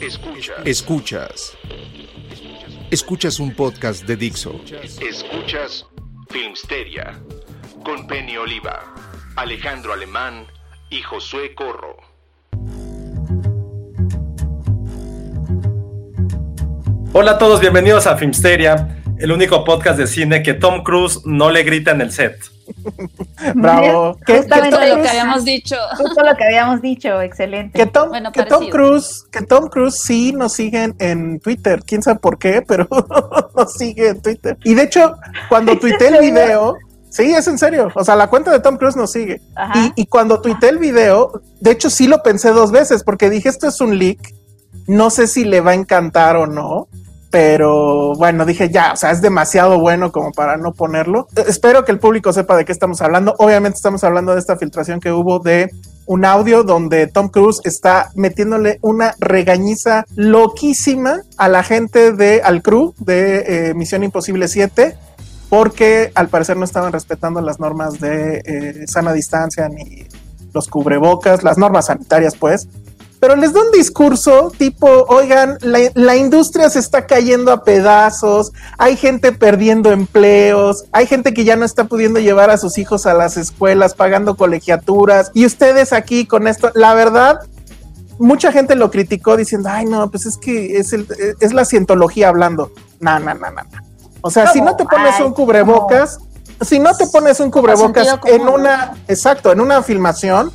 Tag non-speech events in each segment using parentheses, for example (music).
Escuchas. Escuchas. Escuchas un podcast de Dixo. Escuchas Filmsteria con Penny Oliva, Alejandro Alemán y Josué Corro. Hola a todos, bienvenidos a Filmsteria, el único podcast de cine que Tom Cruise no le grita en el set. (laughs) Bravo. Que, Justamente todo lo que habíamos dicho. (laughs) Justo lo que habíamos dicho, excelente. Que Tom, Bueno, que Tom. Cruise, que Tom Cruise sí nos siguen en Twitter, quién sabe por qué, pero (laughs) nos sigue en Twitter. Y de hecho, cuando tuiteé el video, sí, es en serio, o sea, la cuenta de Tom Cruise nos sigue. Ajá. Y, y cuando tuiteé el video, de hecho sí lo pensé dos veces, porque dije, esto es un leak, no sé si le va a encantar o no. Pero bueno, dije ya, o sea, es demasiado bueno como para no ponerlo. Eh, Espero que el público sepa de qué estamos hablando. Obviamente estamos hablando de esta filtración que hubo de un audio donde Tom Cruise está metiéndole una regañiza loquísima a la gente de al crew de eh, Misión Imposible 7 porque al parecer no estaban respetando las normas de eh, sana distancia ni los cubrebocas, las normas sanitarias pues. Pero les da un discurso tipo, oigan, la, la industria se está cayendo a pedazos, hay gente perdiendo empleos, hay gente que ya no está pudiendo llevar a sus hijos a las escuelas, pagando colegiaturas, y ustedes aquí con esto, la verdad, mucha gente lo criticó diciendo, ay no, pues es que es, el, es la cientología hablando. No, no, no, no. O sea, si no te pones Ay, un cubrebocas, si no te pones un cubrebocas en una, exacto, en una filmación,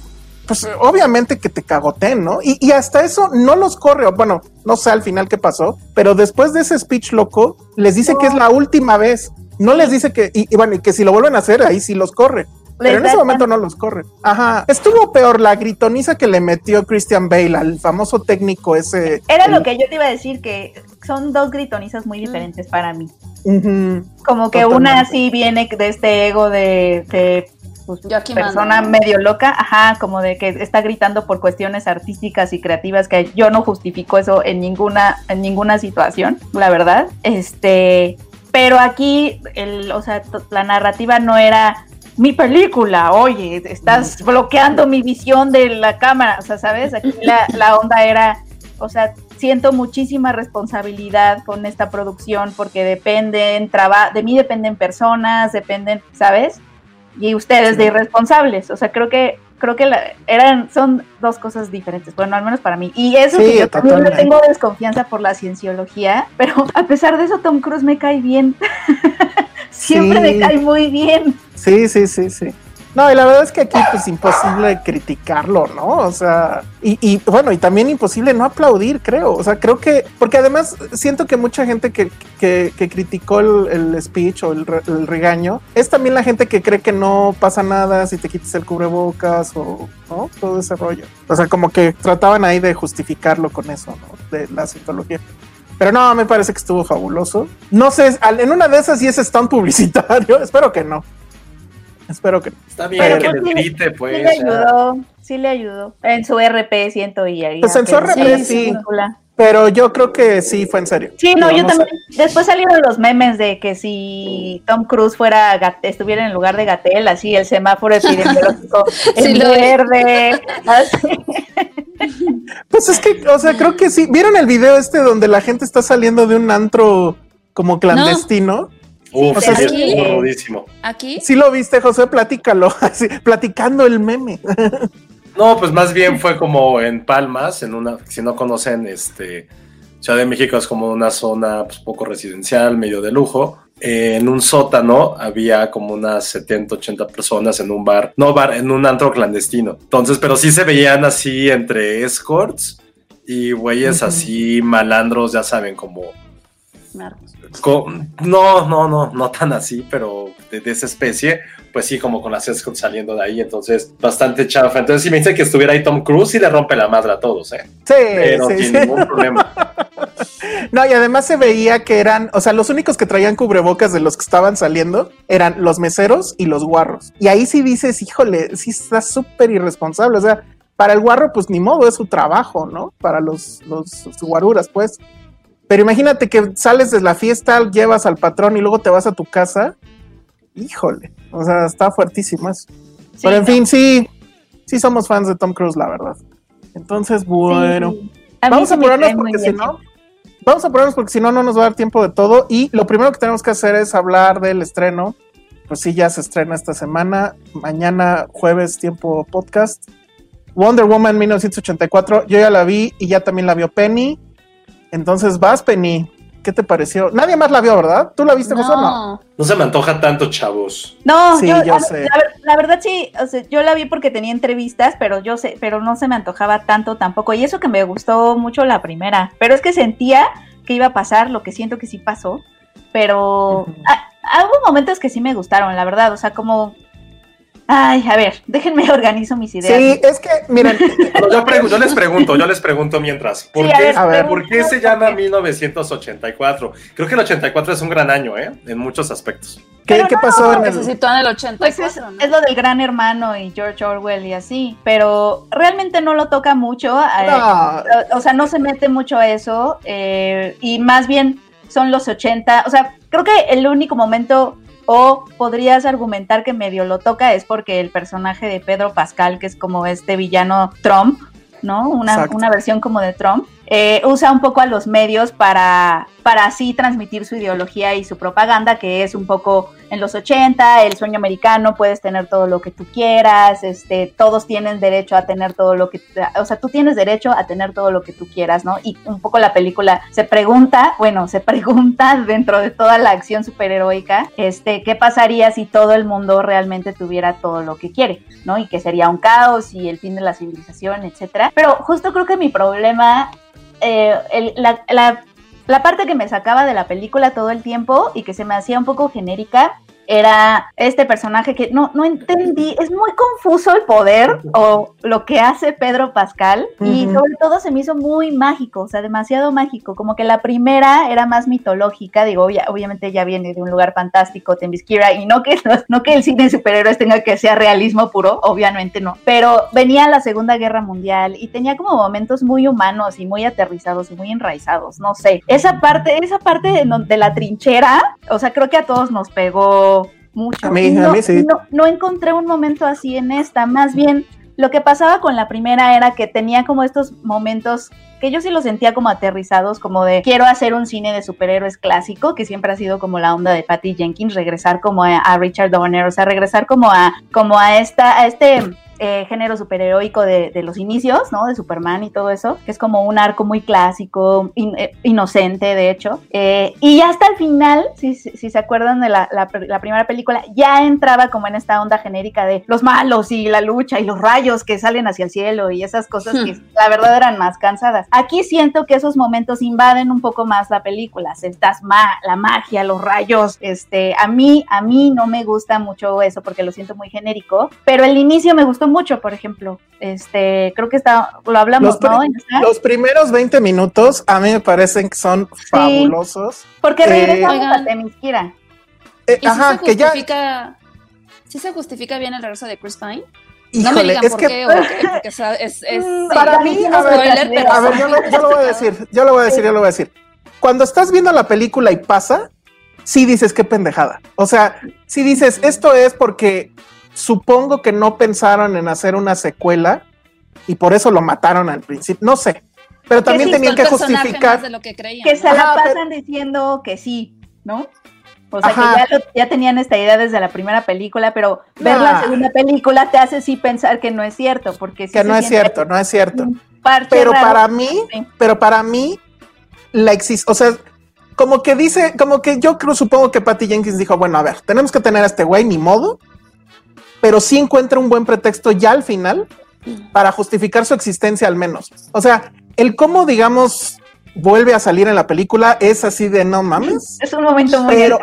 pues obviamente que te cagoten, ¿no? Y, y hasta eso no los corre, bueno, no sé al final qué pasó, pero después de ese speech loco, les dice que es la última vez. No les dice que, y, y bueno, y que si lo vuelven a hacer, ahí sí los corre. Pero en ese momento no los corre. Ajá. Estuvo peor la gritoniza que le metió Christian Bale al famoso técnico ese. Era el- lo que yo te iba a decir, que son dos gritonizas muy diferentes para mí. Como que Totalmente. una sí viene de este ego de, de, pues, Yo aquí persona mando. medio loca, ajá, como de que está gritando por cuestiones artísticas y creativas que yo no justifico eso en ninguna en ninguna situación, la verdad. Este, pero aquí el, o sea, la narrativa no era mi película, oye, estás bloqueando mi visión de la cámara, o sea, ¿sabes? Aquí (laughs) la, la onda era, o sea, siento muchísima responsabilidad con esta producción porque dependen, traba de mí dependen personas, dependen, ¿sabes? Y ustedes de irresponsables, o sea, creo que creo que la- eran son dos cosas diferentes, bueno, al menos para mí. Y eso Sí, que yo también totalmente. tengo desconfianza por la cienciología, pero a pesar de eso Tom Cruise me cae bien. (laughs) Siempre Sí. me cae muy bien. Sí, sí, sí, sí. No, y la verdad es que aquí pues imposible criticarlo, ¿no? O sea, y, bueno, y también imposible no aplaudir, creo. O sea, creo que, porque además siento que mucha gente que, que, que criticó el, el speech o el, el regaño es también la gente que cree que no pasa nada si te quitas el cubrebocas o ¿no? todo ese rollo. O sea, como que trataban ahí de justificarlo con eso, ¿no? De la citología. Pero no, me parece que estuvo fabuloso. No sé, en una de esas sí es stunt publicitario. (laughs) Espero que no. Espero que no. Está bien Pero- que pues, le sí, grite, Sí pues. le ya. ayudó, sí le ayudó. En su RP siento y ahí. Pues en su RP sí. película. Pero yo creo que sí fue en serio. Sí, no, yo también. Después salieron los memes de que si Tom Cruise fuera estuviera en lugar de Gatel, así el semáforo (laughs) epidemiológico Sí, en vi. verde. así. Pues es que, o sea, creo que sí. ¿Vieron el video este donde la gente está saliendo de un antro como clandestino? Uf, o sí, sea, es sí. rudísimo. Aquí. Sí lo viste, José, platícalo, (laughs) así, platicando el meme. (laughs) No, pues más bien fue como en Palmas, en una, si no conocen, este, Ciudad de México es como una zona pues, poco residencial, medio de lujo. Eh, en un sótano había como unas 70, 80 personas en un bar, no bar, en un antro clandestino. Entonces, pero sí se veían así entre escorts y güeyes así malandros, ya saben, como No, no, no, no tan así, pero de, de esa especie, pues sí, como con las escorts saliendo de ahí, entonces bastante chafa. Entonces, si me dice que estuviera ahí Tom Cruise, y le rompe la madre a todos, ¿eh? Sí, Pero sí, sin sí. ningún problema. (laughs) No, y además se veía que eran, o sea, los únicos que traían cubrebocas de los que estaban saliendo eran los meseros y los guarros. Y ahí sí dices, híjole, sí está súper irresponsable. O sea, para el guarro, pues ni modo, es su trabajo, ¿no? Para los, los guaruras, pues. Pero imagínate que sales de la fiesta, llevas al patrón y luego te vas a tu casa. Híjole, o sea, está fuertísimo eso. Sí, Pero en fin, sí, sí somos fans de Tom Cruise, la verdad. Entonces, bueno. Sí. A mí Vamos a apurarnos porque si no, vamos a apurarnos porque si no, no nos va a dar tiempo de todo. Y lo primero que tenemos que hacer es hablar del estreno. Pues sí, ya se estrena esta semana. Mañana, jueves, tiempo podcast. Wonder Woman 1984. Yo ya la vi y ya también la vio Penny. Entonces vas, Penny. ¿Qué te pareció? Nadie más la vio, ¿verdad? ¿Tú la viste, José? o No. No. No se me antoja tanto, chavos. No, Sí, yo, yo a- sé. La, ver- la verdad sí, o sea, yo la vi porque tenía entrevistas, pero yo sé, pero no se me antojaba tanto tampoco. Y eso que me gustó mucho la primera, pero es que sentía que iba a pasar lo que siento que sí pasó, pero ah, hubo momentos que sí me gustaron, la verdad, o sea, como, ay, a ver, déjenme (laughs) organizo mis ideas. Sí, es que, miren, (laughs) yo, pregu- yo les pregunto, yo les pregunto mientras. ¿Por, Sí, qué, A ver. ¿por qué se llama 1984? Creo que el 84 es un gran año, ¿eh? En muchos aspectos. ¿qué, Pero qué no, pasó en el, en el Pues 84, es, ¿no? es lo del gran hermano y George Orwell y así, pero realmente no lo toca mucho. eh, No. o sea, no se mete mucho a eso eh, y más bien son los 80, o sea, creo que el único momento o podrías argumentar que medio lo toca es porque el personaje de Pedro Pascal, que es como este villano Trump, ¿no? Una, una versión como de Trump, eh, usa un poco a los medios para, para así transmitir su ideología y su propaganda, que es un poco en los 80, el sueño americano, puedes tener todo lo que tú quieras, este, todos tienen derecho a tener todo lo que, o sea, tú tienes derecho a tener todo lo que tú quieras, ¿no? Y un poco la película se pregunta, bueno, se pregunta (laughs) dentro de toda la acción superheroica, este, ¿qué pasaría si todo el mundo realmente tuviera todo lo que quiere, ¿no? Y que sería un caos y el fin de la civilización, etcétera. Pero justo creo que mi problema, eh, el- la, la la parte que me sacaba de la película todo el tiempo y que se me hacía un poco genérica era este personaje que no, no entendí, es muy confuso el poder o lo que hace Pedro Pascal y Ujú. sobre todo se me hizo muy mágico, o sea, demasiado mágico, como que la primera era más mitológica, digo, obvia- obviamente ya viene de un lugar fantástico, Themyscira, y no que, (laughs) no que el cine de superhéroes tenga que ser realismo puro, obviamente no, pero venía la Segunda Guerra Mundial y tenía como momentos muy humanos y muy aterrizados y muy enraizados, no sé, esa parte, esa parte de, de la trinchera, o sea, creo que a todos nos pegó mucho. A mí- a no, mí sí. no, no encontré un momento así en esta, más bien lo que pasaba con la primera era que tenía como estos momentos que yo sí los sentía como aterrizados, como de quiero hacer un cine de superhéroes clásico, que siempre ha sido como la onda de Patty Jenkins, regresar como a, a Richard Donner, o sea, regresar como a, como a esta, a este eh, género superheroico de, de los inicios, ¿no? De Superman y todo eso, que es como un arco muy clásico, in- eh, inocente, de hecho. Eh, y ya hasta el final, si, si, si se acuerdan de la, la, la primera película, ya entraba como en esta onda genérica de los malos y la lucha y los rayos que salen hacia el cielo y esas cosas que la verdad eran más cansadas. Aquí siento que esos momentos invaden un poco más la película, estas ma la magia, los rayos, este, a mí, a mí no me gusta mucho eso porque lo siento muy genérico, pero el inicio me gustó mucho, por ejemplo, este, creo que está, lo hablamos, Los ¿no? Los primeros 20 minutos a mí me parecen que son fabulosos. porque eh, regresamos a Temisquira. Eh, ¿Y ajá, si se que ya, justifica, sí se justifica bien el regreso de Chris Pine? no me digan es por que qué o qué, porque es, es, (laughs) es- Mm, sí, para mí, es a ver, spoiler, pero A ver, yo lo, yo lo voy a decir, yo lo voy a decir, yo lo voy a decir. Cuando estás viendo la película y pasa, sí dices qué pendejada. O sea, sí dices, esto es porque supongo que no pensaron en hacer una secuela y por eso lo mataron al principio. No sé, pero también tenían que justificar. de lo que creían, Que ¿no? se la pasan diciendo que sí, ¿no? O sea, Ajá. que ya, lo- ya tenían esta idea desde la primera película, pero ver la Nah. segunda película te hace sí pensar que no es cierto, porque sí Que no es cierto, no es cierto. Pero raro. para mí, Sí. pero para mí, la existe, o sea, como que dice, como que yo creo, supongo que Patty Jenkins dijo, bueno, a ver, tenemos que tener a este güey, ni modo, pero sí encuentra un buen pretexto ya al final para justificar su existencia al menos. O sea, el cómo, digamos, vuelve a salir en la película es así de no mames. Es un momento muy, Pero-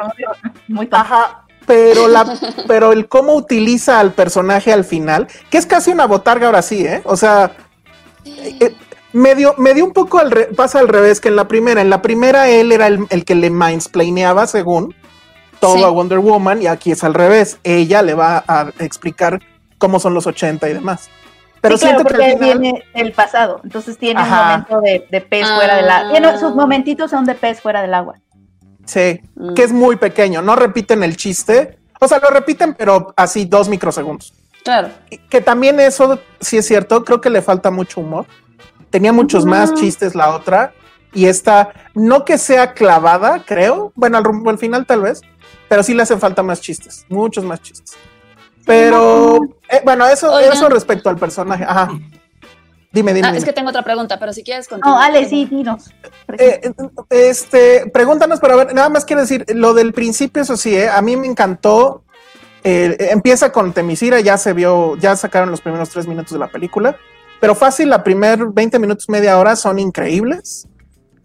muy. Ajá, pero la, pero el cómo utiliza al personaje al final, que es casi una botarga ahora sí, ¿eh? O sea, eh, medio, medio un poco al re- pasa al revés que en la primera. En la primera él era el, el que le mindsplaneaba según todo Sí. a Wonder Woman y aquí es al revés. Ella le va a explicar cómo son los 80 y demás. Pero sí, claro, siento que porque final, viene el pasado, entonces tiene Ajá. un momento de, de pez Ah. fuera del agua. Tiene- sus momentitos son de pez fuera del agua. sí, Mm. que es muy pequeño, no repiten el chiste. O sea, lo repiten, pero así dos microsegundos. Claro. que también eso sí es cierto, creo que le falta mucho humor. Tenía muchos más chistes la otra y esta, no que sea clavada, creo, bueno, al rumbo al final tal vez, pero sí le hacen falta más chistes, muchos más chistes. Pero eh, bueno, eso, Oigan. eso respecto al personaje. Ajá. Dime, dime. Ah, es que tengo otra pregunta, pero si quieres continuar. No, Ale, sí, dinos. Eh, este, pregúntanos, pero a ver, nada más quiero decir, lo del principio, eso sí, eh, a mí me encantó. eh, eh, empieza con Temisira, ya se vio, ya sacaron los primeros tres minutos de la película, pero fácil, la primer 20 minutos, media hora son increíbles.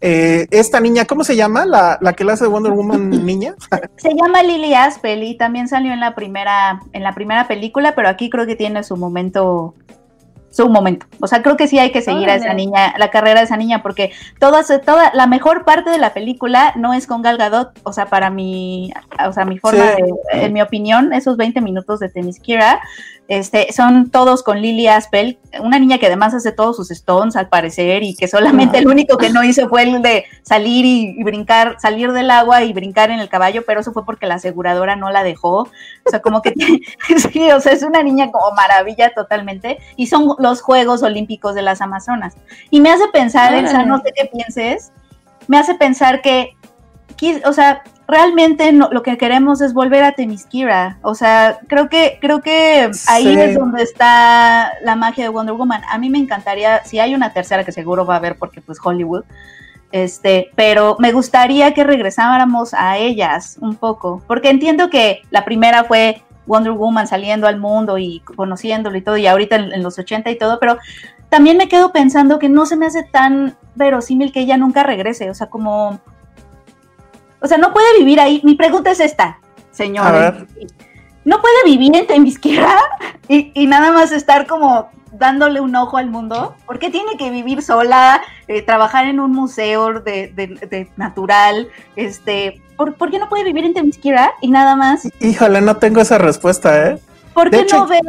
Eh, esta niña, ¿cómo se llama? La, la que le hace de Wonder Woman (laughs) niña. Se llama Lily Aspel y también salió en la primera, en la primera película, pero aquí creo que tiene su momento, su momento. O sea, creo que sí hay que seguir a esa niña, la carrera de esa niña, porque toda, toda la mejor parte de la película no es con Gal Gadot, o sea, para mi, o sea, mi forma Sí. de, en mi opinión, esos 20 minutos de Temiskira, este, son todos con Lily Aspel, una niña que además hace todos sus stones al parecer y que solamente el único que no hizo fue el de salir y, y brincar, salir del agua y brincar en el caballo, pero eso fue porque la aseguradora no la dejó. O sea, como que (laughs) sí, o sea, es una niña como maravilla totalmente y son los Juegos Olímpicos de las Amazonas. Y me hace pensar. Elsa, no sé qué pienses, me hace pensar que, o sea, realmente no- lo que queremos es volver a Temiskira. O sea, creo que, creo que ahí Sí. es donde está la magia de Wonder Woman. A mí me encantaría, si hay una tercera que seguro va a haber porque pues Hollywood, este, pero me gustaría que regresáramos a ellas un poco, porque entiendo que la primera fue Wonder Woman saliendo al mundo y conociéndolo y todo, y ahorita en, en los 80 y todo, pero también me quedo pensando que no se me hace tan verosímil que ella nunca regrese, o sea, como, o sea, no puede vivir ahí. Mi pregunta es esta, señor. ¿No puede vivir en Temisquira y, y nada más estar como dándole un ojo al mundo? ¿Por qué tiene que vivir sola, eh, trabajar en un museo de, de- de natural? Este, ¿por, por qué no puede vivir en Temisquira y nada más? Híjole, no tengo esa respuesta, ¿eh? ¿Por De qué hecho- no ve?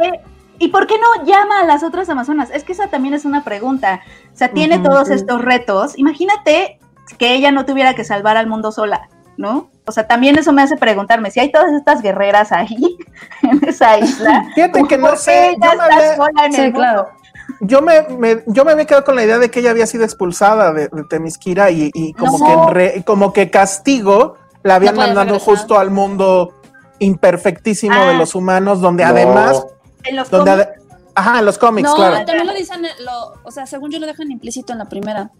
¿Y por qué no llama a las otras Amazonas? Es que esa también es una pregunta. O sea, tiene todos estos retos. Imagínate que ella no tuviera que salvar al mundo sola, ¿no? O sea, también eso me hace preguntarme, si hay todas estas guerreras ahí, (laughs) en esa isla, (laughs) Fíjate que no ¿por qué sé, ella yo me había- sola en Sí, el claro. mundo? Yo me, me- yo me había quedado con la idea de que ella había sido expulsada de, de Temisquira y, y como, No. que en re- como que castigo la habían No mandado regresar. justo al mundo imperfectísimo Ah. de los humanos, donde No. además, En los donde cómics, ade- ajá, en los cómics, No, claro. también lo dicen, lo, o sea, según yo lo dejan implícito en la primera.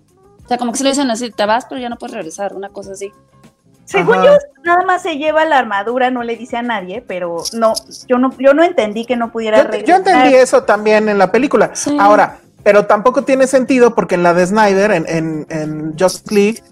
O sea, como que se lo dicen así, te vas, pero ya no puedes regresar, una cosa así. Según Ajá. yo, nada más se lleva la armadura, no le dice a nadie, pero no, yo no, yo no entendí que no pudiera Yo, regresar. yo entendí eso también en la película. Sí. Ahora, pero tampoco tiene sentido porque en la de Snyder, en, en, en Justice League,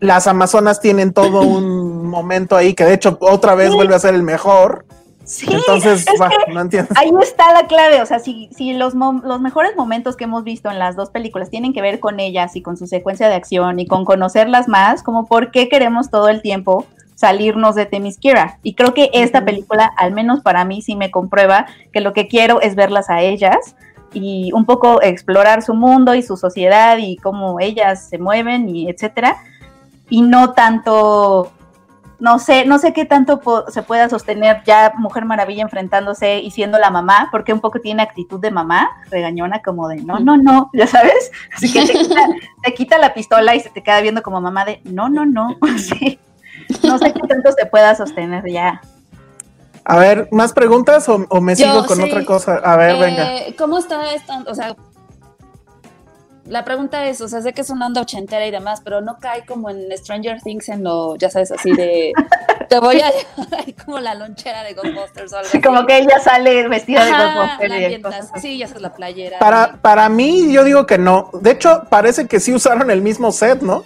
las Amazonas tienen todo un momento ahí que de hecho otra vez Sí. vuelve a ser el mejor. Sí, Entonces, es va, que no entiendo. ahí está la clave, o sea, si, si los, los mejores momentos que hemos visto en las dos películas tienen que ver con ellas y con su secuencia de acción y con conocerlas más, como por qué queremos todo el tiempo salirnos de Temiskira. Y creo que esta película, al menos para mí, sí me comprueba que lo que quiero es verlas a ellas y un poco explorar su mundo y su sociedad y cómo ellas se mueven y etcétera. Y no tanto no sé, no sé qué tanto se pueda sostener ya Mujer Maravilla enfrentándose y siendo la mamá, porque un poco tiene actitud de mamá, regañona como de no, no, no, (laughs) ya sabes, así que te (laughs) quita, te quita la pistola y se te queda viendo como mamá de no, no, no, (laughs) sí. no sé qué tanto se pueda sostener ya. A ver, ¿más preguntas o, o me Yo, sigo con sí. otra cosa? A ver, Eh, venga. ¿Cómo está esta? O sea, la pregunta es, o sea, sé que es una onda ochentera y demás, pero no cae como en Stranger Things en lo, ya sabes, así de, (laughs) te voy a llevar ahí (laughs) como la lonchera de Ghostbusters o algo así. Como que ella sale vestida de Ghostbusters cosas así. sí, ya sabes, la playera. Para, para mí, yo digo que no. De hecho, parece que sí usaron el mismo set, ¿no?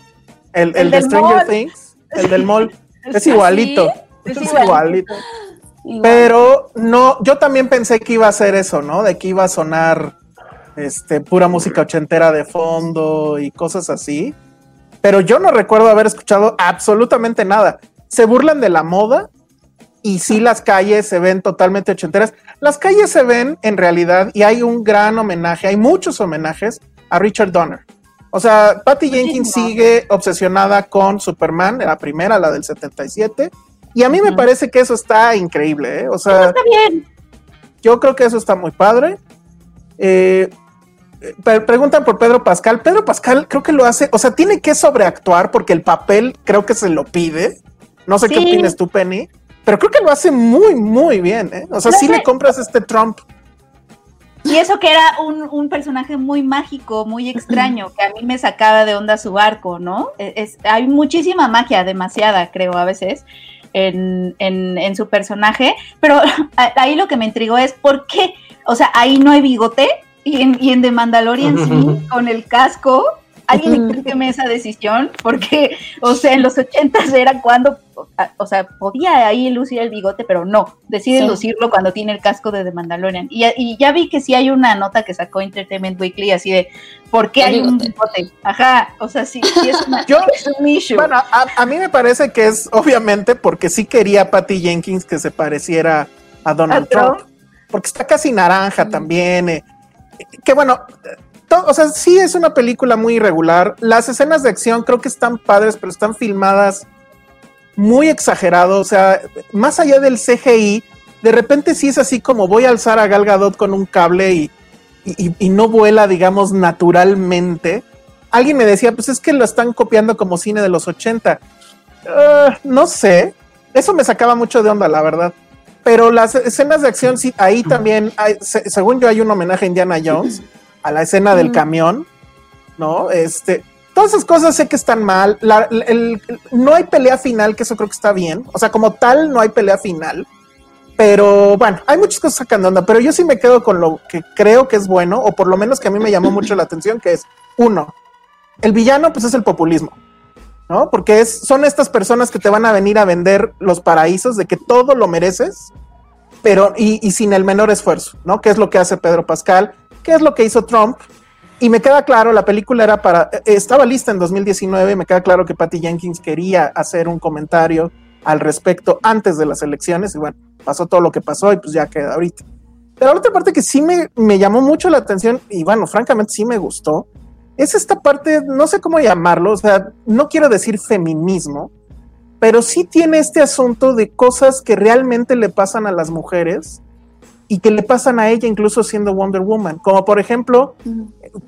El, el El de Stranger mall. Things, el (laughs) del mall. Es ¿Ah, igualito. sí? Es Es igualito. Igual. Pero no, yo también pensé que iba a ser eso, ¿no? De que iba a sonar este, pura música ochentera de fondo y cosas así. Pero yo no recuerdo haber escuchado absolutamente nada. Se burlan de la moda y sí las calles se ven totalmente ochenteras. Las calles se ven en realidad y hay un gran homenaje, hay muchos homenajes a Richard Donner. O sea, Patty Jenkins sigue obsesionada con Superman, la primera, la del 77. Y a mí me parece que eso está increíble, ¿eh? O sea, Está bien. yo creo que eso está muy padre. Eh, pre- preguntan por Pedro Pascal. Pedro Pascal creo que lo hace, o sea, tiene que sobreactuar porque el papel creo que se lo pide. No sé qué opinas tú, Penny, pero creo que lo hace muy, muy bien. ¿eh? O sea, No sí sé. le compras este Trump. Y eso que era un, un personaje muy mágico, muy extraño, que a mí me sacaba de onda su arco, ¿no? Es, es- hay muchísima magia, demasiada, creo, a veces, en, en- en su personaje. Pero (laughs) ahí lo que me intrigó es por qué, o sea, ahí no hay bigote y en, y en The Mandalorian sí, (laughs) con el casco. Alguien explíqueme esa decisión, porque, o sea, en los ochentas era cuando, o sea, podía ahí lucir el bigote, pero no, decide Sí. lucirlo cuando tiene el casco de The Mandalorian. Y, y ya vi que sí hay una nota que sacó Entertainment Weekly así de, ¿por qué El hay un bigote. Ajá, o sea, sí, sí es, una, (laughs) Yo- es un issue. Bueno, a, a mí me parece que es obviamente porque sí quería Patty Jenkins que se pareciera a Donald ¿A Trump? Trump. Porque está casi naranja también. eh, que bueno, o sea, sí es una película muy irregular. Las escenas de acción creo que están padres, pero están filmadas muy exagerado. O sea, más allá del CGI, de repente sí es así como voy a alzar a Gal Gadot con un cable y, y- no vuela, digamos, naturalmente. Alguien me decía, pues es que lo están copiando como cine de los 80. Ah, no sé. Eso me sacaba mucho de onda, la verdad. Pero las escenas de acción, sí, ahí también, hay- se- según yo, hay un homenaje a Indiana Jones, (laughs) a la escena del camión, ¿no? Este, todas esas cosas sé que están mal. La- el- el- no hay pelea final, que eso creo que está bien. O sea, como tal, no hay pelea final. Pero bueno, hay muchas cosas sacando onda. Pero yo sí me quedo con lo que creo que es bueno, o por lo menos que a mí me llamó mucho la atención, que es uno, el villano, pues es el populismo. ¿no? Porque es, son estas personas que te van a venir a vender los paraísos de que todo lo mereces, pero y, y sin el menor esfuerzo, ¿no? ¿Qué es lo que hace Pedro Pascal? ¿Qué es lo que hizo Trump? Y me queda claro, la película era para, estaba lista en 2019, me queda claro que Patty Jenkins quería hacer un comentario al respecto antes de las elecciones, y bueno, pasó todo lo que pasó y pues ya queda ahorita. Pero la otra parte que sí me, me llamó mucho la atención, y bueno, francamente sí me gustó, es esta parte, no sé cómo llamarlo, o sea, no quiero decir feminismo, pero sí tiene este asunto de cosas que realmente le pasan a las mujeres y que le pasan a ella incluso siendo Wonder Woman. Como por ejemplo,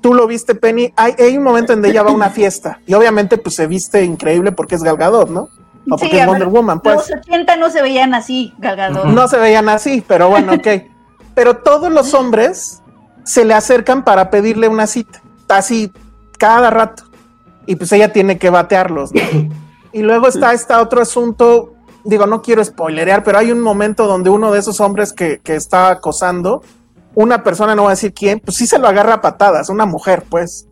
tú lo viste, Penny, hay, hay un momento en donde ella va a una fiesta y obviamente pues se viste increíble porque es Gal Gadot, ¿no? O porque Sí, es Wonder ver, Woman, pues. Los 80 no se veían así, Galgado. No se veían así, pero bueno, (laughs) ok. Pero todos los hombres se le acercan para pedirle una cita, así cada rato. Y pues ella tiene que batearlos. ¿no? (laughs) Y luego está este otro asunto, digo, no quiero spoilerear, pero hay un momento donde uno de esos hombres que, que está acosando, una persona, no voy a decir quién, pues sí se lo agarra a patadas, una mujer, pues.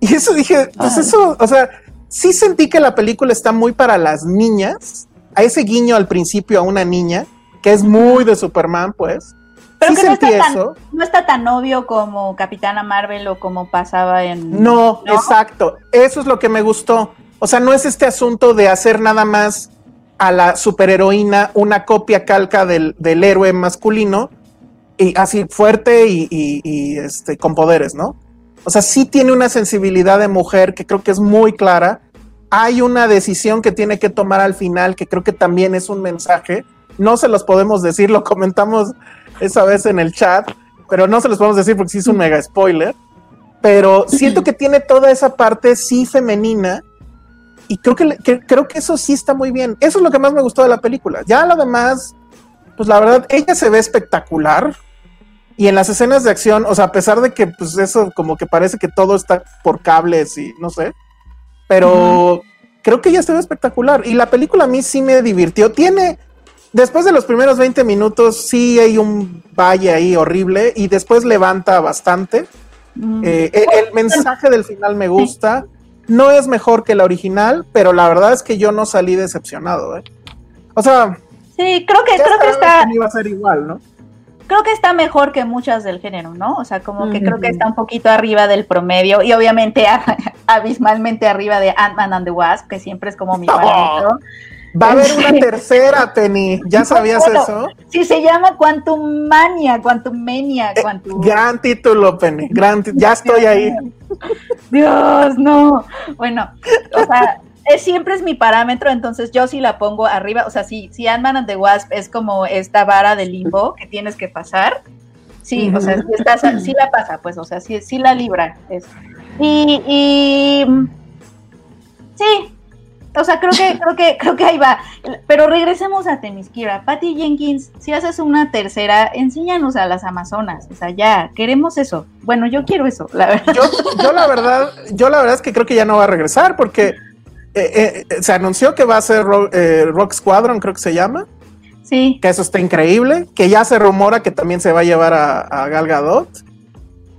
Y eso dije, pues Ay. eso, o sea, sí sentí que la película está muy para las niñas, a ese guiño al principio a una niña, que es muy de Superman, pues. Pero sí que no sentí está, tan, eso. no está tan obvio como Capitana Marvel o como pasaba en... No, ¿No? exacto. Eso es lo que me gustó. O sea, no es este asunto de hacer nada más a la superheroína una copia calca del, del héroe masculino y así fuerte y, este, con poderes, ¿no? O sea, sí tiene una sensibilidad de mujer que creo que es muy clara. Hay una decisión que tiene que tomar al final que creo que también es un mensaje. No se los podemos decir, lo comentamos esa vez en el chat, pero no se los podemos decir porque sí es un mega spoiler pero siento que tiene toda esa parte sí femenina y creo que, que- creo que eso sí está muy bien. Eso es lo que más me gustó de la película. Ya lo demás, pues la verdad, ella se ve espectacular. Y en las escenas de acción, o sea, a pesar de que pues eso como que parece que todo está por cables y no sé, pero creo que ella se ve espectacular. Y la película a mí sí me divirtió. Tiene, después de los primeros 20 minutos, sí hay un valle ahí horrible y después levanta bastante. Mm. Eh, el, el mensaje del final me gusta. No es mejor que la original, pero la verdad es que yo no salí decepcionado. ¿eh? O sea, Sí, creo que, creo que está, que iba a ser igual, ¿no? creo que está mejor que muchas del género, ¿no? O sea, como que creo que está un poquito arriba del promedio y obviamente (laughs) abismalmente arriba de Ant-Man and the Wasp, que siempre es como mi (laughs) favorito. Va a haber una tercera, (laughs) Penny. ¿Ya sabías Bueno, eso? Sí, se llama Quantum Mania, Quantum Mania, Eh, Quantum... Gran título, Penny. Gran ya estoy ahí. (laughs) Dios, no. Bueno, o sea, es, siempre es mi parámetro, entonces yo sí la pongo arriba. O sea, si, si Ant-Man and the Wasp es como esta vara de limbo que tienes que pasar, sí, o sea, sí, estás- sí la pasa, pues, o sea, sí, sí la libra. es. Y, y mm, sí, o sea, creo que, creo que, creo que ahí va. Pero regresemos a Temiskira. Patty Jenkins, si haces una tercera, enséñanos a las Amazonas. O sea, ya, queremos eso. Bueno, yo quiero eso, la verdad. Yo, yo la verdad, yo la verdad es que creo que ya no va a regresar porque eh, eh, se anunció que va a ser eh, Rock Squadron, creo que se llama, Sí. que eso está increíble, que ya se rumora que también se va a llevar a, a Gal Gadot.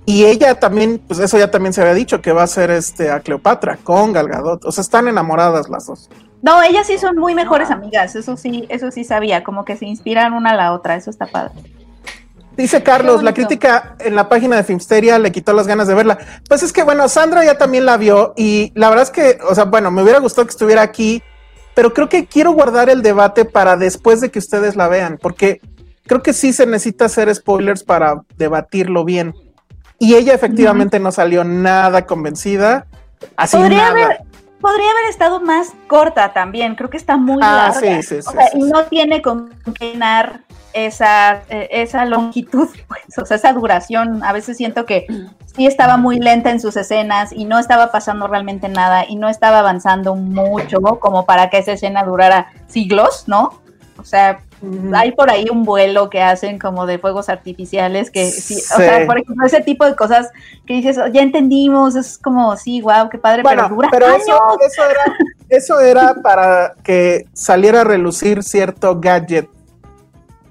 Y ella también, pues eso ya también se había dicho, que va a ser este a Cleopatra con Gal Gadot. O sea, están enamoradas las dos. No, ellas sí son muy mejores amigas, eso sí, eso sí sabía, como que se inspiran una a la otra, eso está padre. Dice Carlos, la crítica en la página de Filmsteria le quitó las ganas de verla. Pues es que bueno, Sandra ya también la vio y la verdad es que, o sea, bueno, me hubiera gustado que estuviera aquí, pero creo que quiero guardar el debate para después de que ustedes la vean, porque creo que sí se necesita hacer spoilers para debatirlo bien. Y ella efectivamente no salió nada convencida, así Podría nada. haber, podría haber estado más corta también, creo que está muy Ah, larga. sí, sí, o sí, sea, sí, y no tiene con qué llenar esa, eh, esa longitud, (laughs) pues, o sea, esa duración. A veces siento que sí estaba muy lenta en sus escenas y no estaba pasando realmente nada y no estaba avanzando mucho como para que esa escena durara siglos, ¿no? O sea. Hay por ahí un vuelo que hacen como de fuegos artificiales que sí, o sea, por ejemplo, ese tipo de cosas que dices, "Oh, ya entendimos, es como, sí, wow, qué padre, Bueno, pero dura pero años. eso, eso era, eso era para que saliera a relucir cierto gadget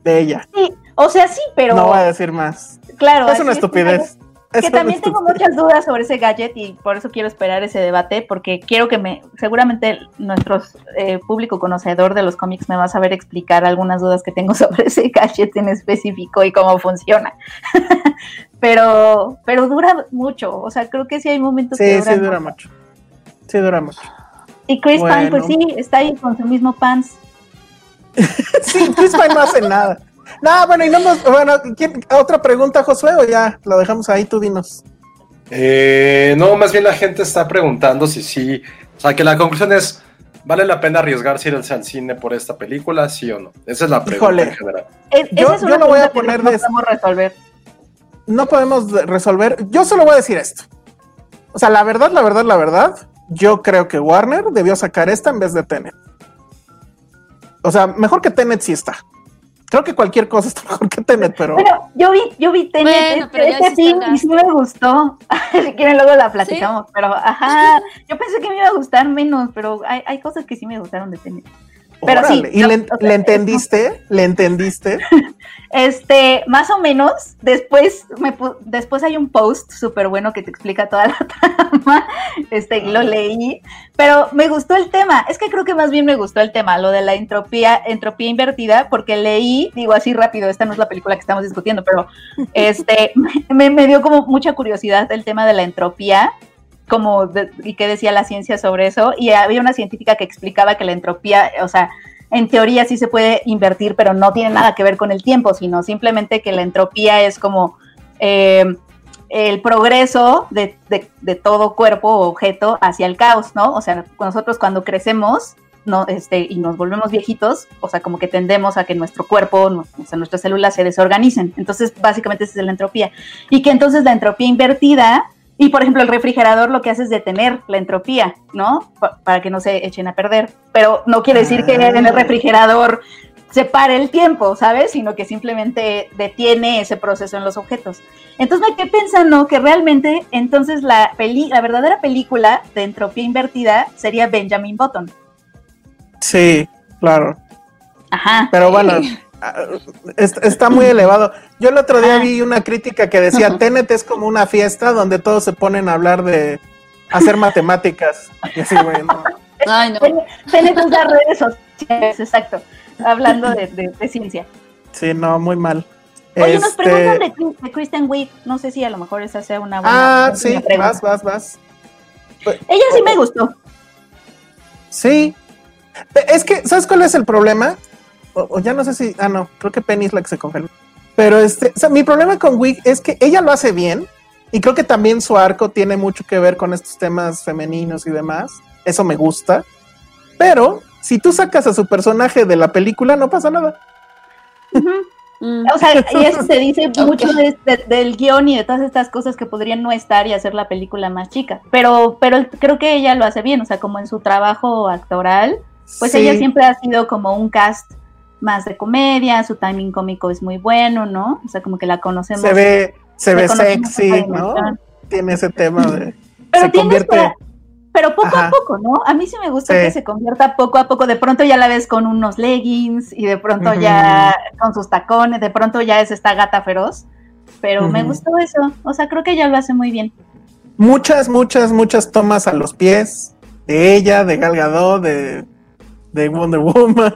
de ella. Sí, o sea, sí, pero No voy a decir más. claro. es una estupidez. Es una también tengo muchas dudas sobre ese gadget y por eso quiero esperar ese debate, porque quiero que me, seguramente nuestro eh, público conocedor de los cómics me va a saber explicar algunas dudas que tengo (laughs) sobre ese gadget en específico y cómo funciona. (laughs) pero, pero dura mucho, o sea, creo que sí hay momentos que Sí, duran sí dura mucho. Sí dura mucho. Y Chris Pine, pues sí, está ahí con su mismo pants. (laughs) Sí, Chris Pine no hace nada. No, bueno, y no nos, bueno, ¿quién- otra pregunta, Josué, o ya lo dejamos ahí, tú dinos. Eh, no, más bien la gente está preguntando si sí. O sea, que la conclusión es: ¿vale la pena arriesgarse irse al cine por esta película? ¿Sí o no? Esa es la pregunta Híjole. en general. Es- Yo- yo lo voy a poner no de- podemos resolver. No podemos de- resolver. Yo solo voy a decir esto. O sea, la verdad, la verdad, la verdad, yo creo que Warner debió sacar esta en vez de Tenet. O sea, mejor que Tenet sí está. Creo que cualquier cosa está (laughs) mejor que Tenet, pero Bueno, yo vi, yo vi Tenet, Bueno, este film y sí me gustó. (laughs) si quieren luego la platicamos, pero ajá, yo pensé que me iba a gustar menos, pero hay, hay cosas que sí me gustaron de Tenet. Pero sí, órale. ¿Y no, le, o sea, le entendiste? ¿Le entendiste? (laughs) Este, más o menos, después me pu- después hay un post súper bueno que te explica toda la (laughs) trama, este, y lo leí, pero me gustó el tema, es que creo que más bien me gustó el tema, lo de la entropía, entropía invertida, porque leí, digo así rápido, esta no es la película que estamos discutiendo, pero este, (laughs) me, me dio como mucha curiosidad el tema de la entropía, como de- y qué decía la ciencia sobre eso, y había una científica que explicaba que la entropía, o sea, en teoría sí se puede invertir, pero no tiene nada que ver con el tiempo, sino simplemente que la entropía es como eh, el progreso de, de- todo cuerpo o objeto hacia el caos, ¿no? O sea, nosotros cuando crecemos no, este, y nos volvemos viejitos, o sea, como que tendemos a que nuestro cuerpo, o nuestras células se desorganicen. Entonces, básicamente esa es la entropía. Y que entonces la entropía invertida Y por ejemplo, el refrigerador lo que hace es detener la entropía, ¿no? Pa- para que no se echen a perder. Pero no quiere decir que en el refrigerador se pare el tiempo, ¿sabes? Sino que simplemente detiene ese proceso en los objetos. Entonces me quedé pensando que realmente entonces la, peli la verdadera película de entropía invertida sería Benjamin Button. Sí, claro. Ajá. Pero bueno, ah, está muy elevado. Yo el otro día Ah. vi una crítica que decía, Tenet es como una fiesta donde todos se ponen a hablar de hacer matemáticas. Y así, güey, no. Ay, no. Tenemos las redes sociales, exacto. Hablando de, de- de ciencia. Sí, no, muy mal. Oye, nos Este, preguntan de, de Kristen Wiig. No sé si a lo mejor esa sea una buena, Ah, una sí, pregunta. vas, vas, vas. Ella sí me gustó. Sí. Es que, ¿sabes cuál es el problema? O, o ya no sé si. Ah, no, creo que Penny es la que se congeló. Pero este, o sea, mi problema con Wig es que ella lo hace bien. Y creo que también su arco tiene mucho que ver con estos temas femeninos y demás. Eso me gusta. Pero si tú sacas a su personaje de la película, no pasa nada. Mm. O sea, (laughs) y eso te dice mucho de- de- del guion y de todas estas cosas que podrían no estar y hacer la película más chica. Pero, pero creo que ella lo hace bien. O sea, como en su trabajo actoral, pues Sí. ella siempre ha sido como un cast más de comedia. Su timing cómico es muy bueno, ¿no? O sea, como que la conocemos. se ve, se ve sexy, ¿no? Tiene ese tema de. (laughs) Pero se convierte. para- pero poco Ajá. a poco, ¿no? A mí sí me gusta Sí. que se convierta poco a poco. De pronto ya la ves con unos leggings y de pronto ya con sus tacones, de pronto ya es esta gata feroz. Pero me gustó eso. O sea, creo que ella lo hace muy bien. muchas, muchas, muchas tomas a los pies de ella, de Gal Gadot, de, de Wonder Woman.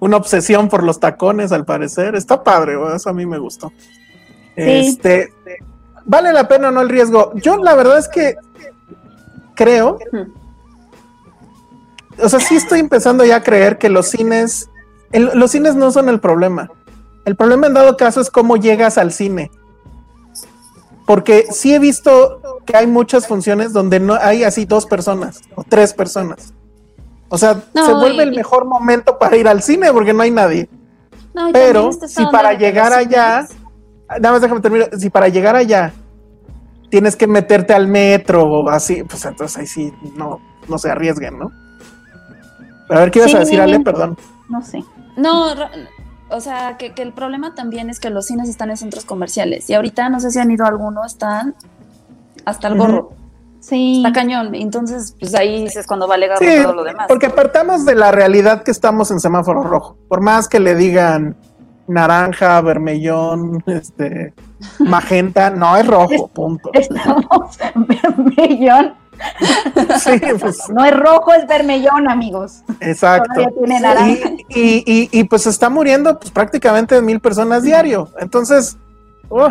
Una obsesión por los tacones, al parecer. Está padre, eso a mí me gustó. Este, vale la pena o no el riesgo. Yo la verdad es que creo, o sea, sí estoy empezando ya a creer que los cines, el- los cines no son el problema. El problema en dado caso es cómo llegas al cine. Porque sí he visto que hay muchas funciones donde no hay así dos personas o tres personas. O sea, No, se vuelve y- el mejor momento para ir al cine porque no hay nadie. No, Pero esta si para llegar allá, cines- nada más déjame terminar, si para llegar allá tienes que meterte al metro o así, pues entonces ahí sí no, no se arriesguen, ¿no? A ver, ¿qué ibas a decir, Ale? Perdón. No sé. No, o sea, que, que el problema también es que los cines están en centros comerciales y ahorita no sé si han ido a alguno, están hasta el gorro. Sí. Está cañón. Entonces, pues ahí es cuando vale garro Sí, todo lo demás. porque apartamos de la realidad que estamos en semáforo rojo. Por más que le digan naranja, vermellón, este, magenta, no es rojo, (laughs) punto. Estamos en vermellón. (laughs) Sí, pues No es rojo, es vermellón, amigos. Exacto. Todavía tiene naranja. Y, y, y, y, pues está muriendo pues prácticamente mil personas diario. Entonces, ¡uh!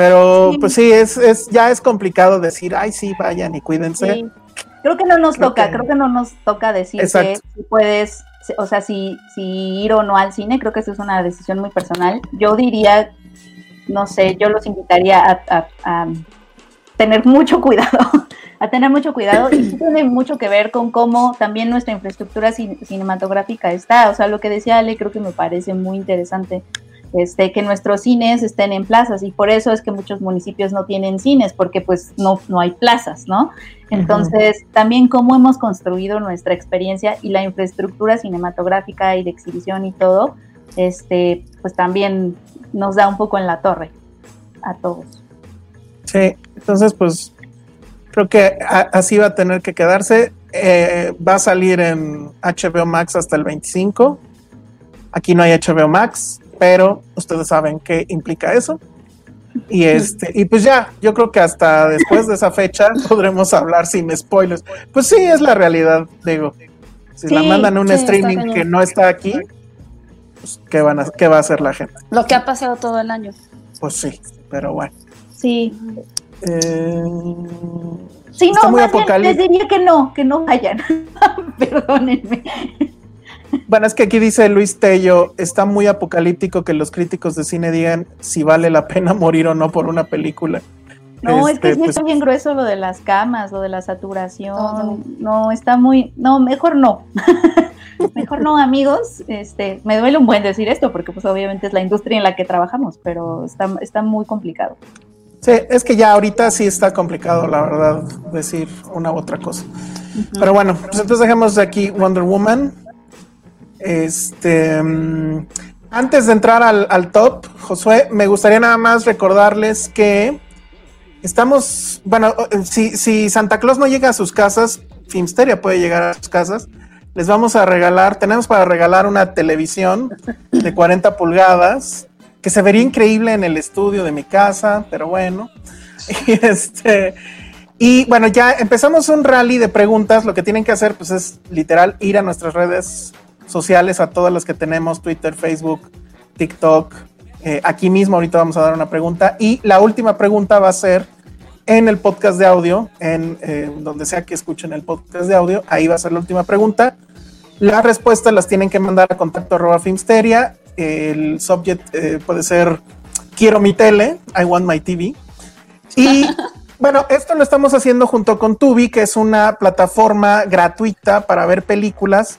Pero Sí. pues sí, es, es, ya es complicado decir, ay sí, vayan y cuídense. Sí. Creo que no nos Creo toca, que- creo que no nos toca decir Exacto. que si puedes, o sea, si, si ir o no al cine, creo que eso es una decisión muy personal. Yo diría, no sé, yo los invitaría a, a- a tener mucho (laughs) cuidado, a tener mucho cuidado y sí tiene mucho que ver con cómo también nuestra infraestructura cin- cinematográfica está. O sea, lo que decía Ale creo que me parece muy interesante. Este, que nuestros cines estén en plazas y por eso es que muchos municipios no tienen cines porque pues no, no hay plazas, ¿no? Entonces, también cómo hemos construido nuestra experiencia y la infraestructura cinematográfica y de exhibición y todo, este, pues también nos da un poco en la torre a todos. Sí, entonces pues creo que así va a tener que quedarse. Eh, va a salir en HBO Max hasta el 25. Aquí no hay HBO Max, pero ustedes saben qué implica eso. Y este, y pues ya, yo creo que hasta después de esa fecha (laughs) podremos hablar sin spoilers. Pues sí, es la realidad, digo. Si la mandan a un sí, streaming que no está aquí, pues ¿qué, van a, ¿qué va a hacer la gente? Lo que ha pasado todo el año. Pues sí, pero bueno. Sí, Eh, sí, Está no, muy más bien les diría que no, que no vayan. (laughs) Perdónenme. Bueno, es que aquí dice Luis Tello, está muy apocalíptico que los críticos de cine digan si vale la pena morir o no por una película. No, es que Este, sí pues, está bien grueso lo de las camas, lo de la saturación. Todo. No, está muy, no, mejor no. (laughs) mejor no, amigos. Este, me duele un buen decir esto porque pues obviamente es la industria en la que trabajamos, pero está, está muy complicado. Sí, es que ya ahorita sí está complicado, la verdad, decir una u otra cosa. Pero bueno, pues entonces dejemos de aquí Wonder Woman. Este. mm, antes de entrar al, al top, Josué, me gustaría nada más recordarles que estamos. Bueno, si, si Santa Claus no llega a sus casas, Filmsteria puede llegar a sus casas. Les vamos a regalar, tenemos para regalar una televisión de 40 pulgadas que se vería increíble en el estudio de mi casa, pero bueno. (laughs) Y este. Y bueno, ya empezamos un rally de preguntas. Lo que tienen que hacer, pues, es literal ir a nuestras redes sociales, a todas las que tenemos: Twitter, Facebook, TikTok. Eh, aquí mismo, ahorita vamos a dar una pregunta. Y la última pregunta va a ser en el podcast de audio, en eh, donde sea que escuchen el podcast de audio. Ahí va a ser la última pregunta. Las respuestas las tienen que mandar a contacto arroba Filmsteria. El subject eh, puede ser Quiero mi tele, I want my TV. Y (laughs) bueno, esto lo estamos haciendo junto con Tubi, que es una plataforma gratuita para ver películas.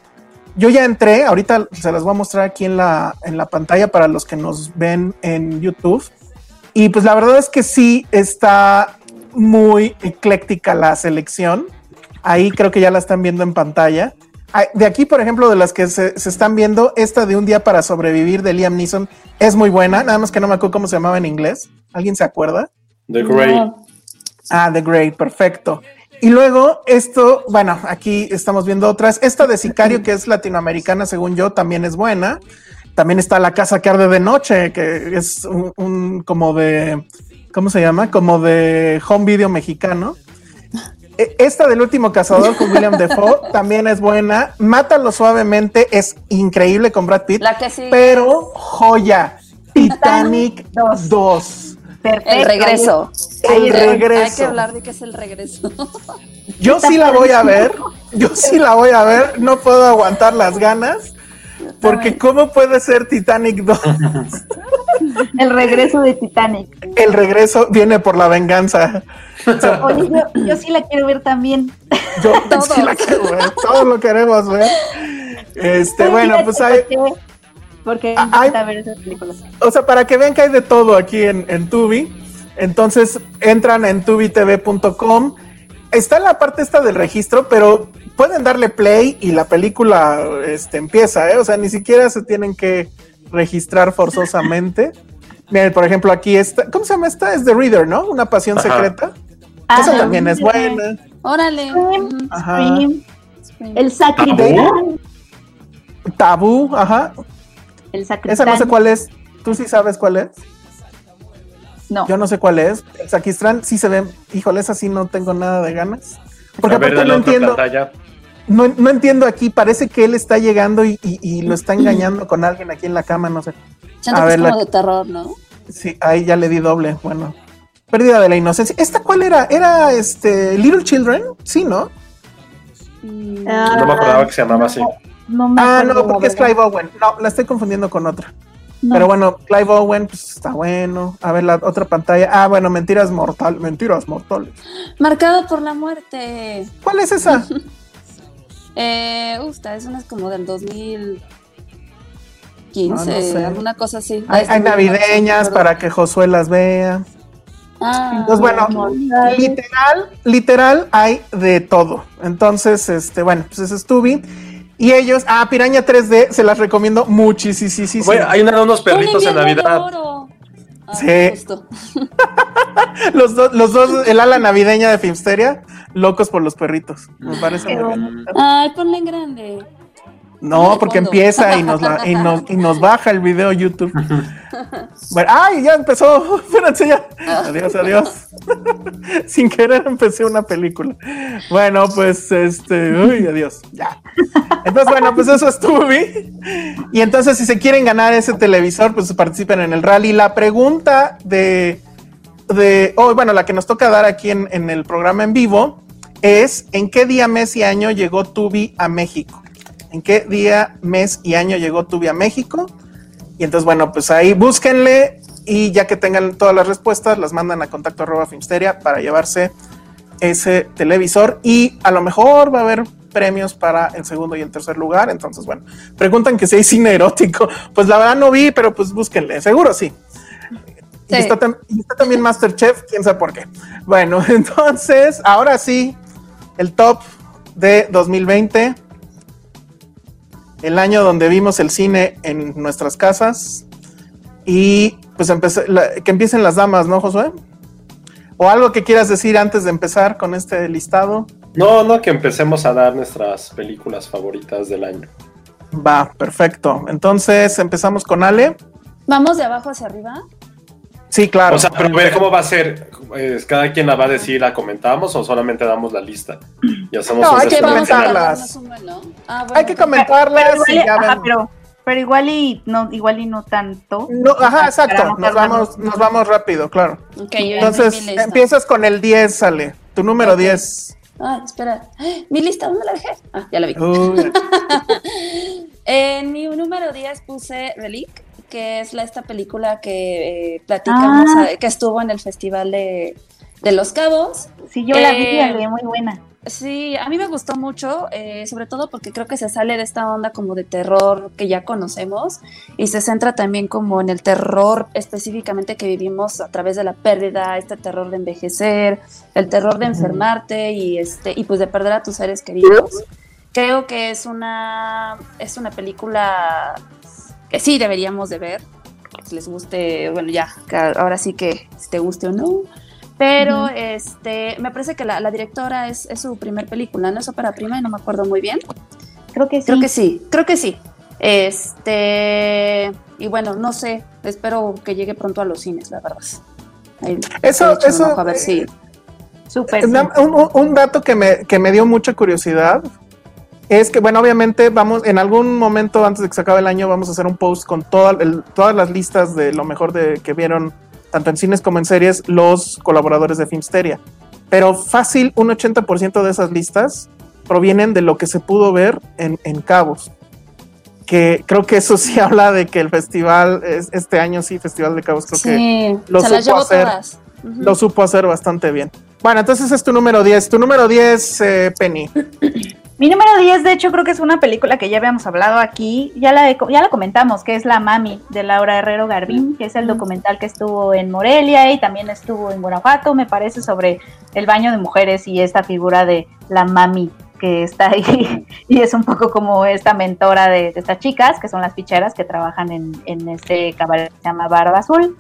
Yo ya entré, ahorita se las voy a mostrar aquí en la, en la pantalla para los que nos ven en YouTube. Y pues la verdad es que sí está muy ecléctica la selección. Ahí creo que ya la están viendo en pantalla. De aquí, por ejemplo, de las que se, se están viendo, esta de Un día para sobrevivir de Liam Neeson es muy buena, nada más que no me acuerdo cómo se llamaba en inglés. ¿Alguien se acuerda? The Grey. No. Ah, The Great, perfecto. Y luego esto, bueno, aquí estamos viendo otras. Esta de Sicario, que es latinoamericana, según yo, también es buena. También está La Casa que Arde de Noche, que es un, un como de, ¿cómo se llama? Como de home video mexicano. E- Esta del último cazador con William Defoe (laughs) también es buena. Mátalo suavemente, es increíble con Brad Pitt. La que sí. Pero joya, Titanic 2. Perfecto. El regreso. El regreso. Hay que hablar de qué es el regreso. (laughs) Yo sí la voy a ver, yo sí la voy a ver, no puedo aguantar las ganas, porque ¿cómo puede ser Titanic 2? El regreso de Titanic. El regreso viene por la venganza. Oye, yo, yo sí la quiero ver también. Yo (laughs) sí la quiero ver, todos lo queremos ver. Este, bueno, pues hay. Porque Ah, me encanta hay- ver esas películas. o sea, para que vean que hay de todo aquí en, en Tubi, entonces entran en tubitv.com. Está la parte esta del registro, pero pueden darle play y la película este, empieza, ¿eh? O sea, ni siquiera se tienen que registrar forzosamente. (laughs) Miren, por ejemplo, aquí está, ¿cómo se llama esta? Es The Reader, ¿no? Una pasión Ajá. secreta. Ah, Esa también es buena. Órale. Scream, Ujú. Ajá. Scream, Scream. El sacristán. Tabú, ajá. El Esa sacristán. no sé cuál es. ¿Tú sí sabes cuál es? No. Yo no sé cuál es. El Saquistrán sí se ve. Híjole, esa sí no tengo nada de ganas. Porque a ver, aparte no entiendo, no, no entiendo aquí. Parece que él está llegando y, y- y lo está engañando con alguien aquí en la cama, no sé. A ver, es la- como de terror, ¿no? Sí, ahí ya le di doble. Bueno, pérdida de la inocencia. ¿Esta cuál era? ¿Era este Little Children? Sí, ¿no? Ah, No me acordaba que se llamaba así. No me Ah, no, porque es. Clive Owen. No, la estoy confundiendo con otra. No. Pero bueno, Clive Owen, pues está bueno. A ver, la otra pantalla. Ah, bueno, mentiras mortal, mentiras mortales. Marcado por la muerte. ¿Cuál es esa? (laughs) Eh, esta es una como del 2015, Ah, no sé. alguna cosa así. Hay, Este, hay no, no, navideñas no, para que Josué las vea. Ah, Entonces, bueno, Mortal. literal, literal hay de todo. Entonces, este, bueno, pues ese es Tubi. Y ellos, ah, Piraña 3D, se las recomiendo muchísimo. Güey, hay una de unos Un perritos en Navidad. oro. Ah, Sí. (laughs) Los, dos- los dos, el ala navideña de Filmsteria, locos por los perritos. Me parece muy bien. Ay, ponle en grande. No, porque empieza y nos, la- y, nos, y nos baja el video YouTube. (laughs) Bueno, ¡Ay! Ya empezó. Espérense ya. (laughs) Adiós, adiós. (laughs) Sin querer empecé una película. Bueno, pues este. Uy, adiós. Ya. Entonces, bueno, pues eso es Tubi. Y entonces, si se quieren ganar ese televisor, pues participen en el rally. La pregunta de. de oh, bueno, la que nos toca dar aquí en, en el programa en vivo es: ¿en qué día, mes y año llegó Tubi a México? En qué día, mes y año llegó Tubi a México. Y entonces, bueno, pues ahí búsquenle y ya que tengan todas las respuestas, las mandan a contacto arroba Filmsteria para llevarse ese televisor y a lo mejor va a haber premios para el segundo y el tercer lugar. Entonces, bueno, preguntan que si hay cine erótico. (laughs) Pues la verdad no vi, pero pues búsquenle, seguro sí. Y, está y, está también Masterchef, quién sabe por qué. Bueno, (laughs) entonces, ahora sí, el top de 2020. El año donde vimos el cine en nuestras casas. Y pues empecé, que empiecen las damas, ¿no, Josué? ¿O algo que quieras decir antes de empezar con este listado? No, no, que empecemos a dar nuestras películas favoritas del año. Va, perfecto. Entonces empezamos con Ale. ¿Vamos de abajo hacia arriba? Sí, claro. O sea, pero ver cómo va a ser. ¿Cada quien la va a decir, la comentamos o solamente damos la lista? Y hacemos no, hay que comentarlas. Ah, hay que comentarlas. Pero, y ya ajá, pero, pero, igual y no, igual y no tanto. No, ajá, exacto. Nos vamos, nos vamos rápido, claro. Okay, Entonces, empiezas con el 10, sale. Tu número okay. 10. Ah, espera. Mi lista, ¿dónde la dejé? Ah, ya la vi. (laughs) en mi número 10 puse Relic, que es la, esta película que eh, platicamos, ah. que estuvo en el Festival de, de Los Cabos. Sí, yo la vi, eh, muy buena. Sí, a mí me gustó mucho, eh, sobre todo porque creo que se sale de esta onda como de terror que ya conocemos y se centra también como en el terror específicamente que vivimos a través de la pérdida, este terror de envejecer, el terror de enfermarte y este y pues de perder a tus seres queridos. Creo que es una es una película que sí deberíamos de ver. Si les guste, bueno, ya, ahora sí que si te guste o no pero este, me parece que la, directora es, su primer película, ¿no? Es ópera prima y no me acuerdo muy bien. Creo que sí. Creo que sí, creo que sí. Este, y bueno, no sé, espero que llegue pronto a los cines, la verdad. eso, eso. a ver si. Super, un, dato que me, que me dio mucha curiosidad es que, bueno, obviamente vamos, en algún momento antes de que se acabe el año, vamos a hacer un post con todas las listas de lo mejor de que vieron tanto en cines como en series, los colaboradores de Filmsteria. Pero fácil, un 80% de esas listas provienen de lo que se pudo ver en, Cabos. Que creo que eso sí (laughs) habla de que el festival, este año sí, Festival de Cabos, creo que lo supo hacer. Lo supo hacer bastante bien. Bueno, entonces es tu número 10. Tu número 10, eh, Penny. (coughs) Mi número 10, de hecho, creo que es una película que ya habíamos hablado aquí, ya la, ya la comentamos, que es La Mami, de Laura Herrero Garbín, que es el documental que estuvo en Morelia y también estuvo en Guanajuato, me parece, sobre el baño de mujeres y esta figura de la Mami que está ahí. (laughs) Y es un poco como esta mentora de, estas chicas, que son las ficheras que trabajan en, en este cabaret que se llama Barba Azul.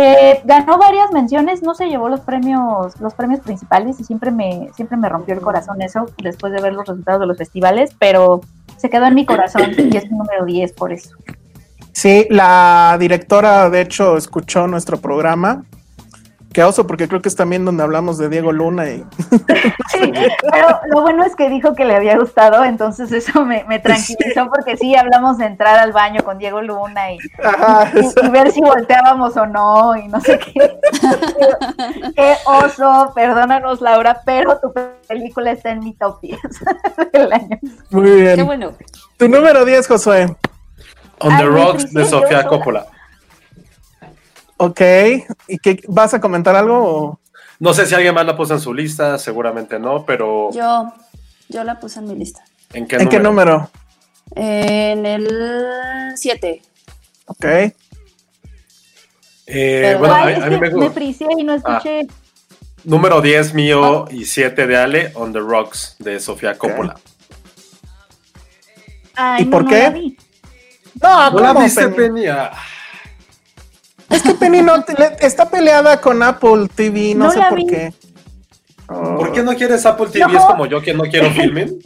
Eh, ganó varias menciones, no se llevó los premios, los premios principales y siempre me, siempre me rompió el corazón eso después de ver los resultados de los festivales, pero se quedó en mi corazón y es mi número 10 por eso. Sí, la directora de hecho escuchó nuestro programa Qué oso, porque creo que es también donde hablamos de Diego Luna. Y... (laughs) Sí, pero lo bueno es que dijo que le había gustado, entonces eso me, tranquilizó, porque sí, hablamos de entrar al baño con Diego Luna y, ver si volteábamos o no, y no sé qué. (laughs) qué oso, perdónanos Laura, pero tu película está en mi top 10 (laughs) del año. Muy bien. Qué bueno. Tu número 10, Josué. On the Rocks de Sofía Coppola. Ok, ¿y qué vas a comentar algo? No sé si alguien más la puso en su lista, seguramente no, pero. Yo, yo la puse en mi lista. ¿En qué número? En el 7. Ok. Eh, bueno, a, mí me gusta. Me y no escuché. Ah, número 10 mío y 7 de Ale, On the Rocks, de Sofía Coppola. Ay, ¿Y por qué? No, ¿cómo la viste, Peña? Es que Penny no está peleada con Apple TV, no, sé por qué. ¿Por qué no quieres Apple TV? Es como yo que no quiero filming.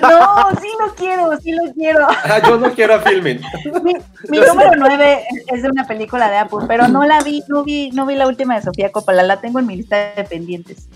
No, sí lo quiero, sí lo quiero. Ah, yo no quiero filming. Mi, número 9 es de una película de Apple, pero no la vi, no vi, no vi la última de Sofía Coppola, la tengo en mi lista de pendientes.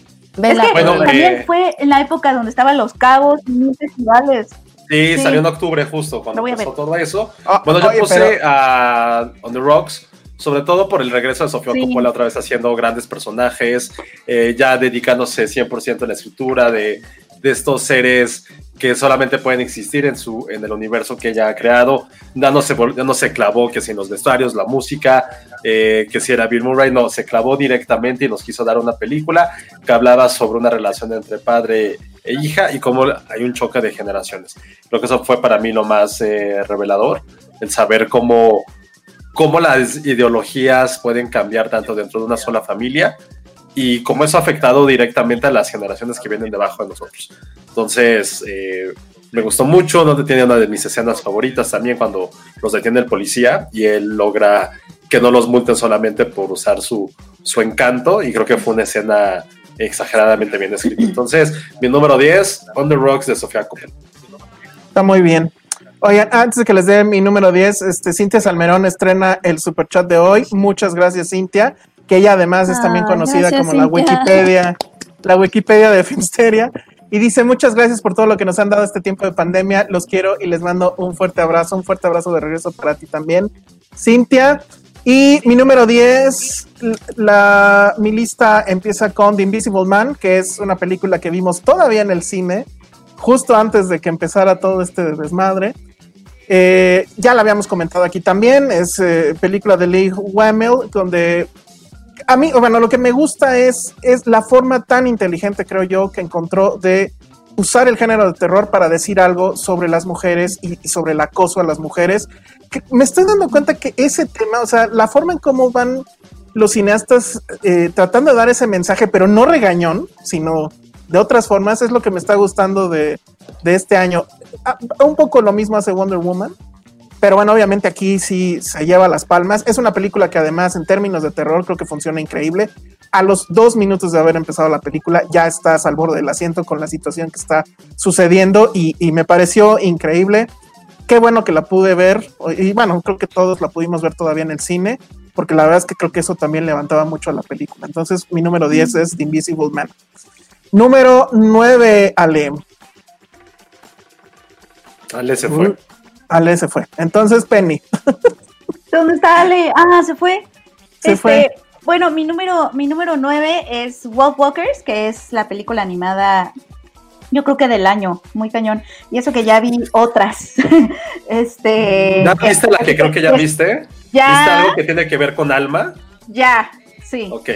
Es que también eh, fue en la época donde estaban los cabos y festivales. Sí, salió en octubre justo, cuando empezó todo eso. Ah, bueno, yo puse a On the Rocks, sobre todo por el regreso de Sofía Coppola otra vez haciendo grandes personajes, eh, ya dedicándose 100% a la escritura de, de estos seres que solamente pueden existir en, su, en el universo que ella ha creado. Ya no se, no se clavó que si en los vestuarios, la música, eh, que si era Bill Murray, no, se clavó directamente y nos quiso dar una película que hablaba sobre una relación entre padre e hija y cómo hay un choque de generaciones. Creo que eso fue para mí lo más eh, revelador, el saber cómo cómo las ideologías pueden cambiar tanto dentro de una sola familia y cómo eso ha afectado directamente a las generaciones que vienen debajo de nosotros. Entonces, eh, me gustó mucho, no tiene una de mis escenas favoritas también cuando los detiene el policía y él logra que no los multen solamente por usar su, su encanto y creo que fue una escena exageradamente bien escrita. (clears throat) Entonces, mi número 10, On the Rocks de Sofía Coppola. Está muy bien. Oigan, antes de que les dé mi número 10, este, Cintia Salmerón estrena el superchat de hoy. Muchas gracias, Cintia, que ella además es también Ah, conocida gracias, como la. Wikipedia, la Wikipedia de (laughs) Filmsteria. Y dice, muchas gracias por todo lo que nos han dado este tiempo de pandemia. Los quiero y les mando un fuerte abrazo, un fuerte abrazo de regreso para ti también, Cintia. Y mi número 10, la, mi lista empieza con The Invisible Man, que es una película que vimos todavía en el cine, justo antes de que empezara todo este desmadre. Eh, ya la habíamos comentado aquí también, es eh, película de Lee Whannell, donde a mí, bueno, lo que me gusta es, es la forma tan inteligente, creo yo, que encontró de usar el género de terror para decir algo sobre las mujeres y, sobre el acoso a las mujeres. Que me estoy dando cuenta que ese tema, o sea, la forma en cómo van los cineastas eh, tratando de dar ese mensaje, pero no regañón, sino de otras formas, es lo que me está gustando de, de este año. Ah, un poco lo mismo hace Wonder Woman, pero bueno, obviamente aquí sí se lleva las palmas. Es una película que además en términos de terror creo que funciona increíble. A los dos minutos de haber empezado la película ya estás al borde del asiento con la situación que está sucediendo y, y me pareció increíble. Qué bueno que la pude ver y bueno, creo que todos la pudimos ver todavía en el cine porque la verdad es que creo que eso también levantaba mucho a la película. Entonces mi número 10 es The Invisible Man. Número 9, Ale. Ale se fue. Ale se fue. Entonces, Penny. ¿Dónde está Ale? Ah, se fue. Se Este, fue. Bueno, mi número, mi número 9 es Walk Walkers, que es la película animada, yo creo que del año, muy cañón. Y eso que ya vi otras. (laughs) este. ¿Ya viste la que creo que ya viste? Ya. ¿Viste algo que tiene que ver con alma? Ya, sí. Ok.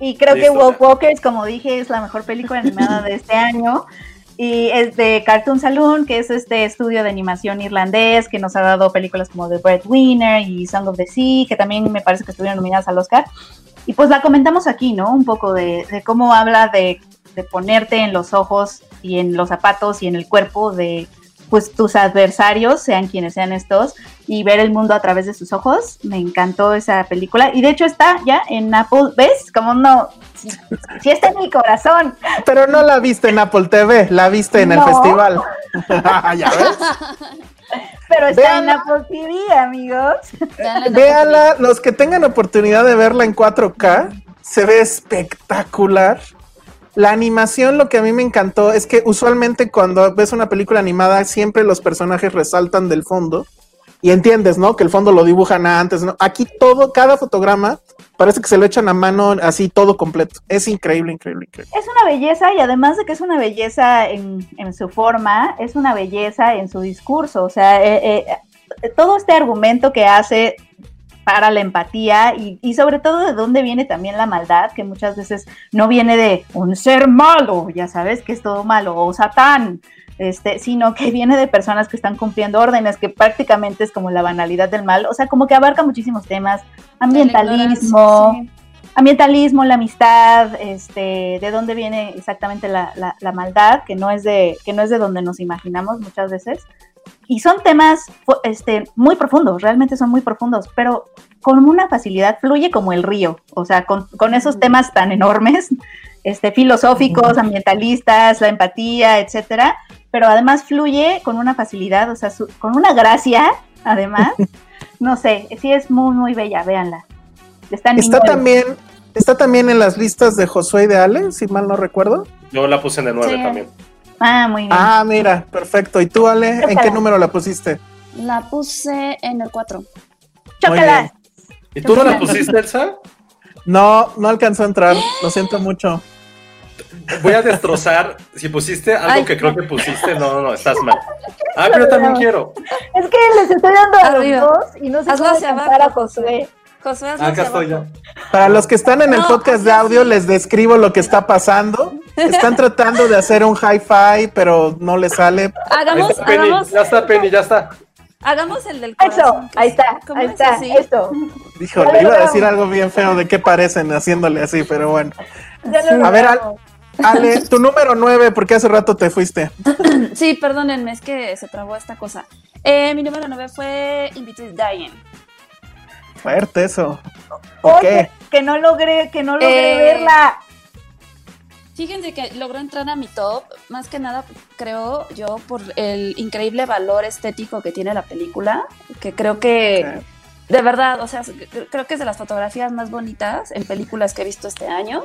Y creo que. Walk Walkers, como dije, es la mejor película animada de este año. Y es de Cartoon Saloon, que es este estudio de animación irlandés que nos ha dado películas como The Breadwinner y Song of the Sea, que también me parece que estuvieron nominadas al Oscar. Y pues la comentamos aquí, ¿no? Un poco de, de cómo habla de, de ponerte en los ojos y en los zapatos y en el cuerpo de pues tus adversarios, sean quienes sean estos, y ver el mundo a través de sus ojos. Me encantó esa película. Y de hecho está ya en Apple. ¿Ves? Como no. Sí está en mi corazón. Pero no la viste en Apple TV, la viste en el festival. (laughs) (laughs) ya ves. Pero está en Apple TV, amigos. Véanla, los que tengan oportunidad de verla en 4K, se ve espectacular. La animación, lo que a mí me encantó es que usualmente cuando ves una película animada, siempre los personajes resaltan del fondo. Y entiendes, ¿no? Que el fondo lo dibujan antes, ¿no? Aquí todo, cada fotograma, parece que se lo echan a mano así todo completo. Es increíble, increíble, increíble. Es una belleza y además de que es una belleza en, en su forma, es una belleza en su discurso. O sea, eh, eh, todo este argumento que hace para la empatía y, y sobre todo de dónde viene también la maldad, que muchas veces no viene de un ser malo, ya sabes que es todo malo, o Satán, este, sino que viene de personas que están cumpliendo órdenes, que prácticamente es como la banalidad del mal, o sea, como que abarca muchísimos temas, ambientalismo, ambientalismo, la amistad, este, de dónde viene exactamente la, la- la maldad, que no es de, que no es de donde nos imaginamos muchas veces. Y son temas este, muy profundos, realmente son muy profundos, pero con una facilidad fluye como el río, o sea, con, con esos temas tan enormes, este, filosóficos, ambientalistas, la empatía, etcétera, pero además fluye con una facilidad, o sea, su- con una gracia, además. (laughs) no sé, sí es muy, muy bella, véanla. Está Está también, está también en las listas de Josué y de Ale, si mal no recuerdo. Yo la puse en el 9 Sí. también. Ah, muy bien. Ah, mira, perfecto. ¿Y tú, Ale, en qué número la pusiste? La puse en el 4. Chócala. ¿Y tú no la pusiste, Elsa? No, no alcanzó a entrar. Lo siento mucho. Voy a destrozar. Si pusiste algo Ay, que creo que pusiste, no, no, no, estás mal. Ah, pero yo también quiero. Es que les estoy dando a los dos y no sé Hazlo cómo hacia abajo, a Josué. Josué, Ah, Acá estoy yo. Para los que están en el No, podcast de audio, sí. les describo lo que está pasando. Están (laughs) tratando de hacer un hi-fi, pero no les sale. Hagamos, está Penny, hagamos, ya está Penny, ya está. Hagamos el del corazón. ahí es- está, ¿cómo ahí es está, así? esto. Híjole, iba a decir algo bien feo de qué parecen haciéndole así, pero bueno. A ver. Ale, tu número 9, porque hace rato te fuiste. Sí, perdónenme, es que se trabó esta cosa. Eh, mi número 9 fue In Between Dying. Fuerte eso. ¿Por Oye, qué? que no logré, que no logré Eh, verla. Fíjense que logró entrar a mi top, más que nada creo yo por el increíble valor estético que tiene la película, que creo que de verdad, o sea, cre- creo que es de las fotografías más bonitas en películas que he visto este año.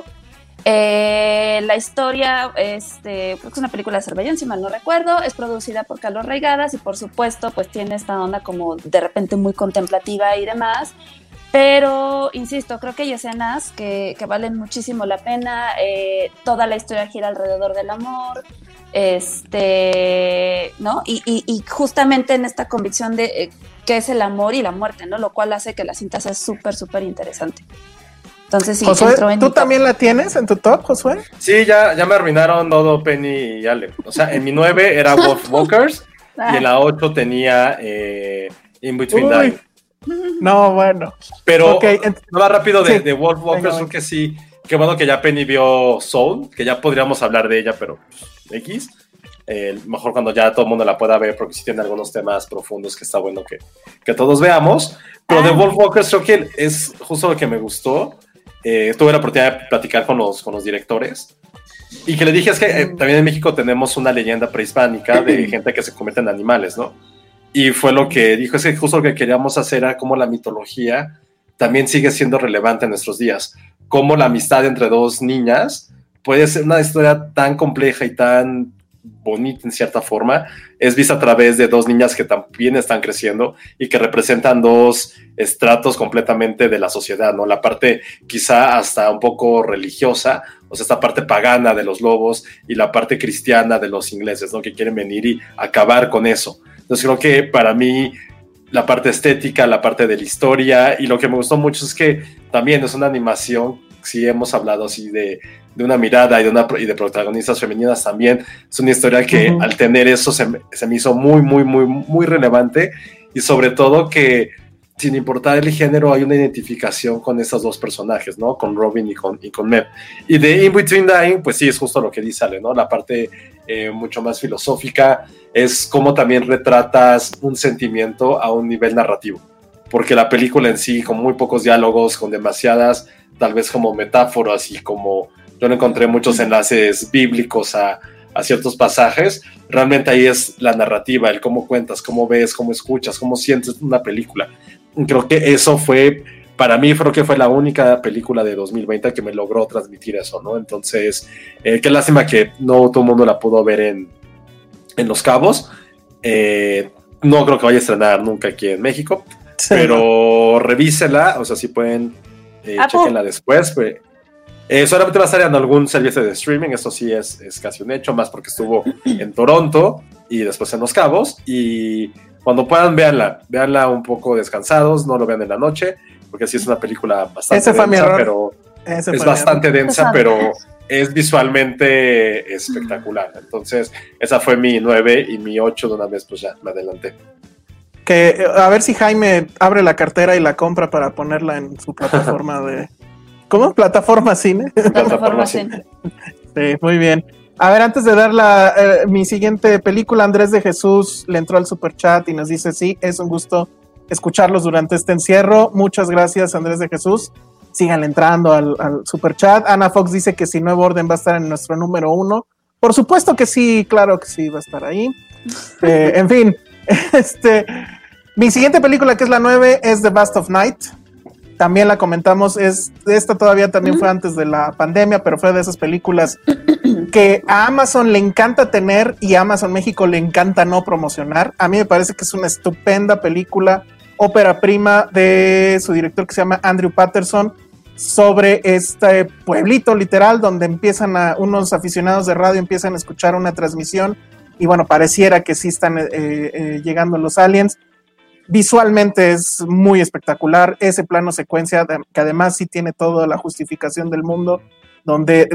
Eh, la historia, este, creo que es una película de Azerbaiyán, si mal no recuerdo, es producida por Carlos Reigadas y por supuesto pues tiene esta onda como de repente muy contemplativa y demás. Pero, insisto, creo que hay escenas que, que valen muchísimo la pena. eh, toda la historia gira alrededor del amor. Este, ¿no? Y, y- y justamente en esta convicción de eh, qué es el amor y la muerte, ¿no? Lo cual hace que la cinta sea súper, súper interesante. Entonces, sí, Josué, entró en ¿tú también la tienes en tu top, Josué? Sí, ya, ya me arruinaron todo Penny y Ale. O sea, en mi 9 era (laughs) Wolf Walkers y en la 8 tenía eh, In Between Uy. Dying. No, bueno. Pero Ok, ent- no va rápido de, Sí. de Wolf Walkers, Venga, creo que sí. Qué bueno que ya Penny vio Soul, que ya podríamos hablar de ella, pero pues, X. Eh, mejor cuando ya todo el mundo la pueda ver, porque sí tiene algunos temas profundos que está bueno que, que todos veamos. Pero de Ah. Wolf Walkers creo que es justo lo que me gustó. Eh, tuve la oportunidad de platicar con los, con los directores. Y que le dije es que eh, también en México tenemos una leyenda prehispánica de (clears throat) gente que se convierte en animales, ¿no? Y fue lo que dijo, es que justo lo que queríamos hacer era como la mitología también sigue siendo relevante en nuestros días. Como la amistad entre dos niñas puede ser una historia tan compleja y tan bonita en cierta forma, es vista a través de dos niñas que también están creciendo y que representan dos estratos completamente de la sociedad, ¿no? La parte quizá hasta un poco religiosa, o sea, esta parte pagana de los lobos y la parte cristiana de los ingleses, ¿no? Que quieren venir y acabar con eso. Entonces creo que para mí la parte estética, la parte de la historia y lo que me gustó mucho es que también es una animación, si hemos hablado así de, de una mirada y de, una, y de protagonistas femeninas también, es una historia que Ujú. al tener eso se, se me hizo muy, muy, muy, muy relevante y sobre todo que sin importar el género hay una identificación con estos dos personajes, ¿no? Con Robin y con, y con Meb. Y de In Between Dying, pues sí, es justo lo que dice Ale, ¿no? La parte eh, mucho más filosófica es cómo también retratas un sentimiento a un nivel narrativo. Porque la película en sí, con muy pocos diálogos, con demasiadas, tal vez como metáforas y como yo no encontré muchos enlaces bíblicos a, a ciertos pasajes, realmente ahí es la narrativa, el cómo cuentas, cómo ves, cómo escuchas, cómo sientes una película. Creo que eso fue, para mí creo que fue la única película de 2020 que me logró transmitir eso, ¿no? Entonces, eh, qué lástima que no todo el mundo la pudo ver en, en Los Cabos. Eh, no creo que vaya a estrenar nunca aquí en México, (laughs) pero revísela, o sea, si pueden, eh, chequenla después. pues. Eh, solamente va a estar en algún servicio de streaming, eso sí es, es casi un hecho, más porque estuvo (clears throat) en Toronto y después en Los Cabos. Y cuando puedan, véanla, véanla un poco descansados, no lo vean en la noche, porque sí es una película bastante Ese fue mi densa, error. pero Ese es fue mi bastante densa, Esa- pero es visualmente espectacular. Entonces, esa fue mi 9 y mi 8 de una vez, pues ya me adelanté. Que a ver si Jaime abre la cartera y la compra para ponerla en su plataforma de. (laughs) ¿Cómo? ¿Plataforma cine? Plataforma sí. cine. (laughs) Sí, muy bien. A ver, antes de dar la, eh, mi siguiente película, Andrés de Jesús le entró al super chat y nos dice: Sí, es un gusto escucharlos durante este encierro. Muchas gracias, Andrés de Jesús. Sigan entrando al, al super chat. Ana Fox dice que si Nuevo Orden va a estar en nuestro número uno. Por supuesto que sí, claro que sí, va a estar ahí. (laughs) Eh, en fin, este, mi siguiente película, que es la 9, es The Best of Night. También la comentamos, es, esta todavía también fue antes de la pandemia, pero fue de esas películas (clears throat) que a Amazon le encanta tener y a Amazon México le encanta no promocionar. A mí me parece que es una estupenda película, ópera prima de su director que se llama Andrew Patterson, sobre este pueblito literal donde empiezan a unos aficionados de radio empiezan a escuchar una transmisión y bueno, pareciera que sí están eh, eh, llegando los aliens. Visualmente es muy espectacular ese plano secuencia que además sí tiene toda la justificación del mundo, donde eh,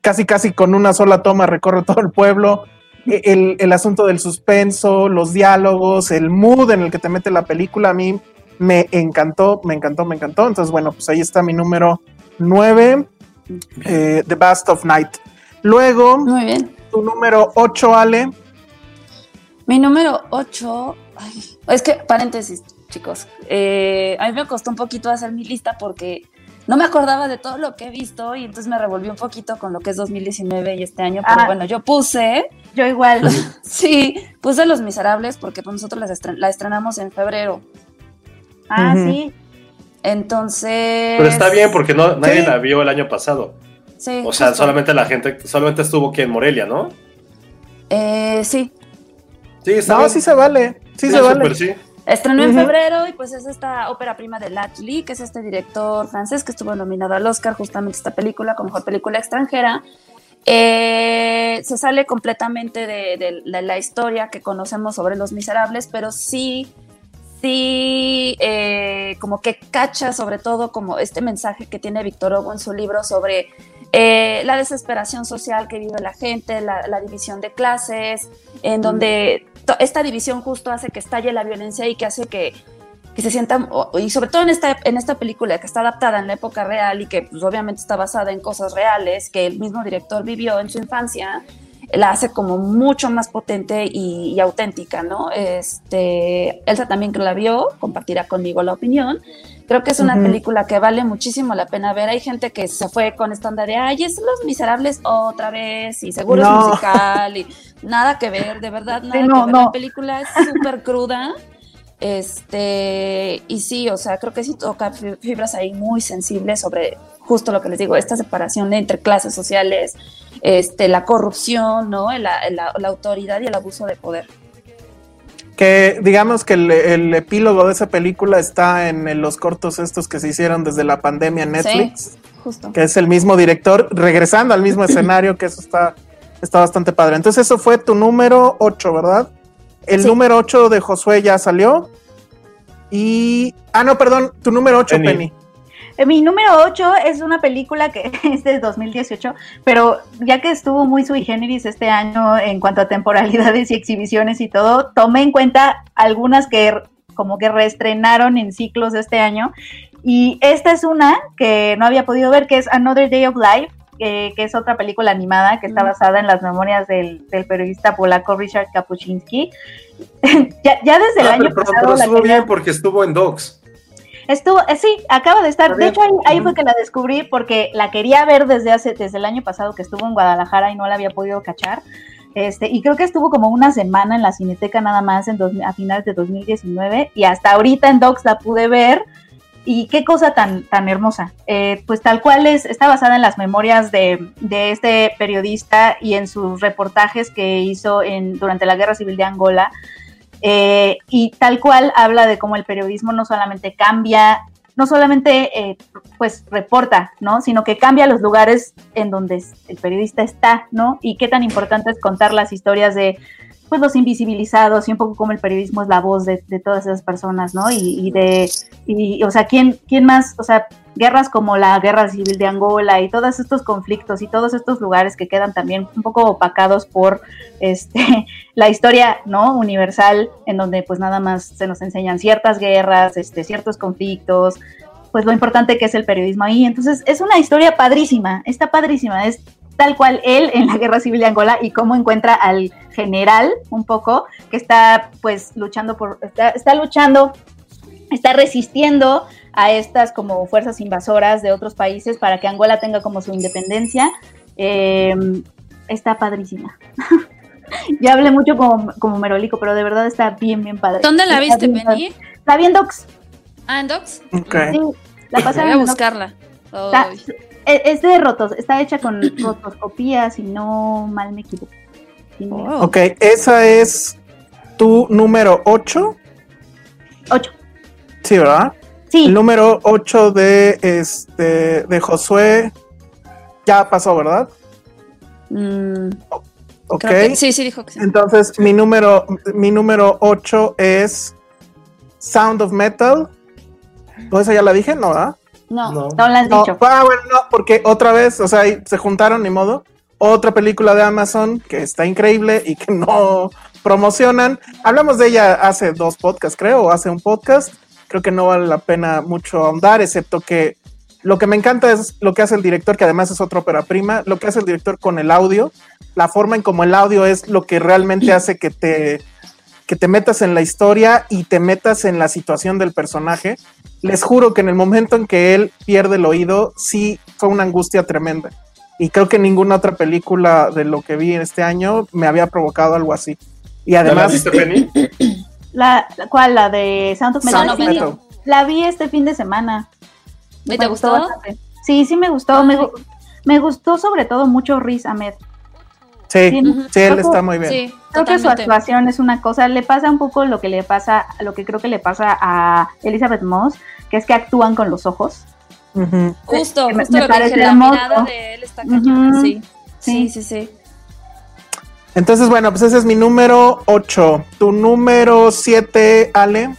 casi casi con una sola toma recorre (laughs) todo el pueblo el, el asunto del suspenso, los diálogos, el mood en el que te mete la película, a mí me encantó, me encantó, me encantó. Entonces, bueno, pues ahí está mi número 9, eh, The Bast of Night. Luego, Muy bien. tu número 8, Ale. Mi número 8. Es que, paréntesis, chicos. eh, a mí me costó un poquito hacer mi lista porque no me acordaba de todo lo que he visto y entonces me revolví un poquito con lo que es 2019 y este año. Pero Ah. bueno, yo puse, Yo igual. (laughs) sí, puse Los Miserables porque pues, nosotros las estren- la estrenamos en febrero. Ah, sí. Entonces. Pero está bien porque no, nadie Sí. la vio el año pasado. Sí, O sea, justo. solamente la gente, solamente estuvo aquí en Morelia, ¿no? Eh, sí, Sí, está No, bien. sí se vale, sí Sí, se vale. súper sí. Estrenó en Ujú. febrero y pues es esta ópera prima de Lat Lee, que es este director francés que estuvo nominado al Oscar justamente esta película como mejor película extranjera. Eh, se sale completamente de, de la, la historia que conocemos sobre Los Miserables, pero sí, sí, eh, como que cacha sobre todo como este mensaje que tiene Víctor Hugo en su libro sobre eh, la desesperación social que vive la gente, la, la división de clases, en donde esta división justo hace que estalle la violencia y que hace que, que se sientan, y sobre todo en esta, en esta película que está adaptada en la época real y que pues, obviamente está basada en cosas reales que el mismo director vivió en su infancia, la hace como mucho más potente y, y auténtica, ¿no? Este, Elsa también que la vio, compartirá conmigo la opinión. Creo que es una película que vale muchísimo la pena ver. Hay gente que se fue con esta onda de, ay, es Los Miserables otra vez y seguro No. es musical y nada que ver, de verdad, nada no, que ver. no. La película es súper cruda. Este, y sí, o sea, creo que sí toca fi- fibras ahí muy sensibles sobre justo lo que les digo, esta separación entre clases sociales, este, la corrupción, ¿no? La, la- la autoridad y el abuso de poder. Que digamos que el, el epílogo de esa película está en, los cortos estos que se hicieron desde la pandemia en Netflix, Justo. que es el mismo director, regresando al mismo (laughs) escenario, que eso está, está bastante padre. Entonces eso fue tu número 8, ¿verdad? El Sí. número 8 de Josué ya salió. Y... Ah, no, perdón, tu número 8, Penny. Penny. Mi número 8 es una película que (laughs) es de 2018, pero ya que estuvo muy sui generis este año en cuanto a temporalidades y exhibiciones y todo, tomé en cuenta algunas que como que reestrenaron en ciclos de este año. Y esta es una que no había podido ver, que es Another Day of Life, eh, que es otra película animada que está basada en las memorias del, del periodista polaco Richard Kapuscinski. (laughs) ya, ya desde el Ah, año pero, pero- pasado pero la estuvo quería- bien porque estuvo en Docs. Estuvo, eh, sí, acaba de estar. De hecho, ahí, fue que la descubrí porque la quería ver desde hace, desde el año pasado que estuvo en Guadalajara y no la había podido cachar. Este, y creo que estuvo como una semana en la Cineteca nada más en dos- a finales de 2019 y hasta ahorita en Docs la pude ver. Y qué cosa tan, tan hermosa. Eh, pues tal cual es, está basada en las memorias de, de este periodista y en sus reportajes que hizo en, durante la Guerra Civil de Angola. Eh, y tal cual habla de cómo el periodismo no solamente cambia, no solamente eh, pues reporta, ¿no? Sino que cambia los lugares en donde el periodista está, ¿no? Y qué tan importante es contar las historias de pues los invisibilizados y un poco como el periodismo es la voz de, todas esas personas, ¿no? Y, y de, y, o sea, ¿quién, ¿quién más? O sea, guerras como la guerra civil de Angola y todos estos conflictos y todos estos lugares que quedan también un poco opacados por este (laughs) la historia no universal en donde pues nada más se nos enseñan ciertas guerras este ciertos conflictos pues lo importante que es el periodismo ahí entonces es una historia padrísima está padrísima es tal cual él en la guerra civil de Angola y cómo encuentra al general un poco que está pues luchando por está, está luchando está resistiendo a estas como fuerzas invasoras de otros países para que Angola tenga como su independencia. Eh, está padrísima. (laughs) ya hablé mucho como, como merolico, pero de verdad está bien, bien padre. ¿Dónde la Está viste, bien Penny? La vi en Docs. Ah, en Docs. Ok. Sí, la Voy pasaron a buscarla. Está-. Es, es de rotos, está hecha con (clears throat) rotoscopía, si no mal me equivoco. Si no- Oh. Ok, esa es tu número 8. Ocho. Sí, ¿verdad? Sí, El número 8 de este de Josué ya pasó, ¿verdad? Mm, Ok. que- sí, sí, dijo que sí. Entonces, mi número mi número 8 es Sound of Metal. ¿O esa ya la dije? No, ¿verdad? No. No. no la has No, dicho. ah, bueno, no, porque otra vez, o sea, ahí se juntaron, ni modo. otra película de Amazon que está increíble y que no promocionan. Hablamos de ella hace dos podcasts, creo, o hace un podcast. Creo que no vale la pena mucho ahondar, excepto que lo que me encanta es lo que hace el director, que además es otra ópera prima, lo que hace el director con el audio, la forma en como el audio es lo que realmente hace que te, que te metas en la historia y te metas en la situación del personaje. Les juro que en el momento en que él pierde el oído, sí fue una angustia tremenda. Y creo que ninguna otra película de lo que vi este año me había provocado algo así. Y ¿Ya la además? (coughs) La, la- ¿Cuál? La de Sound of Metal. Sound of Sí, Metal. La vi este fin de semana. ¿Y Me te gustó? bastante. Sí, sí me gustó. Me, gu- me gustó sobre todo mucho Riz Ahmed. Sí, Sí. sí, él está muy bien. Sí, Creo que su actuación es una cosa, le pasa un poco lo que le pasa, lo que creo que le pasa a Elizabeth Moss, que es que actúan con los ojos. Justo, que me- justo me lo que parece dije, la mirada de él está cañona. Sí, Sí. sí, sí. Entonces, bueno, pues ese es mi número 8. Tu número 7, Ale.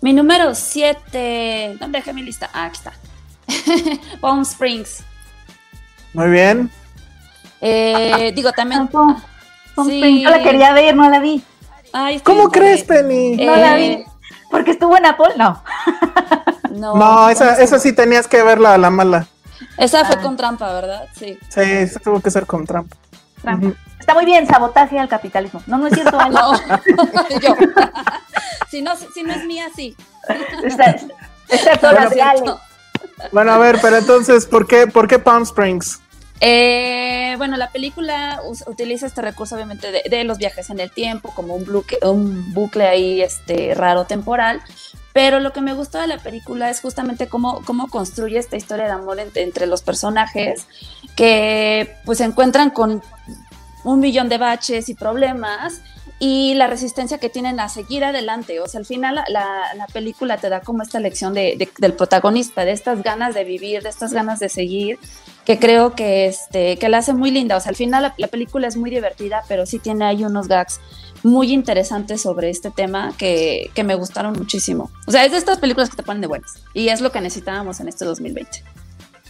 Mi número 7. ¿Dónde dejé mi lista? Ah, aquí está. (laughs) Palm Springs. Muy bien. Eh, digo, también. Sí. Yo la quería ver, no la vi. Ay, ¿Cómo crees, Penny? No la Eh, vi. Porque estuvo en Apple, no. No, no, esa, ¿cómo esa sí tenías que verla a la mala. Esa fue Ah. con trampa, ¿verdad? Sí. Sí, esa tuvo que ser con trampa. Está muy bien, sabotaje al capitalismo. No, no es cierto, Ale. No, (laughs) yo. si, no, si no es mía, sí. Excepto No, las no es de Ale. cierto. Bueno, a ver, pero entonces, ¿por qué, por qué Palm Springs? Eh, bueno, la película utiliza este recurso obviamente de, de los viajes en el tiempo, como un bucle, un bucle ahí este, raro temporal, pero lo que me gustó de la película es justamente cómo, cómo construye esta historia de amor en- entre los personajes que pues se encuentran con un millón de baches y problemas y la resistencia que tienen a seguir adelante. O sea, al final la, la- la película te da como esta lección de- de- del protagonista, de estas ganas de vivir, de estas ganas de seguir, que creo que, este, que la hace muy linda. O sea, al final la, la película es muy divertida, pero sí tiene ahí unos gags muy interesantes sobre este tema que, que me gustaron muchísimo. O sea, es de estas películas que te ponen de buenas. Y es lo que necesitábamos en este 2020.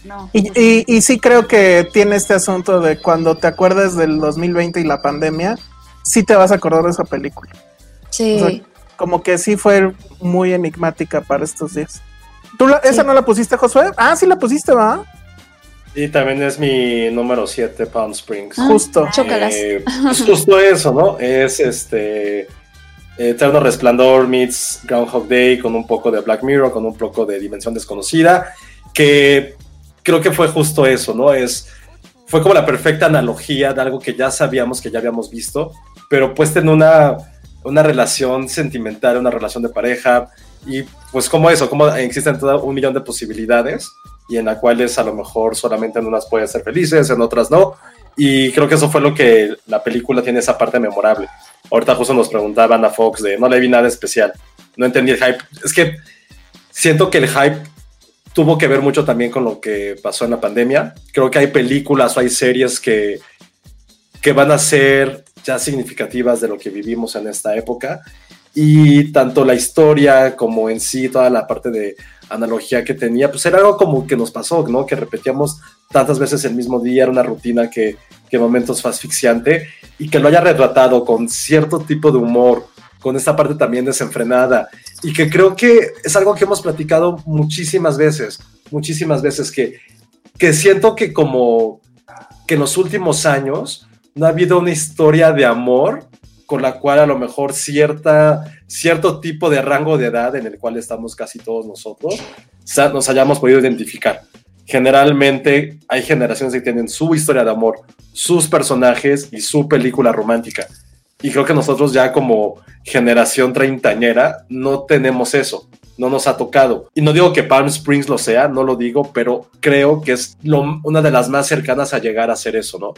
No. Y, y, y sí creo que tiene este asunto de cuando te acuerdas del 2020 y la pandemia, sí te vas a acordar de esa película. Sí. O sea, como que sí fue muy enigmática para estos días. ¿Tú la- esa no la pusiste, Josué? Ah, sí la pusiste, ¿va? Y también es mi número 7, Palm Springs. Ah, Justo. Chócalas. Eh, (laughs) es justo eso, ¿no? Es este Eterno Resplandor meets Groundhog Day con un poco de Black Mirror, con un poco de Dimensión Desconocida, que creo que fue justo eso, ¿no? Es, fue como la perfecta analogía de algo que ya sabíamos, que ya habíamos visto, pero puesta en una, una relación sentimental, una relación de pareja, y pues como eso, como existen todo un millón de posibilidades y en las cuales a lo mejor solamente en unas pueden ser felices, en otras no, y creo que eso fue lo que la película tiene esa parte memorable. Ahorita justo nos preguntaban a Fox de no le vi nada especial, no entendí el hype. Es que siento que el hype tuvo que ver mucho también con lo que pasó en la pandemia. Creo que hay películas o hay series que, que van a ser ya significativas de lo que vivimos en esta época. Y tanto la historia como en sí, toda la parte de analogía que tenía, pues era algo como que nos pasó, ¿no? Que repetíamos tantas veces el mismo día, era una rutina que, que en momentos fue asfixiante y que lo haya retratado con cierto tipo de humor, con esta parte también desenfrenada y que creo que es algo que hemos platicado muchísimas veces, muchísimas veces que, que siento que como que en los últimos años no ha habido una historia de amor con la cual a lo mejor cierta, cierto tipo de rango de edad en el cual estamos casi todos nosotros nos hayamos podido identificar. Generalmente hay generaciones que tienen su historia de amor, sus personajes y su película romántica. Y creo que nosotros ya como generación treintañera no tenemos eso, no nos ha tocado. Y no digo que Palm Springs lo sea, no lo digo, pero creo que es lo- una de las más cercanas a llegar a ser eso, ¿no?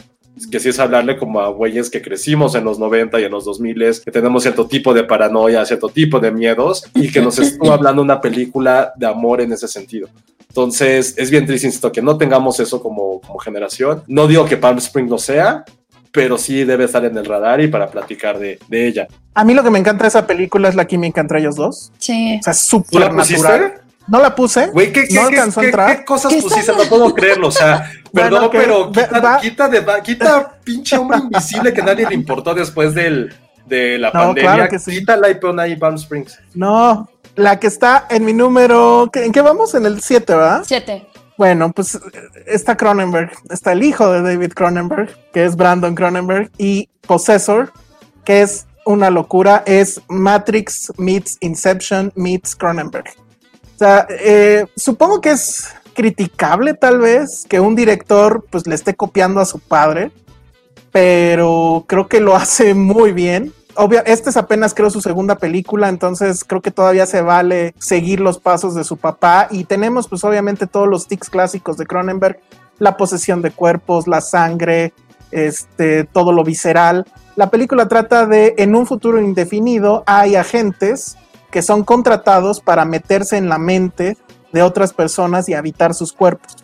Que sí es hablarle como a güeyes que crecimos en los 90 y en los 2000, que tenemos cierto tipo de paranoia, cierto tipo de miedos, y que nos estuvo hablando una película de amor en ese sentido. Entonces, es bien triste, insisto, que no tengamos eso como generación. No digo que Palm Springs lo sea, pero sí debe estar en el radar y para platicar de, de ella. A mí lo que me encanta de esa película es la química entre ellos dos. Sí. O sea, es ¿Tú la súper natural. No la puse. Güey, ¿qué, qué, no qué- a qué- entrar. qué cosas ¿Qué pusiste? No puedo creerlo. O sea, (laughs) Bueno, perdón, pero quita, va- quita, de, va- quita pinche hombre invisible que nadie le importó después del, de la No, pandemia. claro que sí. Quítala y pon ahí Palm Springs. No, la que está en mi número. ¿qué- ¿En qué vamos? En el 7, ¿verdad? Siete. Bueno, pues eh, está Cronenberg, está el hijo de David Cronenberg, que es Brandon Cronenberg, y Possessor, que es una locura, es Matrix meets Inception meets Cronenberg. O sea, eh, supongo que es criticable tal vez que un director pues le esté copiando a su padre, pero creo que lo hace muy bien. Obvio, este es apenas creo su segunda película, entonces creo que todavía se vale seguir los pasos de su papá y tenemos pues obviamente todos los tics clásicos de Cronenberg, la posesión de cuerpos, la sangre, este, todo lo visceral. La película trata de en un futuro indefinido hay agentes que son contratados para meterse en la mente de otras personas y habitar sus cuerpos.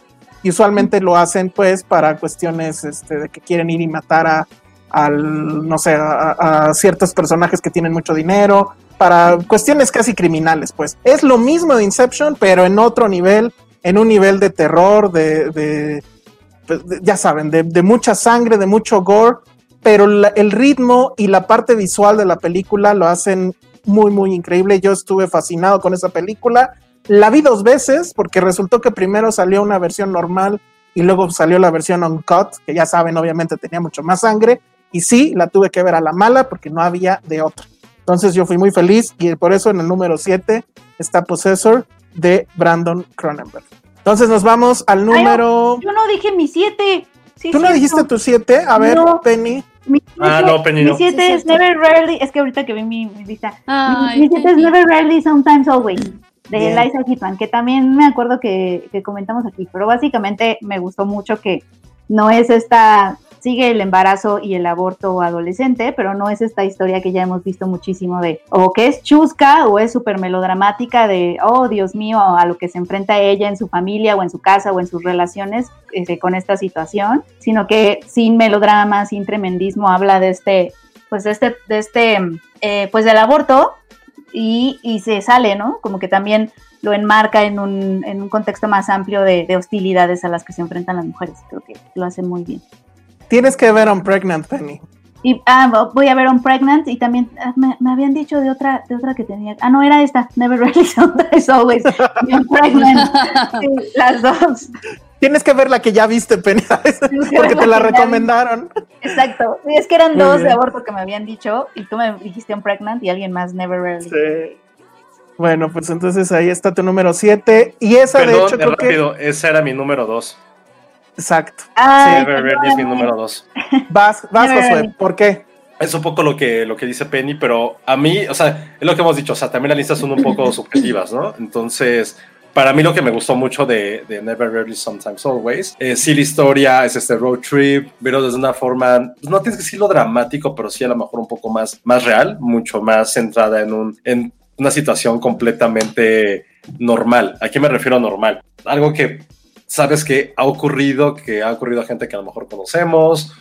Y usualmente lo hacen pues para cuestiones este, de que quieren ir y matar a, al, no sé, a, ciertos personajes que tienen mucho dinero, para cuestiones casi criminales, pues. Es lo mismo de Inception, pero en otro nivel, en un nivel de terror, de, de- pues, ya saben, de, mucha sangre, de mucho gore, pero el ritmo y la parte visual de la película lo hacen muy, muy increíble. Yo estuve fascinado con esa película. La vi dos veces porque resultó que primero salió una versión normal y luego salió la versión uncut, que ya saben, obviamente tenía mucho más sangre. Y sí, la tuve que ver a la mala porque no había de otra. Entonces yo fui muy feliz y por eso en el número 7 está Possessor de Brandon Cronenberg. Entonces nos vamos al número... Yo no dije mi siete. Sí, ¿Tú no dijiste tu 7? A ver, No. Penny. Mi Ah, no, Penny, Mi no. siete Sí, es cierto. Never Rarely. Es que ahorita que vi mi, mi lista. Ay, mi siete es Penny. Never Rarely, Sometimes Always. De Bien. Eliza Hitman, que también me acuerdo que, que comentamos aquí, pero básicamente me gustó mucho que no es esta, sigue el embarazo y el aborto adolescente, pero no es esta historia que ya hemos visto muchísimo de, o que es chusca o es súper melodramática de, oh Dios mío, a lo que se enfrenta ella en su familia o en su casa o en sus relaciones este, con esta situación, sino que sin melodrama, sin tremendismo, habla de este, pues de este, de este, eh, pues del aborto y, y se sale, ¿no? Como que también lo enmarca en un, en un contexto más amplio de, de hostilidades a las que se enfrentan las mujeres. Creo que lo hace muy bien. Tienes que ver On Pregnant, Penny. Y ah, voy a ver On Pregnant y también ah, me, me habían dicho de otra, de otra que tenía. Ah, no, era esta. Never (laughs) Really Sometimes Always. Pregnant. Sí, las dos. Tienes que ver la que ya viste, Penny, porque te la recomendaron. Exacto. Sí, es que eran Muy dos bien. de aborto que me habían dicho y tú me dijiste On Pregnant y alguien más Never Really. Sí. Bueno, pues entonces ahí está tu número 7. Y esa, de hecho, de creo que. rápido, ese era mi número 2. Exacto. Ay, Never Rarely es mi número 2. Vas, vas, Josué. ¿Por qué? Es un poco lo que, lo que dice Penny, pero a mí, o sea, es lo que hemos dicho, o sea, también las listas son un poco (laughs) subjetivas, ¿no? Entonces, para mí lo que me gustó mucho de, de Never Rarely, Sometimes Always, es sí la historia, es este road trip, pero desde una forma, pues, no tienes que decirlo dramático, pero sí a lo mejor un poco más, más real, mucho más centrada en, un, en una situación completamente normal. ¿A qué me refiero a normal? Algo que sabes que ha ocurrido, que ha ocurrido a gente que a lo mejor conocemos,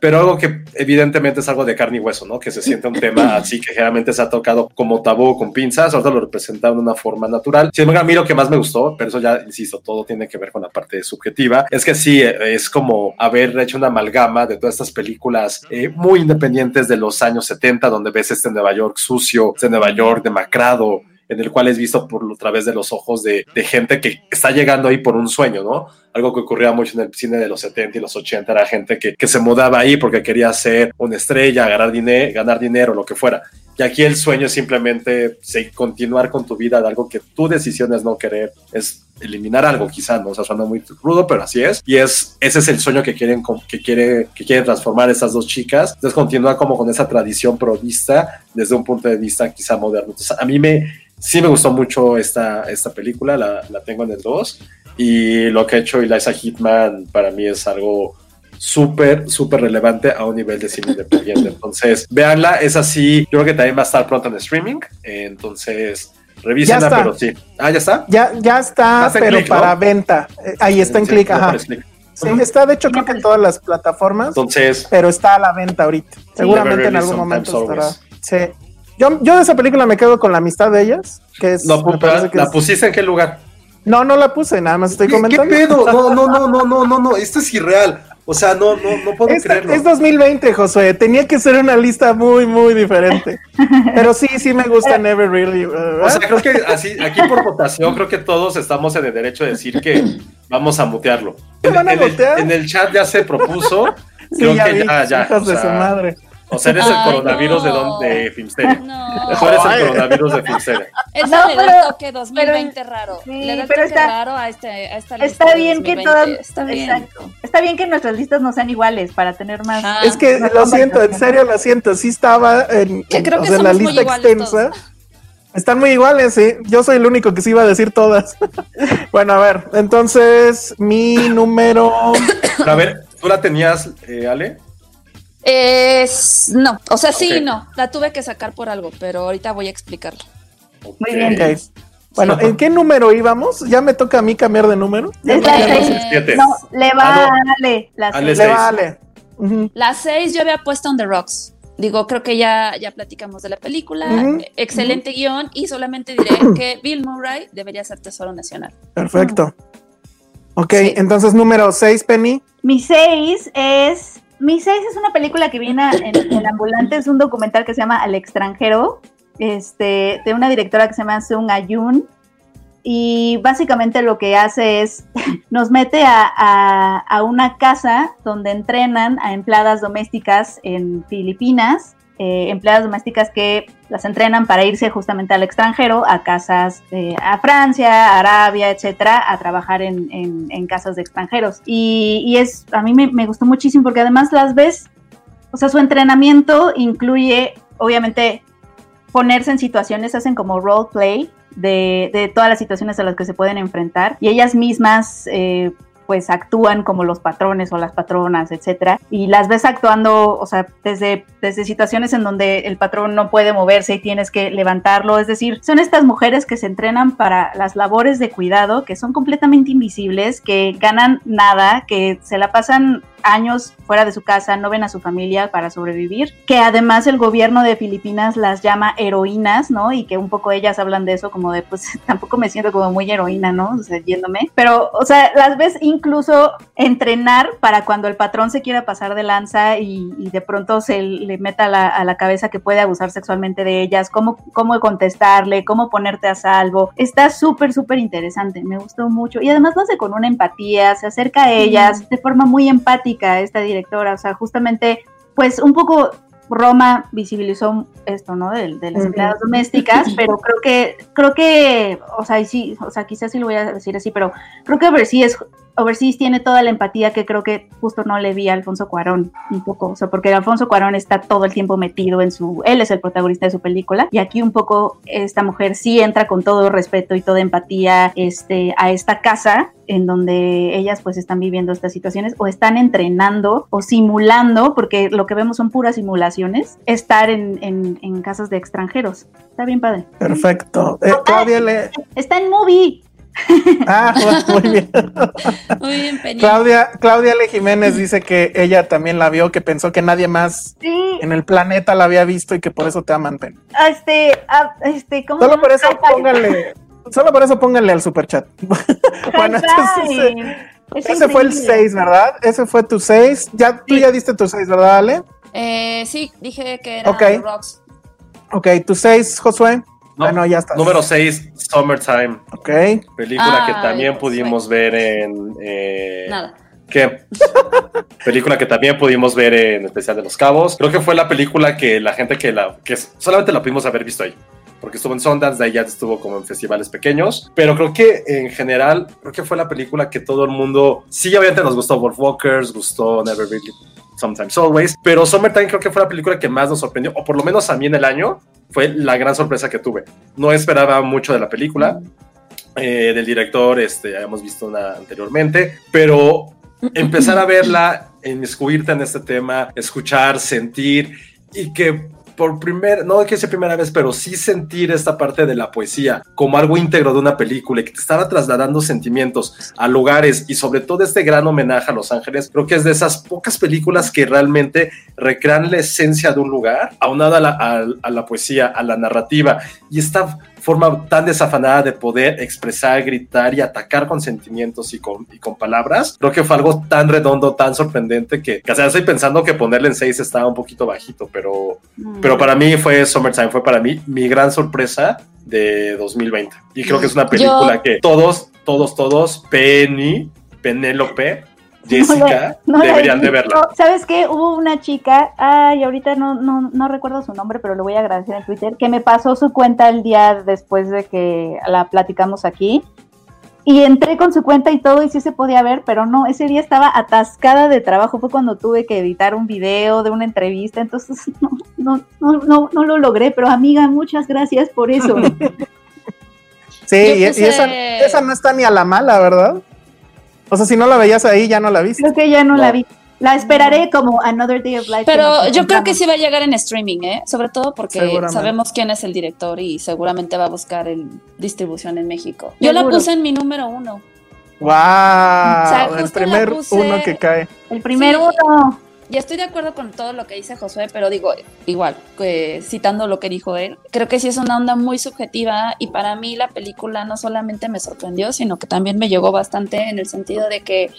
pero algo que evidentemente es algo de carne y hueso, ¿no? Que se siente un tema (laughs) así que generalmente se ha tocado como tabú con pinzas, ahorita lo representaron de una forma natural. Sin embargo, a mí lo que más me gustó, pero eso ya, insisto, todo tiene que ver con la parte subjetiva, es que sí, es como haber hecho una amalgama de todas estas películas eh, muy independientes de los años 70, donde ves este Nueva York sucio, este Nueva York demacrado, en el cual es visto por a través de los ojos de, de gente que está llegando ahí por un sueño, ¿no? Algo que ocurría mucho en el cine de los 70 y los 80 era gente que, que se mudaba ahí porque quería ser una estrella, ganar, dinero, ganar dinero, lo que fuera. Y aquí el sueño es simplemente sí, continuar con tu vida de algo que tu decisión es no querer, es eliminar algo quizá, ¿no? O sea, suena muy rudo, pero así es. Y es, ese es el sueño que quieren, que quiere, que quieren transformar estas dos chicas. Entonces continúa como con esa tradición provista desde un punto de vista quizá moderno. Entonces a mí me, sí me gustó mucho esta, esta película, la, la tengo en el 2. Y lo que ha hecho Eliza Hitman para mí es algo súper, súper relevante a un nivel de cine independiente. (coughs) Entonces, véanla, es así. Yo creo que también va a estar pronto en streaming. Entonces, revísenla, pero sí. Ah, ya está. Ya, ya está, pero Click, ¿no? para venta. Eh, Ahí está en Sí, clic, no ajá. Sí, está de hecho creo que en todas las plataformas, Entonces, pero está a la venta ahorita. Seguramente en algún momento estará. Sí. Yo, yo de esa película me quedo con la amistad de ellas, que es no, me parece que ¿la es- pusiste en qué lugar? No, no la puse, nada más estoy ¿Qué, qué comentando. pedo? (laughs) No, no, no, no, no, no, no, esto es irreal. O sea, no, no, no puedo Es, creerlo. es 2020, Josué. Tenía que ser una lista muy, muy diferente. Pero sí, sí me gusta (laughs) Never Really. uh, O sea, creo que así, (laughs) aquí por votación, creo que todos estamos en el derecho de decir que vamos a mutearlo. ¿Te En, van a en el, mutear? en el chat ya se propuso. sí, creo ya que vi, ya, ya. hijos o de su madre. O sea, eres el coronavirus de, don, de Filmsteria. No. Tú eres el coronavirus de Filmsteria. Eso No, le da pero- el toque 2020 raro. sí, le da el pero toque está- raro a, este, a esta lista Está bien que 2020. todas, Está bien. exacto. Está bien que nuestras listas no sean iguales para tener más. Ah. Es que lo siento, en serio lo siento. Sí estaba en, Que en- creo o que sea, en la lista iguales extensa. Están muy iguales, sí. Yo soy el único que sí iba a decir todas. (laughs) bueno, a ver, entonces mi número. Pero a ver, ¿tú la tenías, eh, Ale? Es, no, o sea, sí no. La tuve que sacar por algo, pero ahorita voy a explicarlo. Muy bien. Ok. Bueno, ¿en qué número íbamos? Ya me toca a mí cambiar de número. Ya Es no- la seis. le va a Ale. La Ale seis. Le seis. vale. Ujú. La 6 yo había puesto On the Rocks. Digo, creo que ya, ya platicamos de la película. Ujú, Excelente guion y solamente diré (clears throat) que Bill Murray debería ser Tesoro Nacional. Perfecto. Ok, Sí. entonces número 6, Penny. Mi 6 es. Mi 6 es una película que viene en ambulante, es un documental que se llama Al extranjero, este, de una directora que se llama Sung Ayun. Y básicamente lo que hace es, (laughs) nos mete a, a- a una casa donde entrenan a empleadas domésticas en Filipinas, eh, empleadas domésticas que las entrenan para irse justamente al extranjero, a casas, eh, a Francia, Arabia, etcétera, a trabajar en, en- casas de extranjeros. Y, y es, a mí me, me gustó muchísimo porque además las ves, o sea, su entrenamiento incluye, obviamente, ponerse en situaciones, hacen como role play de, de todas las situaciones a las que se pueden enfrentar y ellas mismas eh, pues actúan como los patrones o las patronas, etcétera, y las ves actuando, o sea, desde, desde situaciones en donde el patrón no puede moverse y tienes que levantarlo, es decir, son estas mujeres que se entrenan para las labores de cuidado, que son completamente invisibles, que ganan nada, que se la pasan años fuera de su casa, no ven a su familia para sobrevivir, que además el gobierno de Filipinas las llama heroínas, ¿no? Y que un poco ellas hablan de eso como de, pues (laughs) tampoco me siento como muy heroína, ¿no? O sea, yéndome. Pero, o sea, las ves incluso entrenar para cuando el patrón se quiera pasar de lanza y, y de pronto se le meta a la, a la cabeza que puede abusar sexualmente de ellas, cómo, cómo contestarle, cómo ponerte a salvo. Está súper, súper interesante, me gustó mucho. Y además lo hace con una empatía, se acerca a ellas de forma muy empática esta directora, o sea, justamente, pues un poco Roma visibilizó esto, ¿no? De, de las empleadas domésticas, (laughs) pero creo que, creo que, o sea, sí, o sea, quizás sí lo voy a decir así, pero creo que Overseas, Overseas tiene toda la empatía que creo que justo no le vi a Alfonso Cuarón un poco, o sea, porque Alfonso Cuarón está todo el tiempo metido en su, él es el protagonista de su película, y aquí un poco esta mujer sí entra con todo respeto y toda empatía este, a esta casa en donde ellas pues están viviendo estas situaciones o están entrenando o simulando, porque lo que vemos son puras simulaciones, estar en, en- en casas de extranjeros. Está bien padre. Perfecto. Eh, Claudia le. Está en movie. (laughs) Ah, muy bien. Muy bien, Penny. Claudia, Claudia L. Jiménez dice que ella también la vio, que pensó que nadie más Sí, en el planeta la había visto y que por eso te aman, Penny. este, ah, este, ¿cómo Solo por eso Hi-Fi. Solo por eso pónganle al superchat. (laughs) bueno, Hi-Fi. entonces, Es ese fue el increíble. 6, ¿verdad? Ese fue tu 6. Ya, tú ya diste tu 6, ¿verdad, Ale? Eh, sí, dije que era Ok. The Rocks. Ok, tu 6, Josué. No, ah, no, ya está. Número 6, Summertime. Ok. Película que también pues, pudimos ver en. eh, Nada. ¿Qué? (laughs) película que también pudimos ver en Especial de los Cabos. Creo que fue la película que la gente que la. que solamente la pudimos haber visto ahí. Porque estuvo en Sundance, de ahí ya estuvo como en festivales pequeños. Pero creo que en general, creo que fue la película que todo el mundo. Sí, obviamente nos gustó Wolf Walkers, gustó Never Really. Sometimes Always, pero Summertime creo que fue la película que más nos sorprendió, o por lo menos a mí en el año, fue la gran sorpresa que tuve. No esperaba mucho de la película, eh, del director, este, habíamos visto una anteriormente, pero empezar a verla, inmiscuirte en este tema, escuchar, sentir y que por primera, no que sea primera vez, pero sí sentir esta parte de la poesía como algo íntegro de una película y que te estaba trasladando sentimientos a lugares y sobre todo este gran homenaje a Los Ángeles, creo que es de esas pocas películas que realmente recrean la esencia de un lugar, aunada a la, a- a la poesía, a la narrativa. Y está forma tan desafanada de poder expresar, gritar y atacar con sentimientos y con, y con palabras. Creo que fue algo tan redondo, tan sorprendente que, que o sea, estoy pensando que ponerle en 6 estaba un poquito bajito, pero, Mm. pero para mí fue Summertime, fue para mí mi gran sorpresa de 2020. Y creo que es una película Yo- que todos, todos, todos, Penny, Penélope, Jessica, No la he deberían de verla. ¿Sabes qué? Hubo una chica, ay, ahorita no, no, no recuerdo su nombre, pero lo voy a agradecer en Twitter, que me pasó su cuenta el día después de que la platicamos aquí. Y entré con su cuenta y todo, y sí se podía ver, pero no, ese día estaba atascada de trabajo. Fue cuando tuve que editar un video de una entrevista, entonces (laughs) no, no, no, no, no lo logré. Pero amiga, muchas gracias por eso. (laughs) Sí, y, esa, esa no está ni a la mala, ¿verdad? O sea, si no la veías ahí, ya no la viste. Creo que ya no, No. la vi. La esperaré como Another Day of Life. Pero yo creo que sí va a llegar en streaming, ¿eh? Sobre todo porque sabemos quién es el director y seguramente va a buscar el distribución en México. Yo la puse en mi número uno. ¡Wow! sea, el primer puse- uno que cae. El primer Sí. uno. Y estoy de acuerdo con todo lo que dice Josué, pero digo, igual, citando lo que dijo él, creo que sí es una onda muy subjetiva y para mí la película no solamente me sorprendió, sino que también me llegó bastante en el sentido de que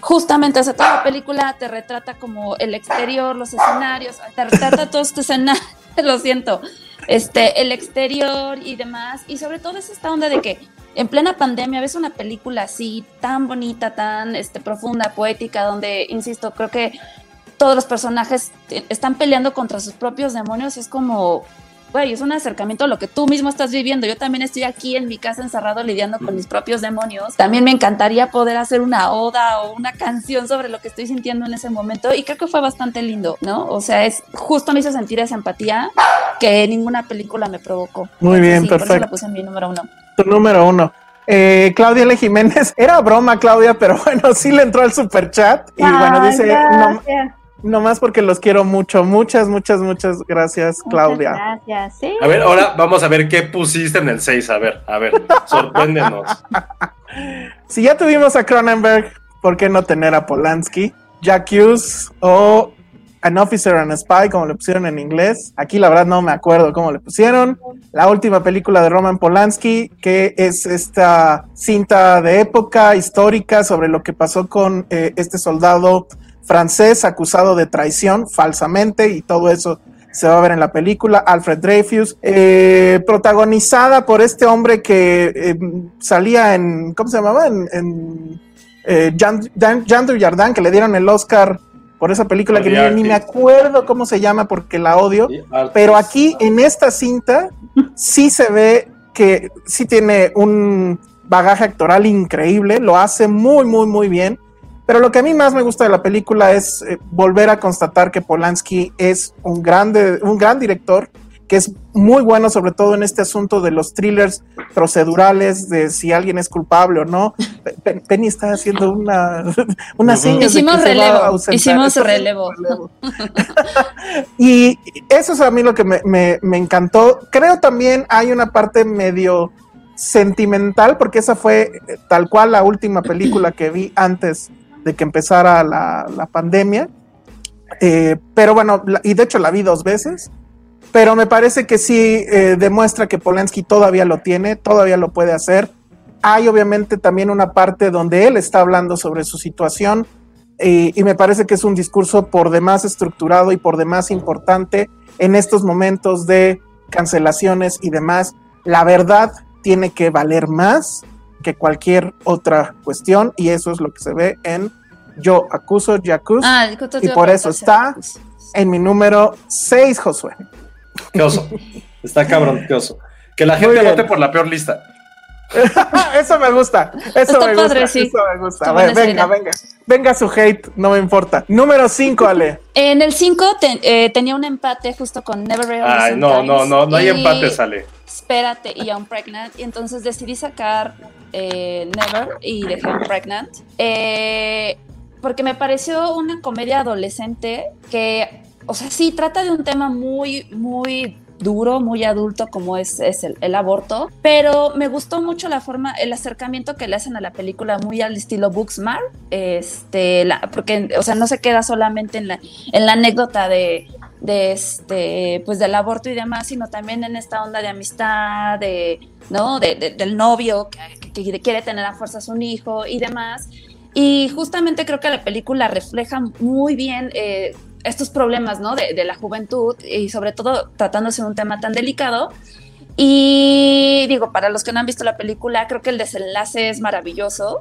justamente, o sea, toda la película te retrata como el exterior, los escenarios, te retrata todo este escenario, (laughs) lo siento, este, el exterior y demás, y sobre todo es esta onda de que en plena pandemia ves una película así, tan bonita, tan este, profunda, poética, donde, insisto, creo que todos los personajes están peleando contra sus propios demonios, es como, güey, es un acercamiento a lo que tú mismo estás viviendo. Yo también estoy aquí en mi casa encerrado lidiando con mis propios demonios. También me encantaría poder hacer una oda o una canción sobre lo que estoy sintiendo en ese momento y creo que fue bastante lindo, ¿no? O sea, es justo me hizo sentir esa empatía que ninguna película me provocó. Muy bien, sí, Por eso perfecto. la puse en mi número uno. Tu número uno. Eh, Claudia L. Jiménez, (laughs) era broma, Claudia, pero bueno, sí le entró al super chat. Y bueno, dice, no. Nomás porque los quiero mucho. Muchas, muchas, muchas gracias, Claudia. Muchas gracias. Sí. A ver, ahora vamos a ver qué pusiste en el 6. A ver, a ver, sorpréndenos. (laughs) Si ya tuvimos a Cronenberg, ¿por qué no tener a Polanski? Jack Hughes o An Officer and a Spy, como le pusieron en inglés. Aquí la verdad no me acuerdo cómo le pusieron. La última película de Roman Polanski, que es esta cinta de época histórica sobre lo que pasó con eh, este soldado francés acusado de traición falsamente y todo eso se va a ver en la película, Alfred Dreyfus, eh, protagonizada por este hombre que eh, salía en, ¿cómo se llamaba? En, en eh, Jean, Jean- Jean Dujardin, que le dieron el Oscar por esa película que ni, ni me acuerdo cómo se llama porque la odio, pero aquí en esta cinta sí se ve que sí tiene un bagaje actoral increíble, lo hace muy, muy, muy bien. Pero lo que a mí más me gusta de la película es eh, volver a constatar que Polanski es un, grande, un gran director, que es muy bueno sobre todo en este asunto de los thrillers procedurales, de si alguien es culpable o no. Pe- Pe- Penny está haciendo una, (laughs) una seña. de Hicimos que se va a relevo, ausentar. hicimos relevo. y eso es a mí lo que me, me- me encantó. Creo también hay una parte medio sentimental, porque esa fue eh, tal cual la última película que vi antes de que empezara la, la pandemia. Eh, pero bueno, y de hecho la vi dos veces. Pero me parece que sí eh, demuestra que Polanski todavía lo tiene, todavía lo puede hacer. Hay obviamente también una parte donde él está hablando sobre su situación y, y me parece que es un discurso por demás estructurado y por demás importante en estos momentos de cancelaciones y demás. La verdad tiene que valer más que cualquier otra cuestión y eso es lo que se ve en Yo acuso, Yacus, Ah, y por eso está en mi número 6, Josué. Qué oso. Está cabrón, qué oso. Que la gente vote por la peor lista. (laughs) eso me gusta, eso Está me padre, gusta, sí. eso me gusta. Ver, venga, venga, venga su hate, no me importa. Número 5, Ale. En el 5 tenía un empate justo con Never Real Ay, no, no, no, no hay empate, sale. Espérate, y un Pregnant. Y entonces decidí sacar eh, Never y dejé un Pregnant. Eh, porque me pareció una comedia adolescente que, o sea, sí, trata de un tema muy, muy duro, muy adulto como es, es el, aborto, pero me gustó mucho la forma, el acercamiento que le hacen a la película muy al estilo Booksmart, este, porque, o sea, no se queda solamente en la, en la anécdota de, de este, pues del aborto y demás, sino también en esta onda de amistad, de, ¿no? De, del novio que, quiere tener a fuerzas un hijo y demás. Y justamente creo que la película refleja muy bien eh, estos problemas, ¿no? De, de, la juventud y sobre todo tratándose de un tema tan delicado. Y digo, para los que no han visto la película, creo que el desenlace es maravilloso.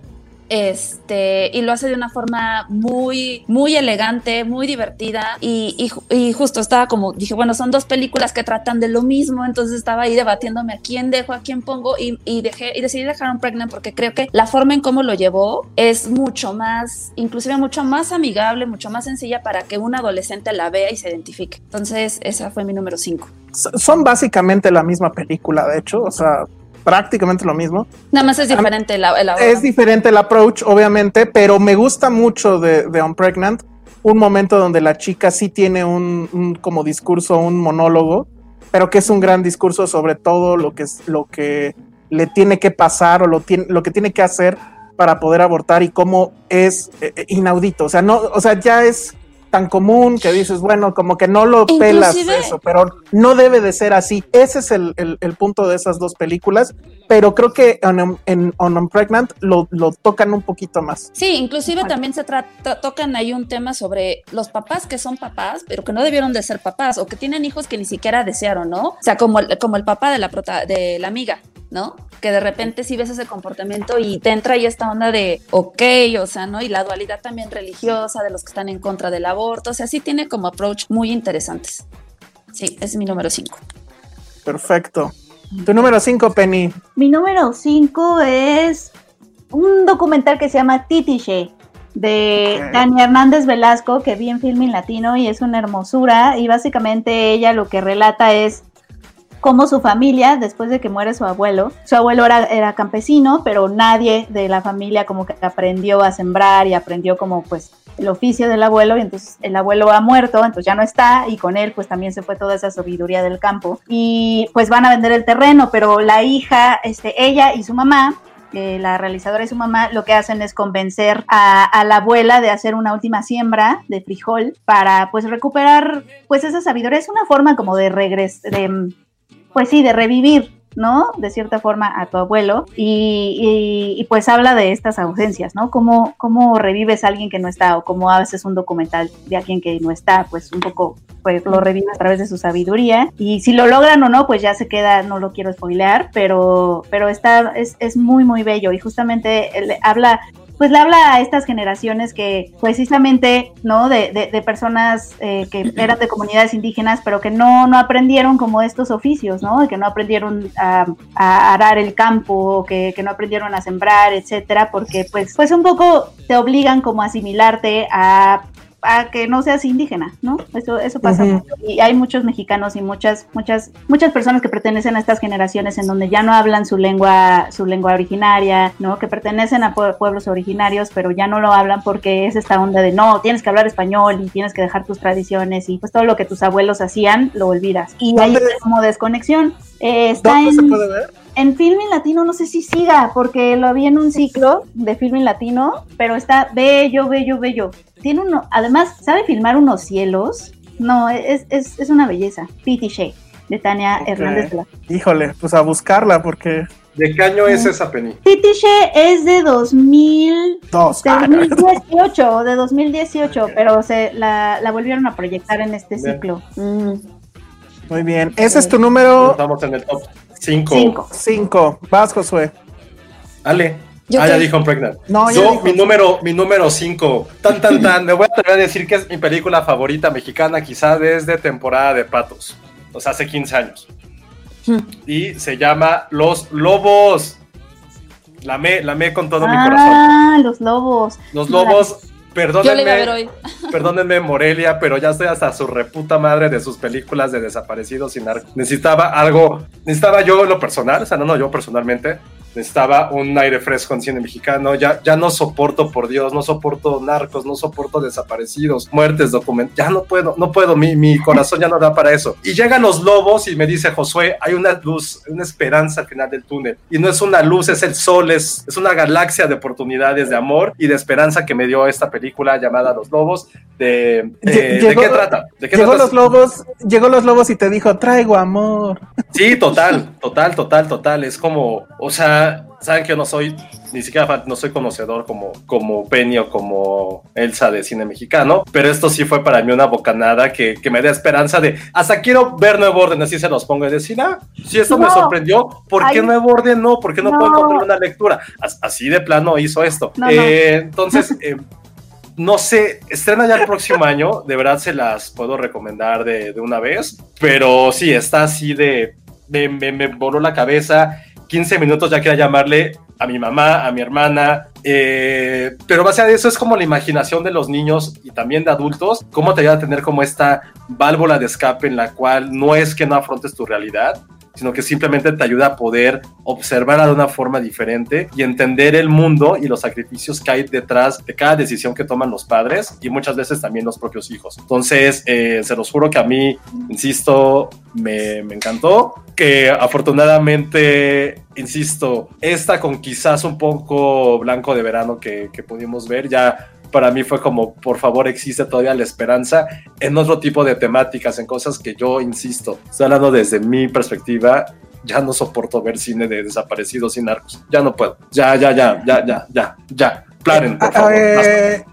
Este, y lo hace de una forma muy, muy elegante, muy divertida. Y, y, justo estaba como, dije, bueno, son dos películas que tratan de lo mismo. Entonces estaba ahí debatiéndome a quién dejo, a quién pongo. Y, y dejé, y decidí dejar un Pregnant porque creo que la forma en cómo lo llevó es mucho más, inclusive mucho más amigable, mucho más sencilla para que un adolescente la vea y se identifique. Entonces, esa fue mi número 5. Son básicamente la misma película, de hecho. O sea, prácticamente lo mismo. Nada más es diferente el, Es diferente el approach, obviamente, pero me gusta mucho de, de On Pregnant un momento donde la chica sí tiene un, como discurso, un monólogo, pero que es un gran discurso sobre todo lo que, es, lo que le tiene que pasar o lo, tiene, lo que tiene que hacer para poder abortar y cómo es eh, eh, inaudito. O sea, no, o sea, ya es tan común que dices, bueno, como que no lo pelas eso, pero no debe de ser así. Ese es el, el, punto de esas dos películas, pero creo que en, en On Pregnant lo, lo, tocan un poquito más. Sí, inclusive también se trata, tocan ahí un tema sobre los papás que son papás, pero que no debieron de ser papás, o que tienen hijos que ni siquiera desearon, ¿no? O sea, como el, como el papá de la, prota, de la amiga, ¿no? Que de repente sí ves ese comportamiento y te entra ahí esta onda de, ok, o sea, ¿no? Y la dualidad también religiosa de los que están en contra del aborto, o sea, sí tiene como approach muy interesantes. Sí, es mi número 5. Perfecto. Tu número 5, Penny. Mi número 5 es un documental que se llama Titiche de Tania Hernández Velasco que vi en Filming Latino y es una hermosura y básicamente ella lo que relata es cómo su familia, después de que muere su abuelo, su abuelo era, era, campesino, pero nadie de la familia como que aprendió a sembrar y aprendió como pues el oficio del abuelo. Y entonces el abuelo ha muerto, entonces ya no está y con él pues también se fue toda esa sabiduría del campo. Y pues van a vender el terreno, pero la hija, este, ella y su mamá la realizadora y su mamá lo que hacen es convencer a, a, la abuela de hacer una última siembra de frijol para pues recuperar pues esa sabiduría. Es una forma como de regresar, de pues sí, de revivir, ¿no? De cierta forma a tu abuelo y, pues habla de estas ausencias, ¿no? Cómo, cómo revives a alguien que no está o cómo haces un documental de alguien que no está, pues un poco, pues lo revive a través de su sabiduría y si lo logran o no, pues ya se queda, no lo quiero spoilear, pero, pero está, es, es muy, muy bello y justamente él habla pues le habla a estas generaciones que precisamente, ¿no? De, de, personas eh, que (clears throat) eran de comunidades indígenas, pero que no, no aprendieron como estos oficios, ¿no? Que no aprendieron a, arar el campo, que, que, no aprendieron a sembrar, etcétera, porque pues, pues un poco te obligan como a asimilarte a a que no seas indígena, ¿no? Eso, eso pasa mucho. Y hay muchos mexicanos y muchas, muchas, muchas personas que pertenecen a estas generaciones en donde ya no hablan su lengua, su lengua originaria, ¿no? Que pertenecen a pueblos originarios, pero ya no lo hablan porque es esta onda de no, tienes que hablar español y tienes que dejar tus tradiciones y pues todo lo que tus abuelos hacían lo olvidas. Y hay como desconexión. Eh, está en, se puede ver? En Filming Latino no sé si siga, porque lo vi en un ciclo de Filming Latino, pero está bello, bello, bello. Tiene uno, además, sabe filmar unos cielos. No, es, es, es una belleza. Pity Shea, de Tania Hernández. Híjole, pues a buscarla, porque ¿De qué año es esa, Penny? Titiche es de 2000, Dos. de 2018, de 2018, pero se la, la, volvieron a proyectar en este ciclo. Mm. Muy bien. Ese es tu número. Estamos en el top Cinco. Cinco. Cinco. Vas, Josué. Ale. ah, ya dijo Pregnant. No, Yo, mi número, mi número cinco. Tan, tan, tan. Me voy a atrever a decir que es mi película favorita mexicana, quizá desde temporada de Patos. O sea, hace 15 años. Hmm. Y se llama Los Lobos. La me, la me con todo mi corazón. Ah, los lobos. Los lobos Perdónenme, (laughs) perdónenme, Morelia, pero ya estoy hasta su reputa madre de sus películas de desaparecidos y narcos. Necesitaba algo, necesitaba yo lo personal, o sea, no, no, yo personalmente, necesitaba un aire fresco en cine mexicano. Ya, ya no soporto, por Dios, no soporto narcos, no soporto desaparecidos, muertes, documentos. Ya no puedo, no puedo, mi, mi corazón ya no da para eso. Y llegan los lobos y me dice Josué, hay una luz, una esperanza al final del túnel. Y no es una luz, es el sol, es, es una galaxia de oportunidades, de amor y de esperanza que me dio esta película llamada Los Lobos. de, eh, ¿de qué trata? ¿De qué Llegó los lobos, llegó los lobos y te dijo, traigo amor. Sí, total, total, total, total. Es como, o sea, saben que yo no soy, ni siquiera fan- no soy conocedor como, como Penny o como Elsa de cine mexicano, pero esto sí fue para mí una bocanada que, que me da esperanza de, hasta quiero ver Nuevo Orden, así se los pongo y decir, ah, si esto me No. sorprendió, ¿por qué Ay. Nuevo Orden no? ¿Por qué no, No. puedo encontrar una lectura? As- Así de plano hizo esto. No, Eh, Entonces, eh, no sé, estrena ya el próximo año, de verdad se las puedo recomendar de, de una vez, pero sí, está así de, me, me, me voló la cabeza, 15 minutos ya quería llamarle a mi mamá, a mi hermana, eh, pero más allá de eso es como la imaginación de los niños y también de adultos, cómo te ayuda a tener como esta válvula de escape en la cual no es que no afrontes tu realidad, sino que simplemente te ayuda a poder observarla de una forma diferente y entender el mundo y los sacrificios que hay detrás de cada decisión que toman los padres y muchas veces también los propios hijos. Entonces, eh, se los juro que a mí, insisto, me, me encantó, que afortunadamente, insisto, esta con quizás un poco blanco de verano que, que pudimos ver, ya para mí fue como, por favor, existe todavía la esperanza en otro tipo de temáticas, en cosas que yo, insisto, estoy hablando desde mi perspectiva, ya no soporto ver cine de desaparecidos y narcos. Ya no puedo. Ya, ya, ya, ya, ya, ya, ya. Plaren, por favor. Eh,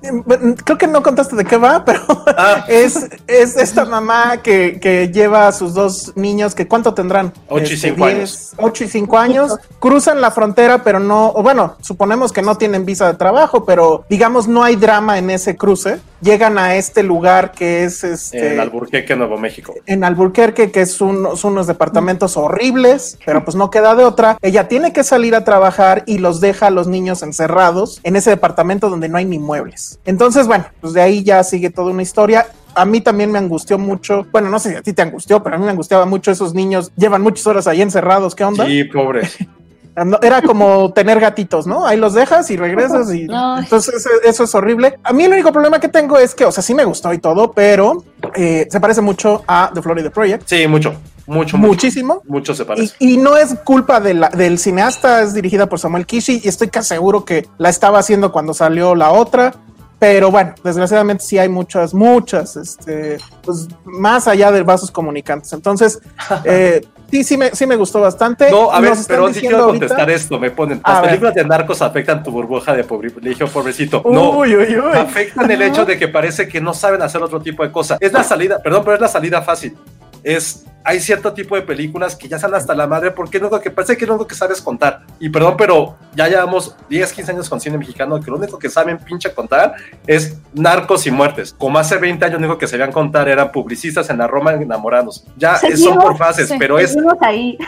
creo que no contaste de qué va, (laughs) pero Ah. es, es esta mamá que, que lleva a sus dos niños, que ¿cuánto tendrán? Ocho y Este, cinco diez, años. Ocho y cinco años, cruzan la frontera, pero no, o bueno, suponemos que no tienen visa de trabajo, pero digamos no hay drama en ese cruce. Llegan a este lugar que es este, En Alburquerque, Nuevo México. en Alburquerque, que es un- son unos departamentos horribles, pero pues no queda de otra. Ella tiene que salir a trabajar y los deja a los niños encerrados en ese departamento donde no hay ni muebles. Entonces, bueno, pues de ahí ya sigue toda una historia. A mí también me angustió mucho, bueno, no sé si a ti te angustió, pero a mí me angustiaba mucho esos niños, llevan muchas horas ahí encerrados, ¿qué onda? Sí, pobre. (laughs) No, Era como tener gatitos, ¿no? Ahí los dejas y regresas y (laughs) Ay. entonces eso, es horrible. A mí el único problema que tengo es que, o sea, sí me gustó y todo, pero eh, se parece mucho a The Florida Project. Sí, mucho. Mucho, mucho. Muchísimo. Mucho se Y, parece. y no es culpa de la- del cineasta, es dirigida por Samuel Kishi y estoy casi seguro que la estaba haciendo cuando salió la otra. Pero bueno, desgraciadamente sí hay muchas, muchas, este, pues más allá de vasos comunicantes. Entonces, (laughs) eh, sí, sí me, sí me gustó bastante. No, a ver, pero sí diciendo quiero ahorita- contestar esto. Me ponen, A las ver. películas de narcos afectan tu burbuja de privilegio, pobrecito. No, Uy, uy, uy. afectan el hecho de que parece que no saben hacer otro tipo de cosas. Es la salida, perdón, pero es la salida fácil. Es, hay cierto tipo de películas que ya salen hasta la madre porque es lo que parece que es lo único que sabes contar. Y perdón, pero ya llevamos 10, 15 años con cine mexicano que lo único que saben pinche contar es narcos y muertes. Como hace 20 años lo único que sabían contar eran publicistas en la Roma enamorándose. Ya eh, son Seguimos, por fases, sí, pero es... Seguimos ahí,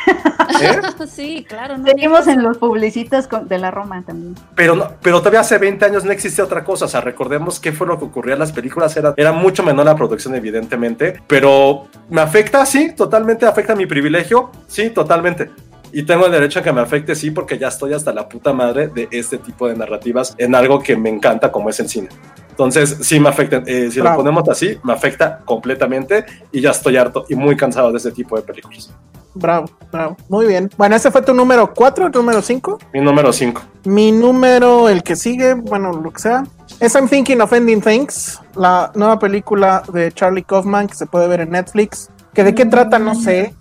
¿eh? (laughs) Sí, claro. no seguimos en los publicistas de la Roma también. Pero, no, pero todavía hace 20 años no existía otra cosa. O sea, recordemos qué fue lo que ocurría en las películas. Era, era mucho menor la producción, evidentemente. Pero me afecta, sí, totalmente afecta mi privilegio. Sí, totalmente. Y tengo el derecho a que me afecte, sí, porque ya estoy hasta la puta madre de este tipo de narrativas en algo que me encanta, como es el cine. Entonces, sí me afecta. eh, si lo ponemos así, me afecta completamente y ya estoy harto y muy cansado de este tipo de películas. Bravo, bravo. Muy bien. Bueno, ese fue tu número 4, tu número 5. Mi número 5. Mi número, el que sigue, bueno, lo que sea, es I'm Thinking of Ending Things, la nueva película de Charlie Kaufman que se puede ver en Netflix. Que de qué trata, no sé.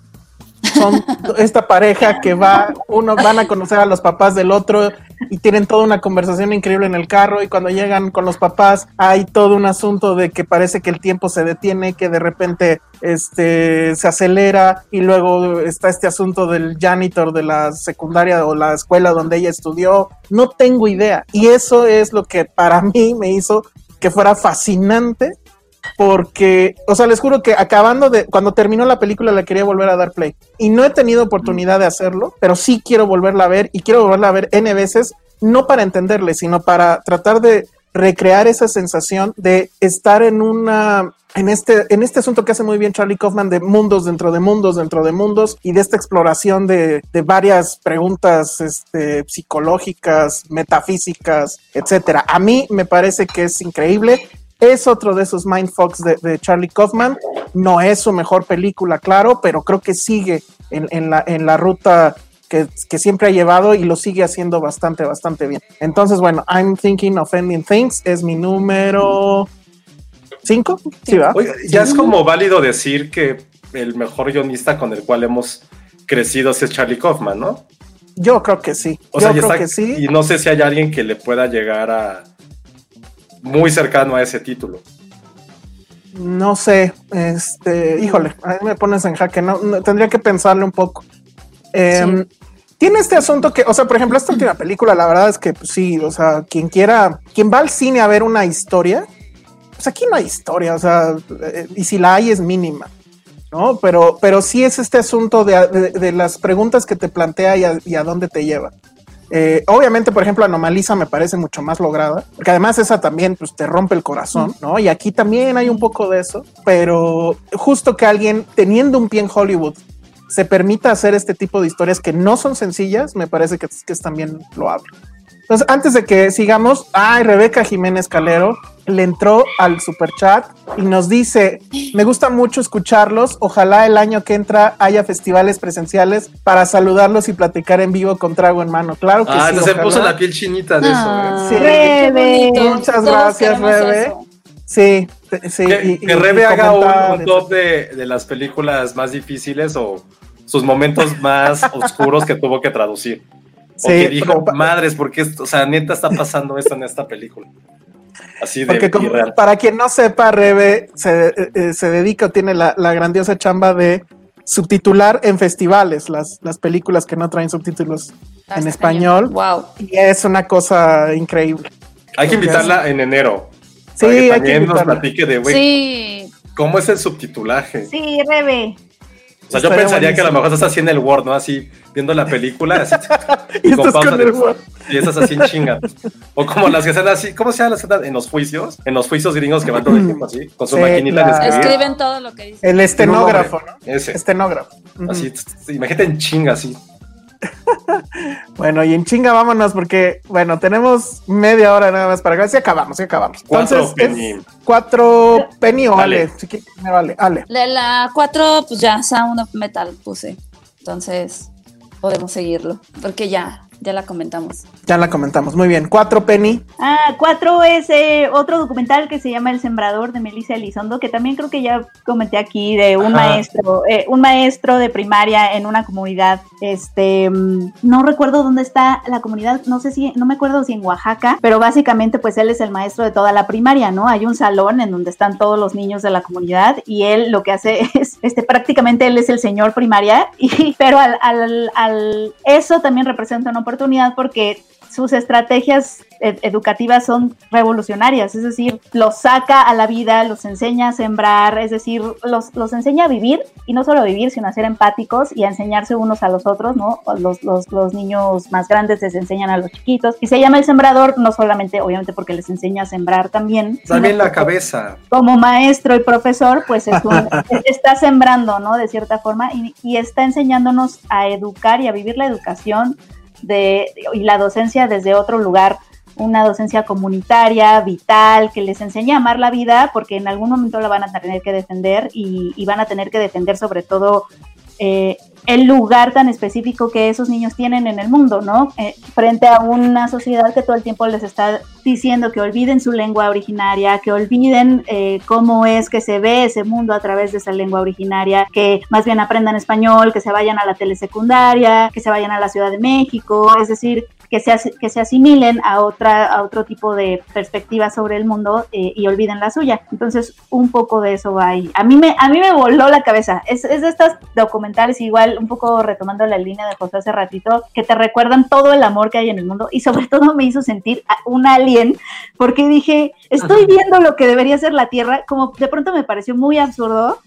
Son (laughs) esta pareja que va, uno van a conocer a los papás del otro y tienen toda una conversación increíble en el carro y cuando llegan con los papás hay todo un asunto de que parece que el tiempo se detiene, que de repente este se acelera y luego está este asunto del janitor de la secundaria o la escuela donde ella estudió. No tengo idea y eso es lo que para mí me hizo que fuera fascinante porque, o sea, les juro que acabando de, cuando terminó la película la quería volver a dar play y no he tenido oportunidad de hacerlo, pero sí quiero volverla a ver y quiero volverla a ver N veces, no para entenderle, sino para tratar de recrear esa sensación de estar en una, en este, en este asunto que hace muy bien Charlie Kaufman de mundos dentro de mundos dentro de mundos y de esta exploración de, varias preguntas este, psicológicas, metafísicas, etcétera. A mí me parece que es increíble. Es otro de esos mindfucks de, de Charlie Kaufman. No es su mejor película, claro, pero creo que sigue en, en la, en la ruta que, que, siempre ha llevado y lo sigue haciendo bastante, bastante bien. Entonces, bueno, I'm Thinking of Ending Things es mi número ¿Cinco? Sí, va. Oye, ya es como válido decir que el mejor guionista con el cual hemos crecido es Charlie Kaufman, ¿no? Yo creo que sí. O Yo sea, creo está- que sí. y no sé si hay alguien que le pueda llegar a muy cercano a ese título. No sé, este, híjole, ahí me pones en jaque, no, no, tendría que pensarle un poco. Em, Tiene este asunto que, o sea, por ejemplo, esta última película, la verdad es que pues, sí, o sea, quien quiera, quien va al cine a ver una historia, pues aquí no hay historia, o sea, eh, y si la hay es mínima, ¿no? Pero, pero sí es este asunto de, de- de las preguntas que te plantea y a, y a dónde te lleva. Eh, obviamente, por ejemplo, Anomaliza me parece mucho más lograda, porque además esa también pues, te rompe el corazón, ¿no? Y aquí también hay un poco de eso, pero justo que alguien teniendo un pie en Hollywood se permita hacer este tipo de historias que no son sencillas, me parece que, que es también loable. Entonces, antes de que sigamos, ay, Rebeca Jiménez Calero le entró al super chat y nos dice: Me gusta mucho escucharlos. Ojalá el año que entra haya festivales presenciales para saludarlos y platicar en vivo con trago en mano. Claro que Ah, sí. se ojalá. puso la piel chinita de Ah, Sí. qué Rebe, muchas Todos gracias, Rebe. eso. Sí, sí. Que, y- que Rebe y haga un, top de, de las películas más difíciles o sus momentos más (laughs) oscuros que tuvo que traducir. O Sí, que dijo, pero madres, porque esto, o sea, neta está pasando esto en esta película. Así de Porque como- para quien no sepa, Rebe se, eh, eh, se dedica o tiene la, la grandiosa chamba de subtitular en festivales las, las películas que no traen subtítulos Ah, en español. Wow. Y es una cosa increíble. Hay que invitarla en enero. Sí, para que hay que también nos platique de, güey, Sí, ¿cómo es el subtitulaje? Sí, Rebe. O sea, yo pensaría que a lo mejor estás así en el Word, ¿no? Así, viendo la película, así, (laughs) Y estás pausa con de-. Y estás así en chinga. O como las que están así, ¿cómo se llaman las que están en los juicios? En los juicios gringos que van todo el tiempo así, con su Sí, maquinita la- de escribir. escriben todo lo que dicen. El estenógrafo, ¿no? Ese. Estenógrafo. Así, imagínate en chinga así. (laughs) Bueno, y en chinga vámonos porque, bueno, tenemos media hora nada más para acá. Sí acabamos, sí acabamos. Cuatro Entonces, es penny. cuatro penny o Ale. Ale. Si quieres, primero Ale. Ale. De la 4, pues ya Sound of Metal puse. Entonces, podemos seguirlo. Porque ya, ya la comentamos. Ya la comentamos. Muy bien. Cuatro penny. Ah, cuatro es eh, otro documental que se llama El Sembrador de Melissa Elizondo, que también creo que ya comenté aquí de un Ajá. maestro, eh, un maestro de primaria en una comunidad, este, mm, no recuerdo dónde está la comunidad, no sé si, no me acuerdo si en Oaxaca, pero básicamente pues él es el maestro de toda la primaria, ¿no? Hay un salón en donde están todos los niños de la comunidad y él lo que hace (laughs) es, este, prácticamente él es el señor primaria, (laughs) y, pero al, al, al, eso también representa una oportunidad porque sus estrategias ed- educativas son revolucionarias, es decir, los saca a la vida, los enseña a sembrar, es decir, los, los enseña a vivir y no solo a vivir, sino a ser empáticos y a enseñarse unos a los otros, ¿no? Los, los, los niños más grandes les enseñan a los chiquitos y se llama el sembrador, no solamente, obviamente, porque les enseña a sembrar también. También la cabeza. como maestro y profesor, pues es un- es- (laughs) está sembrando, ¿no? De cierta forma, y, y está enseñándonos a educar y a vivir la educación de, y la docencia desde otro lugar, una docencia comunitaria, vital, que les enseña a amar la vida, porque en algún momento la van a tener que defender y, y van a tener que defender sobre todo eh, el lugar tan específico que esos niños tienen en el mundo, ¿no? Eh, frente a una sociedad que todo el tiempo les está diciendo que olviden su lengua originaria, que olviden eh, cómo es que se ve ese mundo a través de esa lengua originaria, que más bien aprendan español, que se vayan a la telesecundaria, que se vayan a la Ciudad de México, es decir, que se, que se asimilen a, otra, a otro tipo de perspectiva sobre el mundo eh, y olviden la suya. Entonces, un poco de eso va ahí. A mí me, a mí me voló la cabeza. Es, es de estas documentales, igual, un poco retomando la línea de José hace ratito, que te recuerdan todo el amor que hay en el mundo y sobre todo me hizo sentir un alien porque dije, estoy viendo lo que debería ser la Tierra, como de pronto me pareció muy absurdo.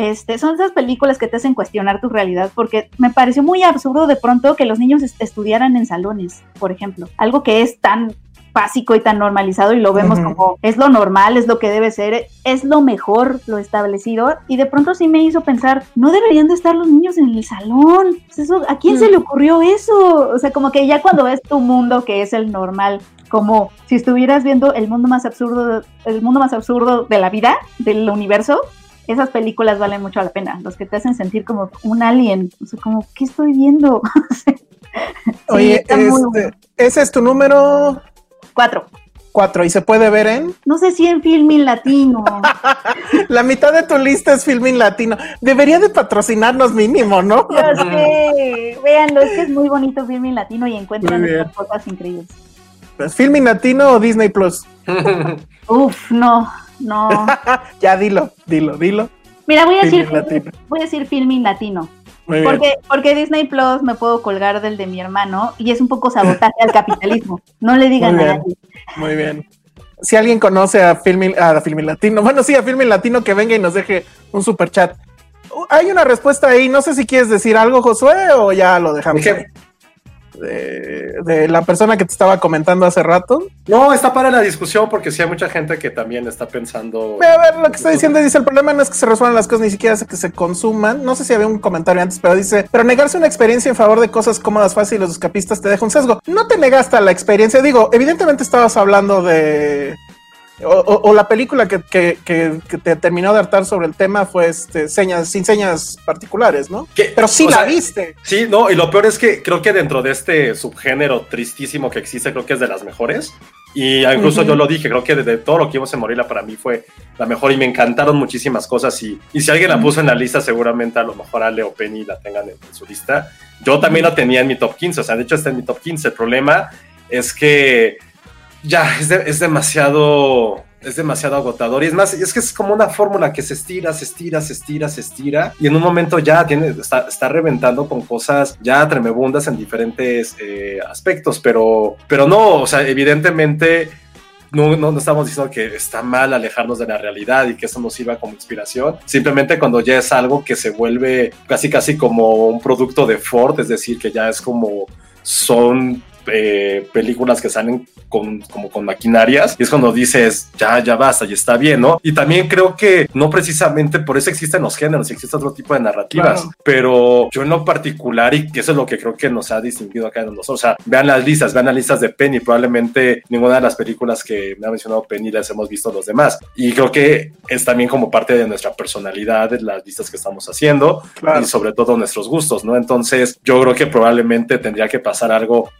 Este, son esas películas que te hacen cuestionar tu realidad, porque me pareció muy absurdo de pronto que los niños est- estudiaran en salones, por ejemplo, algo que es tan básico y tan normalizado y lo vemos como es lo normal, es lo que debe ser, es lo mejor, lo establecido y de pronto sí me hizo pensar, no deberían de estar los niños en el salón, Pues eso, ¿a quién se le ocurrió eso? O sea, como que ya cuando ves tu mundo que es el normal, como si estuvieras viendo el mundo más absurdo, el mundo más absurdo de la vida, del universo, esas películas valen mucho la pena, los que te hacen sentir como un alien, o sea, como, ¿qué estoy viendo? (laughs) Sí, Oye, está muy este, bueno. ese es tu número Cuatro. 4 y se puede ver en No sé si en Filmin Latino. (laughs) la mitad de tu lista es Filmin Latino. Debería de patrocinarnos mínimo, ¿no? (laughs) Ya sé. Véanlo, es que es muy bonito Filmin Latino y encuentran estas cosas increíbles. Pues, Filmin Latino o Disney Plus. Uf, no, no. (laughs) Ya dilo, dilo, dilo. Mira, voy a decir Filmin Latino. voy a decir Filmin Latino. Muy bien. Porque, porque Disney Plus me puedo colgar del de mi hermano y es un poco sabotaje al capitalismo. No le digan Muy a bien. nadie. Muy bien. Si alguien conoce a Filmin, a Filmin Latino, bueno, sí, a Filmin Latino, que venga y nos deje un super chat. Uh, Hay una respuesta ahí, no sé si quieres decir algo, Josué, o ya lo dejamos. De, de la persona que te estaba comentando hace rato. No, está para la discusión porque sí hay mucha gente que también está pensando. A ver, lo que está diciendo dice, el problema no es que se resuelvan las cosas, ni siquiera es que se consuman. No sé si había un comentario antes, pero dice, pero negarse una experiencia en favor de cosas cómodas, fáciles, escapistas te deja un sesgo. No te negaste a la experiencia, digo, evidentemente estabas hablando de... O, o- o la película que, que- que- que te terminó de hartar sobre el tema fue este, señas, sin señas particulares, ¿no? Que- Pero sí o la sea, viste. Sí, no, y lo peor es que creo que dentro de este subgénero tristísimo que existe, creo que es de las mejores. Y incluso Ujú. yo lo dije, creo que de, de todo lo que vimos en Morila para mí fue la mejor y me encantaron muchísimas cosas. Y, y si alguien la puso en la lista, seguramente a lo mejor Ale o Penny la tengan en, en su lista. Yo también la tenía en mi top 15, o sea, de hecho está en mi top 15. El problema es que ya es, de- es demasiado es demasiado agotador. Y es más es que es como una fórmula que se estira se estira se estira se estira. Y en un momento ya tiene está, está reventando con cosas ya tremebundas en diferentes eh, aspectos. Pero pero no o sea evidentemente no, no, no estamos diciendo que está mal alejarnos de la realidad y que eso nos sirva como inspiración. Simplemente cuando ya es algo que se vuelve casi casi como un producto de Ford, es decir, que ya es como son eh, películas que salen con, como con maquinarias y es cuando dices ya, ya basta y está bien, ¿no? Y también creo que no precisamente por eso existen los géneros y existe otro tipo de narrativas, Claro. pero yo en lo particular y que eso es lo que creo que nos ha distinguido acá en nosotros, o sea, vean las listas, vean las listas de Penny, probablemente ninguna de las películas que me ha mencionado Penny las hemos visto los demás y creo que es también como parte de nuestra personalidad, de las listas que estamos haciendo Claro. y sobre todo nuestros gustos, ¿no? Entonces yo creo que probablemente tendría que pasar algo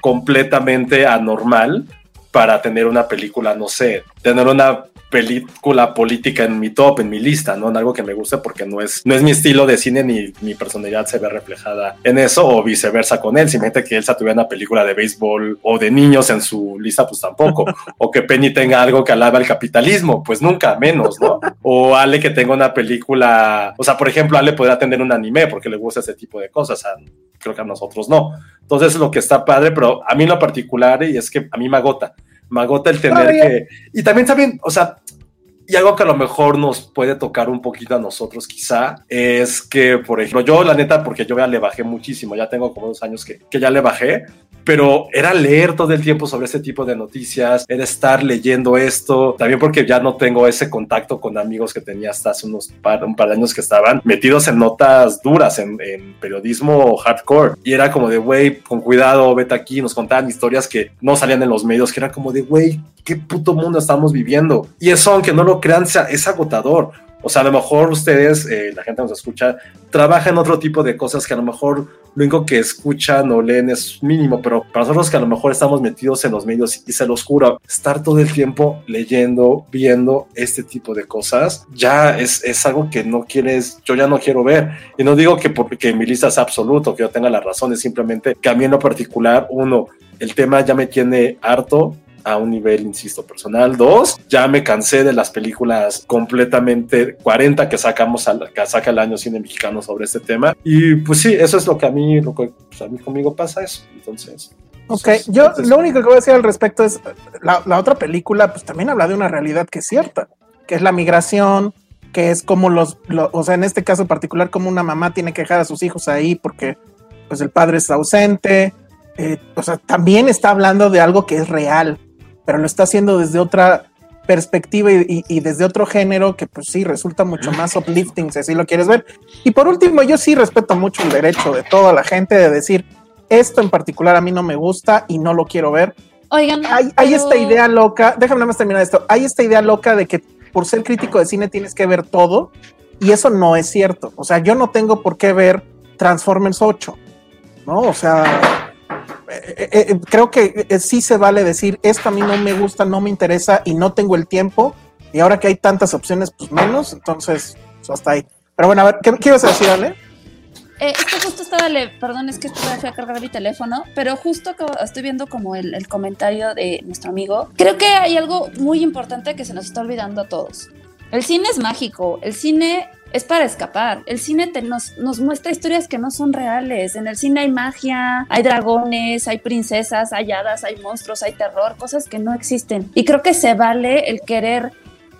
completamente anormal para tener una película, no sé, tener una película política en mi top, en mi lista, ¿no? En algo que me guste porque no es, no es mi estilo de cine ni mi personalidad se ve reflejada en eso o viceversa con él. Simplemente que Elsa tuviera una película de béisbol o de niños en su lista, pues tampoco. (laughs) o que Penny tenga algo que alaba el capitalismo, pues nunca, menos, ¿no? O Ale que tenga una película, o sea, por ejemplo, Ale podrá tener un anime porque le gusta ese tipo de cosas, a- creo que a nosotros no. Entonces es lo que está padre, pero a mí en lo particular, y es que a mí me agota, me agota el tener ya. que... Y también, también, o sea, y algo que a lo mejor nos puede tocar un poquito a nosotros quizá es que, por ejemplo, yo la neta, porque yo ya le bajé muchísimo, ya tengo como dos años que, que ya le bajé, pero era leer todo el tiempo sobre ese tipo de noticias, era estar leyendo esto, también porque ya no tengo ese contacto con amigos que tenía hasta hace unos par, un par de años que estaban metidos en notas duras, en, en periodismo hardcore, y era como de, güey, con cuidado, vete aquí, nos contaban historias que no salían en los medios, que era como de, güey, qué puto mundo estamos viviendo. Y eso, aunque no lo crean, es agotador. O sea, a lo mejor ustedes, eh, la gente nos escucha, trabaja en otro tipo de cosas que a lo mejor lo único que escuchan o leen es mínimo, pero para nosotros que a lo mejor estamos metidos en los medios y se los juro, estar todo el tiempo leyendo, viendo este tipo de cosas, ya es, es algo que no quieres, yo ya no quiero ver. Y no digo que porque mi lista sea absoluto, que yo tenga la razón, es simplemente que a mí en lo particular, uno, el tema ya me tiene harto, a un nivel, insisto, personal. Dos, ya me cansé de las películas completamente 40 que sacamos al, que saca el año cine mexicano sobre este tema. Y pues sí, eso es lo que a mí, lo que pues, a mí conmigo pasa eso. Entonces. Ok, pues, yo entonces- lo único que voy a decir al respecto es, la, la otra película pues también habla de una realidad que es cierta, que es la migración, que es como los, lo- o sea, en este caso particular, como una mamá tiene que dejar a sus hijos ahí porque pues el padre es ausente, eh, o sea, también está hablando de algo que es real, pero lo está haciendo desde otra perspectiva y, y- y desde otro género que pues sí resulta mucho más uplifting si así lo quieres ver. Y por último, yo sí respeto mucho el derecho de toda la gente de decir, esto en particular a mí no me gusta y no lo quiero ver. Oigan, Hay, hay pero- esta idea loca, déjame nada más terminar esto, hay esta idea loca de que por ser crítico de cine tienes que ver todo y eso no es cierto. O sea, yo no tengo por qué ver Transformers 8, ¿no? O sea, eh, eh, creo que eh, sí se vale decir, esto a mí no me gusta, no me interesa y no tengo el tiempo. Y ahora que hay tantas opciones, pues menos. Entonces, pues, hasta ahí. Pero bueno, a ver, ¿qué, qué ibas a decir, Ale? Eh, es justo estaba, le, perdón, es que fui a cargar mi teléfono, pero justo estoy viendo como el comentario de nuestro amigo. Creo que hay algo muy importante que se nos está olvidando a todos. El cine es mágico, el cine es para escapar. El cine te- nos, nos muestra historias que no son reales. En el cine hay magia, hay dragones, hay princesas, hay hadas, hay monstruos, hay terror, cosas que no existen. Y creo que se vale el querer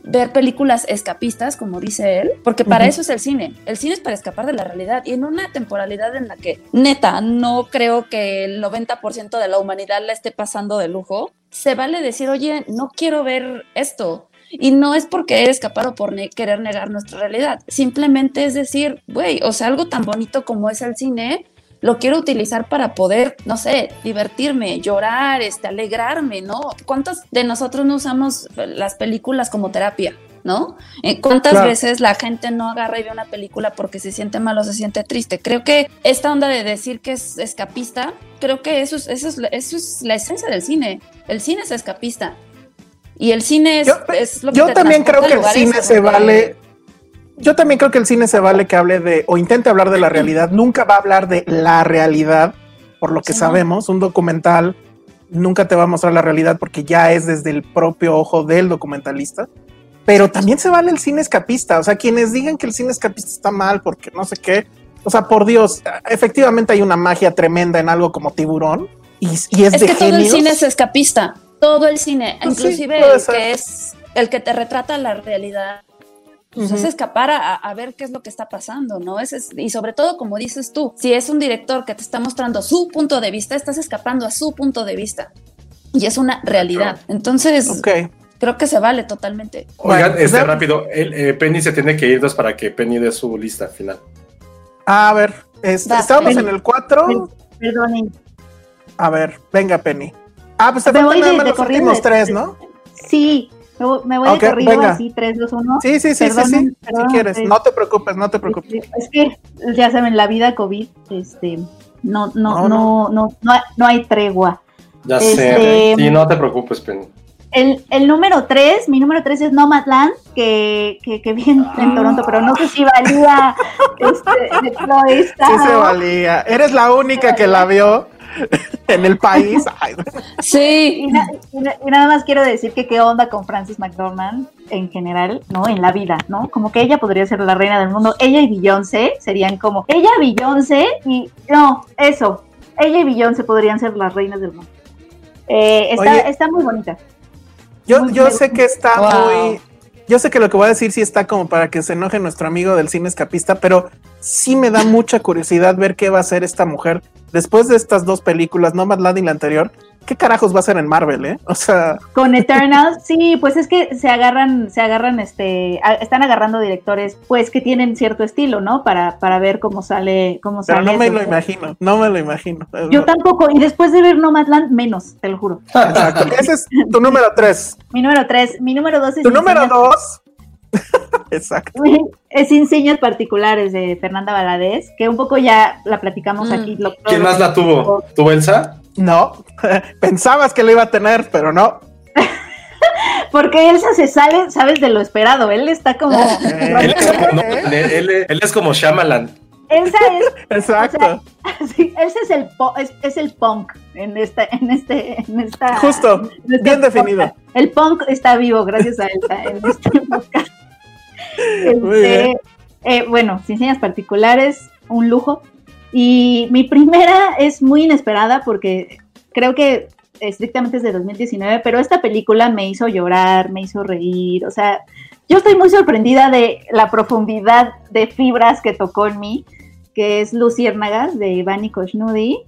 ver películas escapistas, como dice él, porque para eso es el cine. El cine es para escapar de la realidad. Y en una temporalidad en la que, neta, no creo que el 90% de la humanidad la esté pasando de lujo, se vale decir, oye, no quiero ver esto. Y no es por querer escapar o por ne- querer negar nuestra realidad. Simplemente es decir, güey, o sea, algo tan bonito como es el cine, lo quiero utilizar para poder, no sé, divertirme, llorar, este, alegrarme, ¿no? ¿Cuántos de nosotros no usamos las películas como terapia? ¿No? Eh, ¿Cuántas Claro. veces la gente no agarra y ve una película porque se siente mal o se siente triste? Creo que esta onda de decir que es escapista, creo que eso es, eso es, eso es la esencia del cine. El cine es escapista. Y el cine es, Yo, es lo que yo también creo que el cine se vale. Yo también creo que el cine se vale que hable de o intente hablar de la realidad. Nunca va a hablar de la realidad, por lo que Sí, ¿no? sabemos. Un documental nunca te va a mostrar la realidad porque ya es desde el propio ojo del documentalista. Pero también se vale el cine escapista. O sea, quienes digan que el cine escapista está mal porque no sé qué. O sea, por Dios, efectivamente hay una magia tremenda en algo como tiburón y, y es, Es de que todo el genios. cine es escapista. Todo el cine, Pues sí, inclusive el ser. que es el que te retrata la realidad. Pues es Ujú. escapar a, a ver qué es lo que está pasando, ¿no? Es, es- y sobre todo, como dices tú, si es un director que te está mostrando su punto de vista, estás escapando a su punto de vista. Y es una realidad. Entonces, Ok. creo que se vale totalmente. Oigan, Bueno, este rápido, el, eh, Penny se tiene que ir dos para que Penny dé su lista final. A ver, este, Va, estábamos Penny. en el 4. Perdonen. A ver, venga, Penny. Ah, pues te Me faltan voy nada de- más de los corrido últimos tres, ¿no? Sí, me voy, me voy Ok, de corrido venga. así, 3, 2, 1. Sí, sí, sí, sí, sí. Si quieres. No te preocupes, no te preocupes. Es que, ya saben, la vida COVID, este, no, No, no, no, no, no, hay, no hay tregua. Ya Este- sé. Sí, no te preocupes, Penny. El, el número 3, mi número 3 es Nomadland, que, que, que vi en, en Toronto, pero no sé si valía este, Chloe Sí se valía. Eres la única que la vio (laughs) en el país. Ay, Y, Sí, na- y na- y nada más quiero decir que qué onda con Frances McDormand en general, ¿no? En la vida, ¿no? Como que ella podría ser la reina del mundo. Ella y Beyoncé serían como, ella, Beyoncé y, no, eso, ella y Beyoncé podrían ser las reinas del mundo. Eh, está, Oye. está muy bonita. Yo, Muy- yo sé que está Wow. muy. Yo sé que lo que voy a decir sí está como para que se enoje nuestro amigo del cine escapista, pero sí me da mucha curiosidad ver qué va a hacer esta mujer después de estas dos películas, Nomadland y la anterior. ¿Qué carajos va a hacer en Marvel, eh? O sea, Con Eternals, sí, pues es que se agarran, se agarran, este, a- están agarrando directores, pues que tienen cierto estilo, ¿no? Para, para ver cómo sale, cómo pero sale. no me eso. lo imagino, no me lo imagino. Yo tampoco, y después de ver Nomadland, menos, te lo juro. (laughs) Exacto. Ese es tu número tres. Mi número tres, mi número dos es Tu número dos. (laughs) Exacto. (laughs) es Inseñas Particulares de Fernanda Valadez, que un poco ya la platicamos Mm. aquí. lo- ¿Quién lo- más la tuvo? ¿Tuvo Elsa? No, (laughs) pensabas que lo iba a tener, pero no. (laughs) Porque Elsa se sale, sabes, de lo esperado. Él está como. (laughs) Él es como, no, él, él- él es como Shyamalan. Elsa es Exacto. Sí, ese es el, po- es, es el punk en esta, en este, en esta. Justo, en este bien definido. El punk está vivo gracias a Elsa en este podcast. Muy bien. Este, eh, bueno, sin señas particulares, un lujo. Y mi primera es muy inesperada porque creo que estrictamente es de 2019, pero esta película me hizo llorar, me hizo reír, o sea, yo estoy muy sorprendida de la profundidad de fibras que tocó en mí, que es Luciérnagas de Ivani Koshnudi,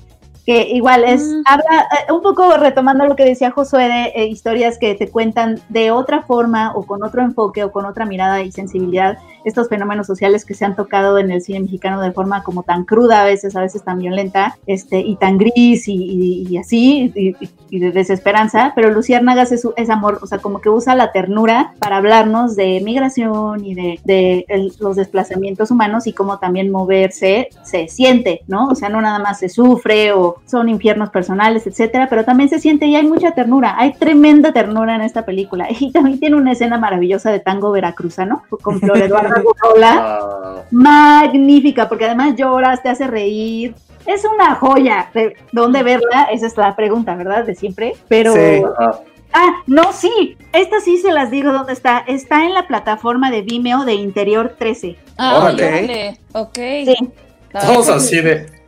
que igual es, Mm. habla eh, un poco retomando lo que decía Josué de eh, historias que te cuentan de otra forma o con otro enfoque o con otra mirada y sensibilidad estos fenómenos sociales que se han tocado en el cine mexicano de forma como tan cruda a veces, a veces tan violenta, este, y tan gris y, así, y, de desesperanza, pero Luciérnagas es, es amor, o sea, como que usa la ternura para hablarnos de migración y de, de los desplazamientos humanos y cómo también moverse se siente, ¿no? O sea, no nada más se sufre o son infiernos personales, etcétera, pero también se siente y hay mucha ternura, hay tremenda ternura en esta película (laughs) y también tiene una escena maravillosa de tango veracruzano con Flor (laughs) Eduardo ah. magnífica, porque además lloras, te hace reír, es una joya. ¿De dónde verla? Esa es la pregunta, ¿verdad? De siempre. Pero. Ah, no, sí. Esta sí se las digo dónde está. Está en la plataforma de Vimeo de Interior 13. Ah, órale. Ok. Sí. Todos así de.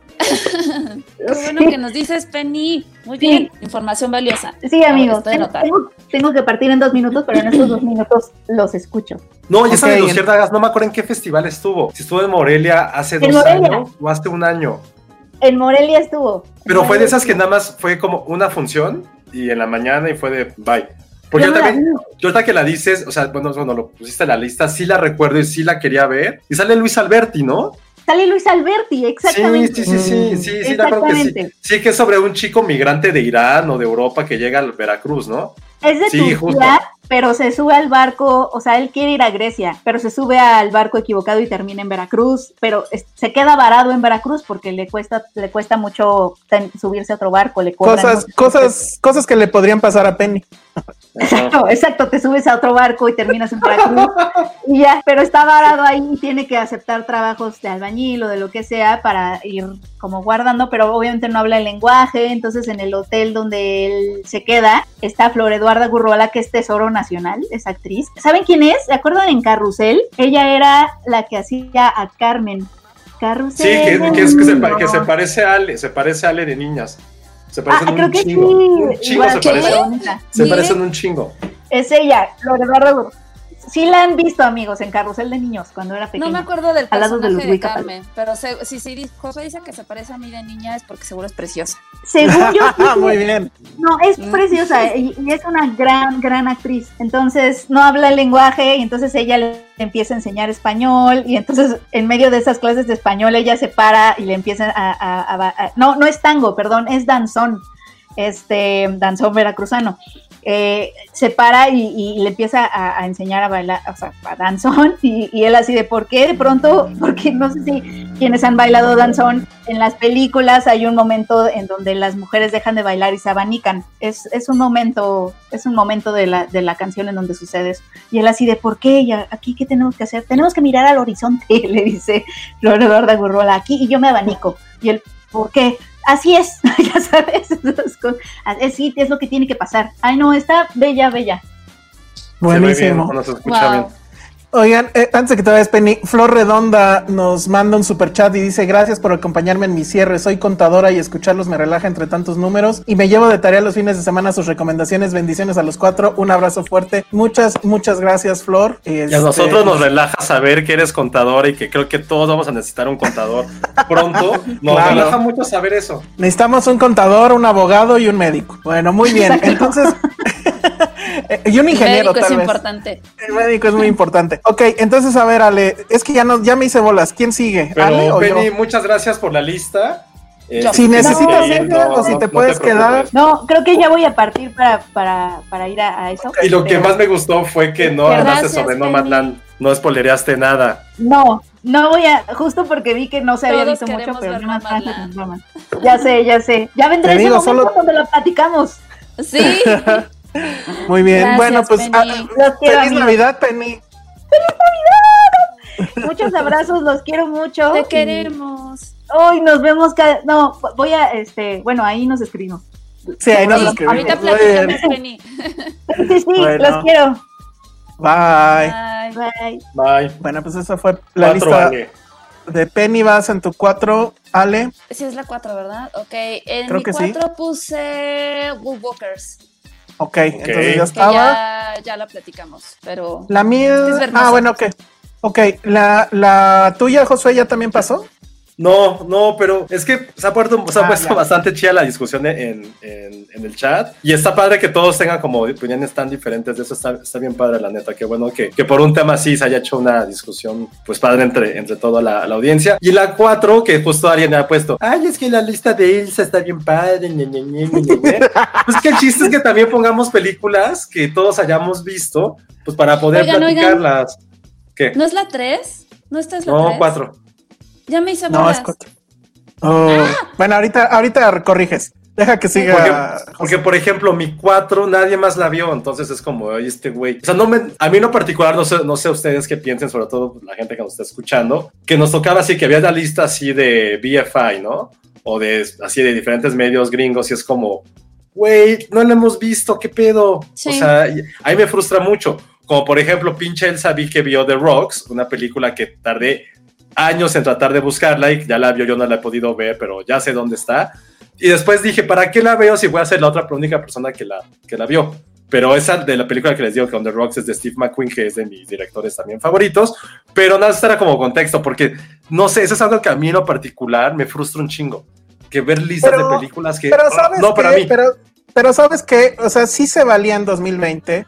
Qué bueno que nos dices, Penny. Muy bien, información valiosa. Sí, amigos. Tengo, que partir en dos minutos, pero en estos dos minutos los escucho. No, ya okay. sabes, Dagas, no me acuerdo en qué festival estuvo. Si estuvo en Morelia hace dos años o hace un año. En Morelia estuvo. Pero fue de esas que nada más fue como una función y en la mañana y fue de bye. Porque yo también, yo ahorita que la dices, o sea, bueno, cuando lo pusiste en la lista, sí la recuerdo y sí la quería ver. Y sale Luis Alberti, ¿no? Sale Luis Alberti, exactamente. Sí, sí, sí, sí, sí, sí, que sí. Sí, que es sobre un chico migrante de Irán o de Europa que llega a Veracruz, ¿no? Es de sí, Turquía, pero se sube al barco, o sea, él quiere ir a Grecia, pero se sube al barco equivocado y termina en Veracruz, pero se queda varado en Veracruz porque le cuesta, le cuesta mucho subirse a otro barco, le cosas, cosas, cosas que le podrían pasar a Penny. Exacto, (laughs) exacto, te subes a otro barco y terminas en Veracruz (laughs) y ya, pero está varado ahí y tiene que aceptar trabajos de albañil o de lo que sea para ir como guardando, pero obviamente no habla el lenguaje, entonces en el hotel donde él se queda está Flor Eduarda Gurrola, que es tesoro nacional, es actriz. ¿Saben quién es? ¿Se acuerdan en Carrusel? Ella era la que hacía a Carmen. Carrusel. Sí, que, es, que, se, que se parece a Ale, se parece a Ale de niñas. Se parecen ah, un chingo. Un chingo se parecen. Se parecen un chingo. Es ella, Loredana Sí la han visto, amigos, en Carrusel de Niños, cuando era pequeña. No me acuerdo del personaje de, Carmen, pero si, si José dice que se parece a mí de niña es porque seguro es preciosa. Según yo, (laughs) Muy bien. No, es mm. preciosa y, es una gran, gran actriz. Entonces, no habla el lenguaje y entonces ella le empieza a enseñar español y entonces en medio de esas clases de español ella se para y le empieza a no, no es tango, perdón, es danzón este danzón veracruzano. Eh, se para y, le empieza a, enseñar a bailar, o sea, a danzón, y, él así de, ¿por qué de pronto? Porque no sé si quienes han bailado danzón, en las películas hay un momento en donde las mujeres dejan de bailar y se abanican. Es, es un momento, es un momento de la, de la canción en donde sucede eso. Y él así de, ¿por qué? ¿Y aquí qué tenemos que hacer? Tenemos que mirar al horizonte, (laughs) le dice Flor Eduarda Gurrola, aquí, y yo me abanico. Y él, ¿por qué? Así es, (laughs) ya sabes, así es lo que tiene que pasar. Ay, no, está bella, bella. Buenísimo. Oigan, eh, antes de que te vayas, Penny, Flor Redonda nos manda un super chat y dice: Gracias por acompañarme en mi cierre. Soy contadora y escucharlos me relaja entre tantos números. Y me llevo de tarea los fines de semana sus recomendaciones. Bendiciones a los cuatro. Un abrazo fuerte. Muchas, muchas gracias, Flor. y a este, nosotros nos relaja saber que eres contadora y que creo que todos vamos a necesitar un contador (laughs) pronto. Nos relaja mucho saber eso. Necesitamos un contador, un abogado y un médico. Bueno, muy bien. (laughs) Entonces. Y un ingeniero. El médico es importante. El médico es muy importante. Ok, entonces a ver, Ale, es que ya no, ya me hice bolas. ¿Quién sigue? ¿Ale o Penny, muchas gracias por la lista. si necesitas o si te, puedes quedar. No, creo que ya voy a partir para, para, para ir a, eso. Y lo que más me gustó fue que no hablaste sobre Nomadland, no spoilereaste nada. No, no voy a, justo porque vi que no se había visto mucho, pero no más Ya sé, ya sé. Ya vendré ese momento solo... donde lo platicamos. Sí. (laughs) (laughs) Muy bien, bueno, pues ah, feliz Navidad, Penny. ¡Feliz Navidad! Muchos abrazos, los quiero mucho. Te queremos. Hoy nos vemos cada... No, voy a, este, bueno, ahí nos escribimos. Sí, ahí nos escribimos. Ahorita platicamos, Penny. Sí, sí, los quiero. Bye. Bye. Bye. Bueno, pues esa fue la lista de Penny. Vas en tu 4, Ale. Sí, es la 4, ¿verdad? Ok. En Creo mi 4 puse Woodwalkers. Ok, entonces ya estaba. Ya, ya, la platicamos, pero. La mía. ah, bueno, ok. Ok, ¿La, ¿la tuya, Josué, ya también pasó? No, no, pero es que se ha puesto, se ha Ah, puesto bastante chida la discusión en, en- en el chat. Y está padre que todos tengan como opiniones tan diferentes. De eso está, está bien padre, la neta. Qué bueno que, que por un tema así se haya hecho una discusión, pues padre entre, entre toda la, la audiencia. Y la 4, que justo alguien ha puesto, ay, es que la lista de Elsa está bien padre. ñe, ñe, ñe, ñe, ñe, ñe". (laughs) Pues que el chiste es que también pongamos películas que todos hayamos visto, pues para poder Oigan, oigan. platicarlas. ¿Qué? ¿No es la 3? ¿No esta es la No, 3? 4. Ya me hice No, bolas. es cuatro. Oh, Ah. Bueno, ahorita, ahorita corriges. Deja que siga. Porque, porque, por ejemplo, mi 4 nadie más la vio, entonces es como, oye, este güey. O sea, no me, a mí en lo particular, no sé, no sé ustedes qué piensen, sobre todo la gente que nos está escuchando, que nos tocaba así, que había la lista así de BFI, ¿no? O de así de diferentes medios gringos, y es como, güey, no la hemos visto, ¿qué pedo? Sí. O sea, ahí me frustra mucho. Como por ejemplo, pinche Elsa vi que vio The Rocks, una película que tardé años en tratar de buscarla y ya la vio, yo no la he podido ver, pero ya sé dónde está. Y después dije, ¿para qué la veo si voy a ser la otra única persona que la, que la vio? Pero esa de la película que les digo que On the Rocks es de Steve McQueen, que es de mis directores también favoritos. Pero nada, esto era como contexto, porque no sé, eso es algo que a mí en lo particular me frustra un chingo. Que ver listas Pero- de películas que. Pero oh, sabes no, para qué? mí. Pero, pero sabes que, o sea, sí se valía en 2020.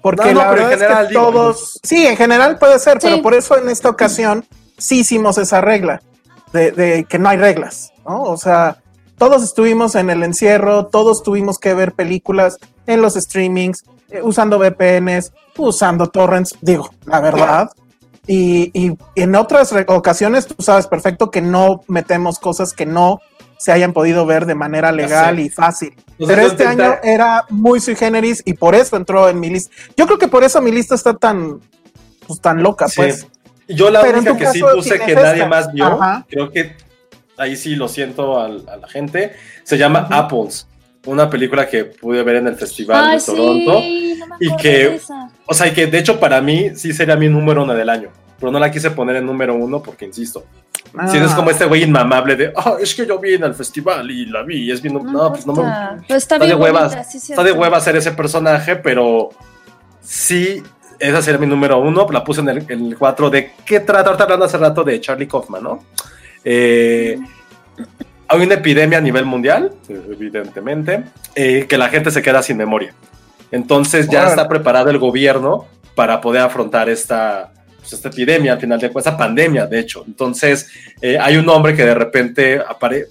Porque No, no, la pero en verdad general, es que digo, todos. Sí, en general puede ser, Sí. pero por eso en esta ocasión sí hicimos esa regla de, de que no hay reglas, ¿no? O sea, todos estuvimos en el encierro, todos tuvimos que ver películas en los streamings, eh, usando VPNs, usando torrents, digo, la verdad. Y, y en otras ocasiones tú sabes perfecto que no metemos cosas que no se hayan podido ver de manera legal y fácil. Pero este año era muy sui generis y por eso entró en mi lista. Yo creo que por eso mi lista está tan, pues, tan loca, Sí. pues. Yo la Pero única que sí puse que esta. nadie más vio, Ajá. creo que ahí sí lo siento al- a, la gente, se llama Ujú. Apples, una película que pude ver en el Festival Ay, de Toronto. sí, no y que- de esa. O sea, y que de hecho para mí sí sería mi número uno del año, pero no la quise poner en número uno porque, insisto, Ah. si eres como este güey inmamable de, ah, es que yo vi en el festival y la vi, y es bien, no, pues no me. Pero está, está de bien huevas, bonita, sí, está de cierto. hueva ser ese personaje, pero sí, esa sería mi número uno. La puse en el, en el 4 de qué trata. Ahorita hablando hace rato de Charlie Kaufman, ¿no? Eh, hay una epidemia a nivel mundial, evidentemente, eh, que la gente se queda sin memoria. Entonces ya está preparado el gobierno para poder afrontar esta, pues, esta epidemia, al final de cuentas, esta pandemia, de hecho. Entonces eh, hay un hombre que de repente aparece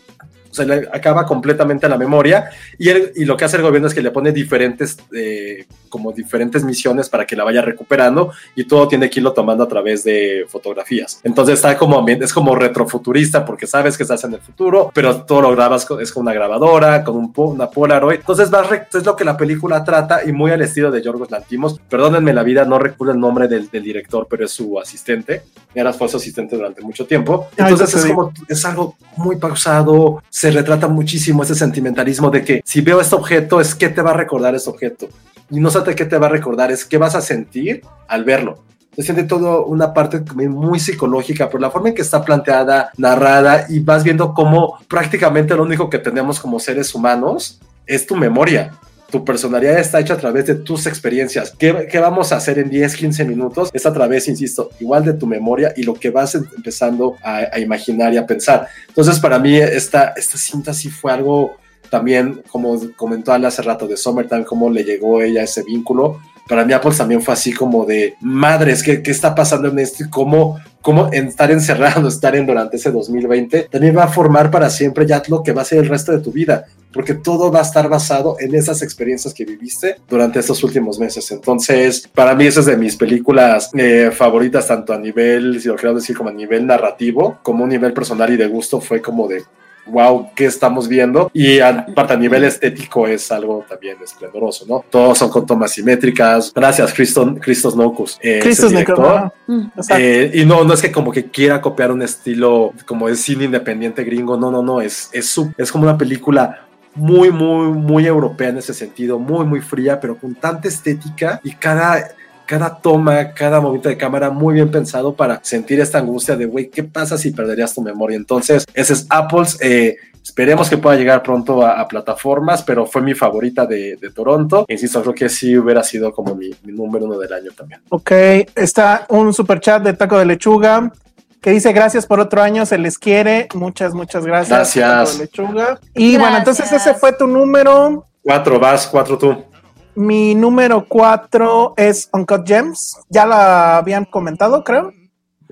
se le acaba completamente la memoria y, él- y lo que hace el gobierno es que le pone diferentes, eh, como diferentes misiones para que la vaya recuperando y todo tiene que irlo tomando a través de fotografías. Entonces está como, es como retrofuturista porque sabes que estás en el futuro, pero todo lo grabas con, es con una grabadora, con un, una Polaroid. Entonces vas es lo que la película trata y muy al estilo de Yorgos Lantimos. Perdónenme la vida, no recuerdo el nombre del, del director, pero es su asistente. Era su asistente durante mucho tiempo. Ay, Entonces te es como es algo muy pausado, se retrata muchísimo ese sentimentalismo de que si veo este objeto es qué te va a recordar ese objeto. Y no sé qué te va a recordar, es qué vas a sentir al verlo. Se siente todo una parte muy psicológica, pero la forma en que está planteada, narrada, y vas viendo cómo prácticamente lo único que tenemos como seres humanos es tu memoria. Tu personalidad está hecha a través de tus experiencias. ¿Qué, vamos a hacer en 10, 15 minutos? Es a través, insisto, igual de tu memoria y lo que vas em- empezando a, a imaginar y a pensar. Entonces, para mí, esta, esta cinta sí fue algo también, como comentó Ale hace rato de Summertime, cómo le llegó ella ese vínculo. Para mí, Apple también fue así como de madres, ¿qué, qué está pasando en esto? Cómo, cómo estar encerrado, (laughs) estar en durante ese 2020, también va a formar para siempre ya lo que va a ser el resto de tu vida, porque todo va a estar basado en esas experiencias que viviste durante estos últimos meses. Entonces, para mí, esa es de mis películas eh, favoritas, tanto a nivel, si lo quiero decir, como a nivel narrativo, como a nivel personal y de gusto, fue como de wow, ¿qué estamos viendo? Y aparte a nivel estético es algo también esplendoroso, ¿no? Todos son con tomas simétricas. Gracias, Christos, Christos Nocus. eh, Christos director. Mm. Eh, y no, no es que como que quiera copiar un estilo como es cine independiente gringo, no, no, no, es, es, es como una película muy, muy, muy europea en ese sentido, muy, muy fría, pero con tanta estética y cada, cada toma, cada movimiento de cámara muy bien pensado para sentir esta angustia de, güey, ¿qué pasa si perderías tu memoria? Entonces, ese es Apples. eh, Esperemos que pueda llegar pronto a, a plataformas, pero fue mi favorita de, de Toronto. Insisto, creo que sí hubiera sido como mi, mi número uno del año también. Ok, está un super chat de Taco de Lechuga. que dice gracias por otro año, se les quiere. Muchas, muchas gracias. Gracias. Lechuga. Y bueno, entonces ese fue tu número. Cuatro vas, cuatro tú. Mi número cuatro es Uncut Gems. Ya la habían comentado, creo.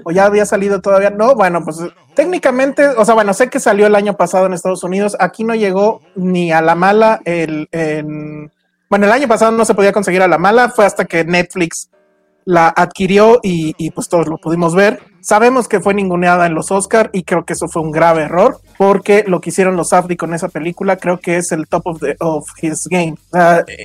O ya había salido todavía. No, bueno, pues técnicamente, o sea, bueno, sé que salió el año pasado en Estados Unidos. Aquí no llegó ni a la mala. El, en- bueno, el año pasado no se podía conseguir a la mala. Fue hasta que Netflix la adquirió y, y, pues todos lo pudimos ver. Sabemos que fue ninguneada en los Oscar y creo que eso fue un grave error porque lo que hicieron los Safdie con esa película creo que es el top of, his game.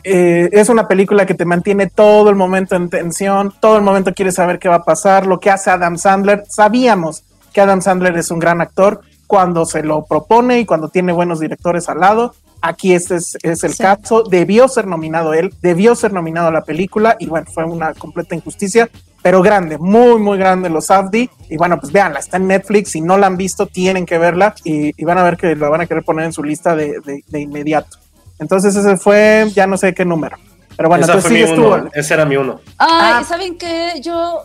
Eh, es una película que te mantiene todo el momento en tensión, todo el momento quieres saber qué va a pasar, lo que hace Adam Sandler. Sabíamos que Adam Sandler es un gran actor cuando se lo propone y cuando tiene buenos directores al lado. Aquí este es, es el Sí. caso. Debió ser nominado él, debió ser nominado a la película y bueno, fue una completa injusticia, pero grande, muy, muy grande los Safdie. Y bueno, pues véanla, está en Netflix. Si no la han visto, tienen que verla y, y van a ver que la van a querer poner en su lista de, de- de inmediato. Entonces ese fue, ya no sé qué número. Pero bueno, Esa entonces fue mi sigues tú. Ese era mi uno. Ay, Ah. ¿saben qué? Yo,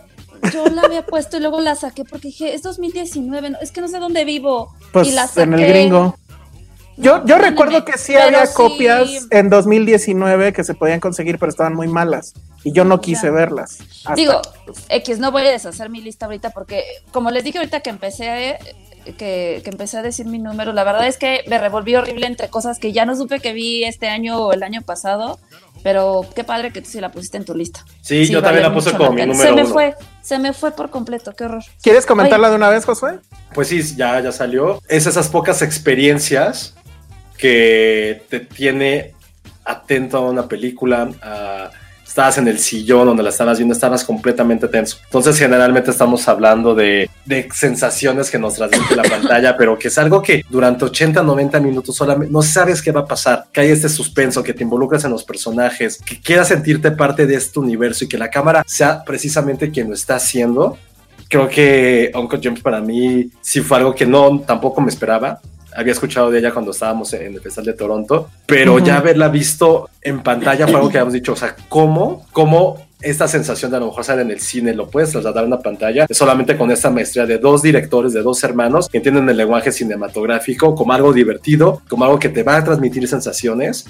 yo la había puesto y luego la saqué porque dije, es 2019, no- es que no sé dónde vivo. Pues y la en el saqué. gringo. Yo, yo recuerdo que sí pero había sí- copias en 2019 que se podían conseguir, pero estaban muy malas. Y yo no quise Ya. verlas. hasta- Digo, X, no voy a deshacer mi lista ahorita porque, como les dije ahorita que empecé, eh, que, que empecé a decir mi número, la verdad es que me revolví horrible entre cosas que ya no supe que vi este año o el año pasado, pero qué padre que tú sí la pusiste en tu lista. Sí, yo también la puse como mi número Se me uno. fue, se me fue por completo, qué horror. ¿Quieres comentarla de una vez, Josué? Pues sí, ya, ya salió. Es esas pocas experiencias que te tiene atento a una película. a- estabas en el sillón donde la estabas viendo, estabas completamente tenso. Entonces, generalmente estamos hablando de, sensaciones que nos transmite la (laughs) pantalla, pero que es algo que durante 80, 90 minutos solamente no sabes qué va a pasar, que hay este suspenso, que te involucras en los personajes, que quieras sentirte parte de este universo y que la cámara sea precisamente quien lo está haciendo creo que Uncle James para mí sí fue algo que no tampoco me esperaba. Había escuchado de ella cuando estábamos en el Festival de Toronto, pero Ujú. ya haberla visto en pantalla fue algo que habíamos dicho, o sea, ¿cómo? ¿Cómo esta sensación de a lo mejor estar en el cine lo puedes trasladar a una pantalla? Solamente con esta maestría de dos directores, de dos hermanos que entienden el lenguaje cinematográfico como algo divertido, como algo que te va a transmitir sensaciones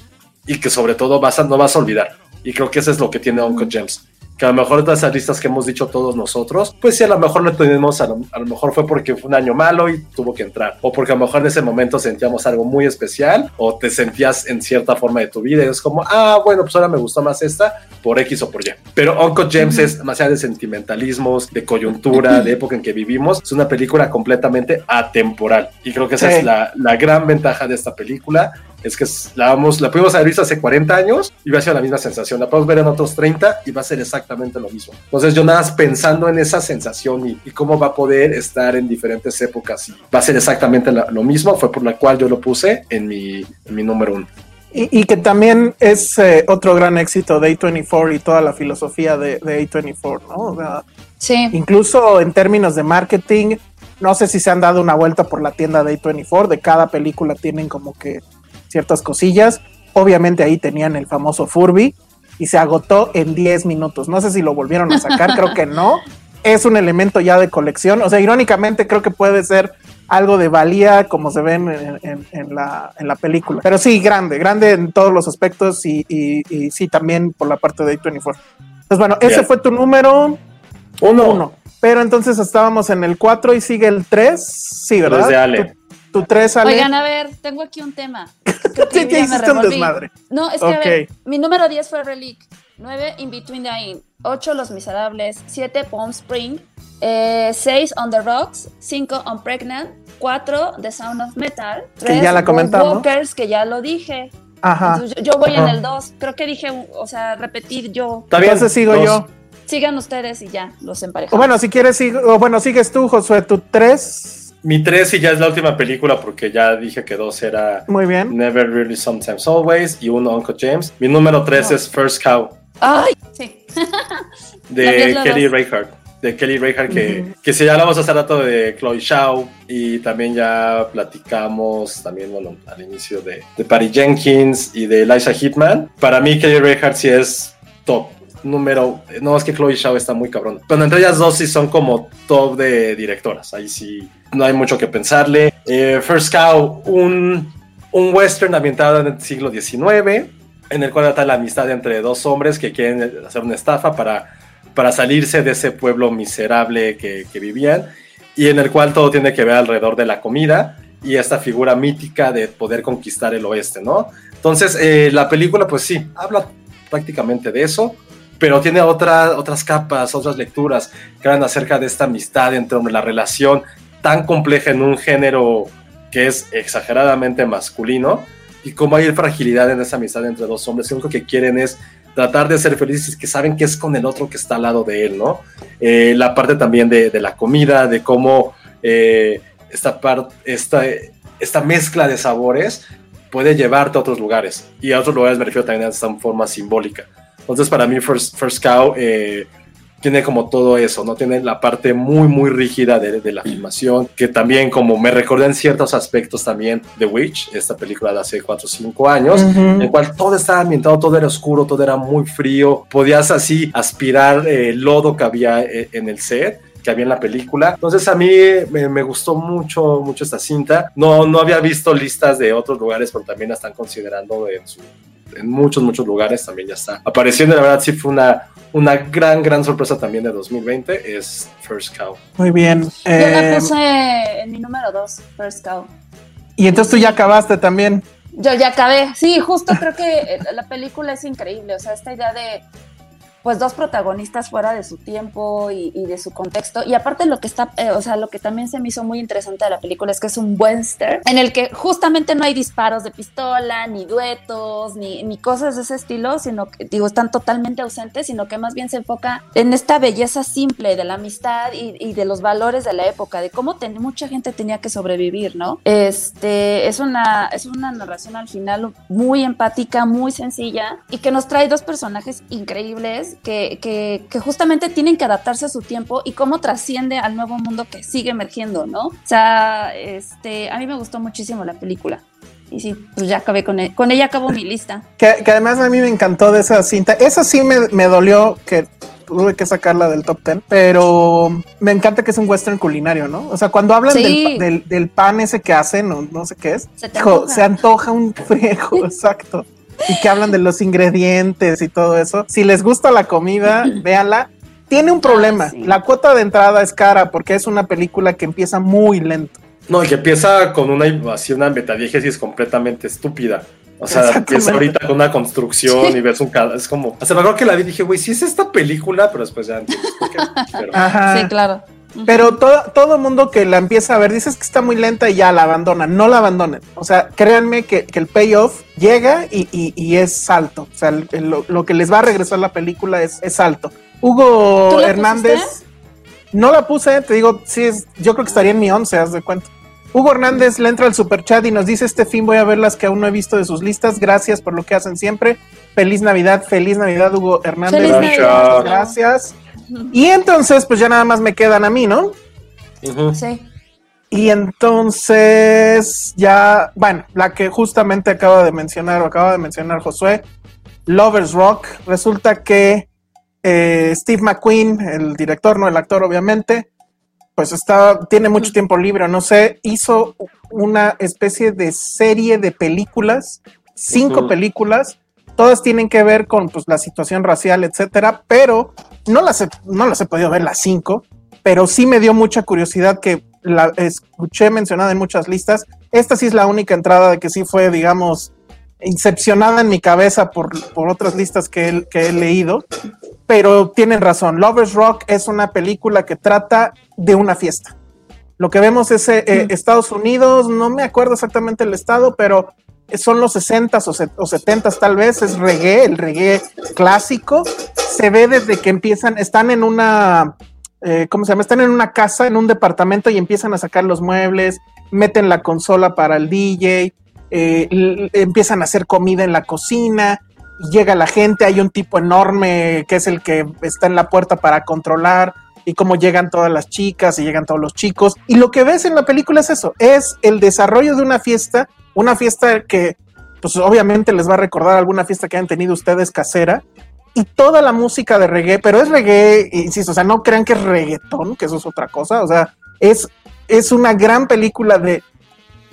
y que sobre todo vas a, no vas a olvidar. Y creo que eso es lo que tiene Uncle James que a lo mejor todas esas listas que hemos dicho todos nosotros, pues sí, a lo mejor no tenemos, a lo, a lo mejor fue porque fue un año malo y tuvo que entrar, o porque a lo mejor en ese momento sentíamos algo muy especial, o te sentías en cierta forma de tu vida, y es como, ah, bueno, pues ahora me gustó más esta, por X o por Y. Pero Uncle James es demasiado de sentimentalismos, de coyuntura, de época en que vivimos, es una película completamente atemporal, y creo que esa Sí. es la, la gran ventaja de esta película, es que la, vamos, la pudimos haber visto hace 40 años y va a ser la misma sensación. La podemos ver en otros 30 y va a ser exactamente lo mismo. Entonces yo nada más pensando en esa sensación y, y cómo va a poder estar en diferentes épocas y va a ser exactamente la- lo mismo, fue por la cual yo lo puse en mi, en mi número uno. Y, y que también es eh, otro gran éxito de A24 y toda la filosofía de, de A24, ¿no? O sea, Sí. incluso en términos de marketing, no sé si se han dado una vuelta por la tienda de A24, de cada película tienen como que ciertas cosillas. Obviamente ahí tenían el famoso Furby y se agotó en 10 minutos. No sé si lo volvieron a sacar, creo que no. (laughs) Es un elemento ya de colección. O sea, irónicamente creo que puede ser algo de valía como se ven en, en- en la, en la película. Pero sí, grande, grande en todos los aspectos y, y- y sí también por la parte de A24. Entonces, bueno, ese fue tu número Uno. uno. Pero entonces estábamos en el 4 y sigue el 3. Sí, ¿verdad? Tu 3, Ale. Oigan, a ver, tengo aquí un tema. Creo que Sí, hiciste un desmadre. No, es que a Ok. ver, mi número 10 fue Relic, 9 In Between the Inn, 8 Los Miserables, 7 Palm Spring, 6 On the Rocks, 5 On Pregnant, 4 The Sound of Metal, 3 ya la comentamos. Walkers, que ya lo dije. Ajá. Entonces, yo, yo voy en Ajá. el 2, creo que dije, o sea, repetir yo. Bien. Entonces sigo Dos. yo. Sigan ustedes y ya, los O emparejamos. bueno, si quieres, sigo, o bueno, sigues tú, Josué, tu 3. Mi tres y ya es la última película porque ya dije que dos era Muy bien. Never Really Sometimes Always y uno Uncle James. Mi número tres No. es First Cow. Ay, sí. (laughs) de Kelly. Reichardt. De Kelly Reichardt, que, Ujú. que si ya hablamos hace rato de Chloe Shaw y también ya platicamos también, bueno, al inicio de, de Patty Jenkins y de Eliza Hitman. Para mí, Kelly Reichardt sí es top. Número. No, es que Chloe Shaw está muy cabrón. Pero entre ellas dos sí son como top de directoras. Ahí sí no hay mucho que pensarle. Eh, First Cow, un, un western ambientado en el siglo XIX, en el cual trata la amistad entre dos hombres que quieren hacer una estafa para, para salirse de ese pueblo miserable que, que vivían. Y en el cual todo tiene que ver alrededor de la comida y esta figura mítica de poder conquistar el oeste, ¿no? Entonces, eh, la película, pues sí, habla prácticamente de eso, pero tiene otra, otras capas, otras lecturas que hablan acerca de esta amistad entre hombres, la relación tan compleja en un género que es exageradamente masculino y cómo hay fragilidad en esa amistad entre dos hombres lo único que quieren es tratar de ser felices, que saben que es con el otro que está al lado de él, ¿no? Eh, la parte también de, la comida, de cómo eh, esta, esta, esta mezcla de sabores puede llevarte a otros lugares. Y a otros lugares me refiero también a esta forma simbólica. Entonces, para mí, First, First Cow eh, tiene como todo eso, ¿no? Tiene la parte muy, muy rígida de, de, la filmación, que también como me recordé en ciertos aspectos también The Witch, esta película de hace 4 o 5 años, uh -huh. en el cual todo estaba ambientado, todo era oscuro, todo era muy frío, podías así aspirar el eh, lodo que había eh, en el set que había en la película. Entonces a mí me, me, gustó mucho, mucho esta cinta. No, no había visto listas de otros lugares, pero también la están considerando en, su, en muchos, muchos lugares. También ya está apareciendo. La verdad sí fue una, una gran, gran sorpresa también de 2020. Es First Cow. Muy bien. Yo eh, la puse en mi número 2, First Cow. Y entonces tú ya acabaste también. Yo ya acabé. Sí, justo creo que (laughs) la película es increíble. O sea, esta idea de pues dos protagonistas fuera de su tiempo y, de su contexto. Y aparte lo que está, eh, o sea, lo que también se me hizo muy interesante de la película es que es un western en el que justamente no hay disparos de pistola, ni duetos, ni, ni cosas de ese estilo, sino que, digo, están totalmente ausentes, sino que más bien se enfoca en esta belleza simple de la amistad y, y de los valores de la época, de cómo ten, mucha gente tenía que sobrevivir, ¿no? Este, es una, es una narración al final muy empática, muy sencilla y que nos trae dos personajes increíbles que, que, que, justamente tienen que adaptarse a su tiempo y cómo trasciende al nuevo mundo que sigue emergiendo, ¿no? O sea, este, a mí me gustó muchísimo la película. Y sí, pues ya acabé con, él. con ella, acabo mi lista. (laughs) Que, que, además a mí me encantó de esa cinta. Esa sí me, me dolió que tuve que sacarla del top 10, pero me encanta que es un western culinario, ¿no? O sea, cuando hablan sí. del, del, del, pan ese que hacen, no, no sé qué es, se, hijo, se antoja un friego, (laughs) exacto y que hablan de los ingredientes y todo eso. Si les gusta la comida, (laughs) véanla. Tiene un problema. Ah, sí. La cuota de entrada es cara porque es una película que empieza muy lento. No, y que empieza con una así una metadiegesis completamente estúpida. O sea, empieza ahorita con una construcción sí. y ves un es como. O sea, me acuerdo que la vi y dije, güey, sí es esta película, pero después ya entiendes por qué. (laughs) Pero... Ajá. Sí, claro. Pero todo, todo mundo que la empieza a ver dices que está muy lenta y ya la abandonan. No la abandonen. O sea, créanme que, que el payoff llega y, y, y, es alto. O sea, el, el, lo, lo, que les va a regresar la película es, es alto. Hugo Hernández. Pusiste? No la puse, te digo, sí, es, yo creo que estaría en mi once, haz de cuenta. Hugo Hernández le entra al super chat y nos dice: Este fin voy a ver las que aún no he visto de sus listas. Gracias por lo que hacen siempre. Feliz Navidad, feliz Navidad, Hugo Hernández. Feliz Navidad. Gracias. Y entonces, pues ya nada más me quedan a mí, ¿no? Uh -huh. Sí. Y entonces, ya, bueno, la que justamente acaba de mencionar, o acaba de mencionar Josué, Lovers Rock, resulta que eh, Steve McQueen, el director, no el actor, obviamente, pues está, tiene mucho tiempo libre, no sé, hizo una especie de serie de películas, cinco uh -huh. películas, todas tienen que ver con pues, la situación racial, etcétera, pero no las, he, no las he podido ver las cinco, pero sí me dio mucha curiosidad que la escuché mencionada en muchas listas. Esta sí es la única entrada de que sí fue, digamos, incepcionada en mi cabeza por, por otras listas que he, que he leído, pero tienen razón. Lovers Rock es una película que trata de una fiesta. Lo que vemos es eh, eh, Estados Unidos, no me acuerdo exactamente el estado, pero son los 60s o, se, o 70s tal vez, es reggae, el reggae clásico. Se ve desde que empiezan, están en una, eh, ¿cómo se llama? Están en una casa, en un departamento y empiezan a sacar los muebles, meten la consola para el DJ, eh, empiezan a hacer comida en la cocina, llega la gente, hay un tipo enorme que es el que está en la puerta para controlar y cómo llegan todas las chicas y llegan todos los chicos. Y lo que ves en la película es eso, es el desarrollo de una fiesta una fiesta que, pues obviamente les va a recordar alguna fiesta que han tenido ustedes casera, y toda la música de reggae, pero es reggae, insisto, o sea, no crean que es reggaetón, que eso es otra cosa, o sea, es, es una gran película de,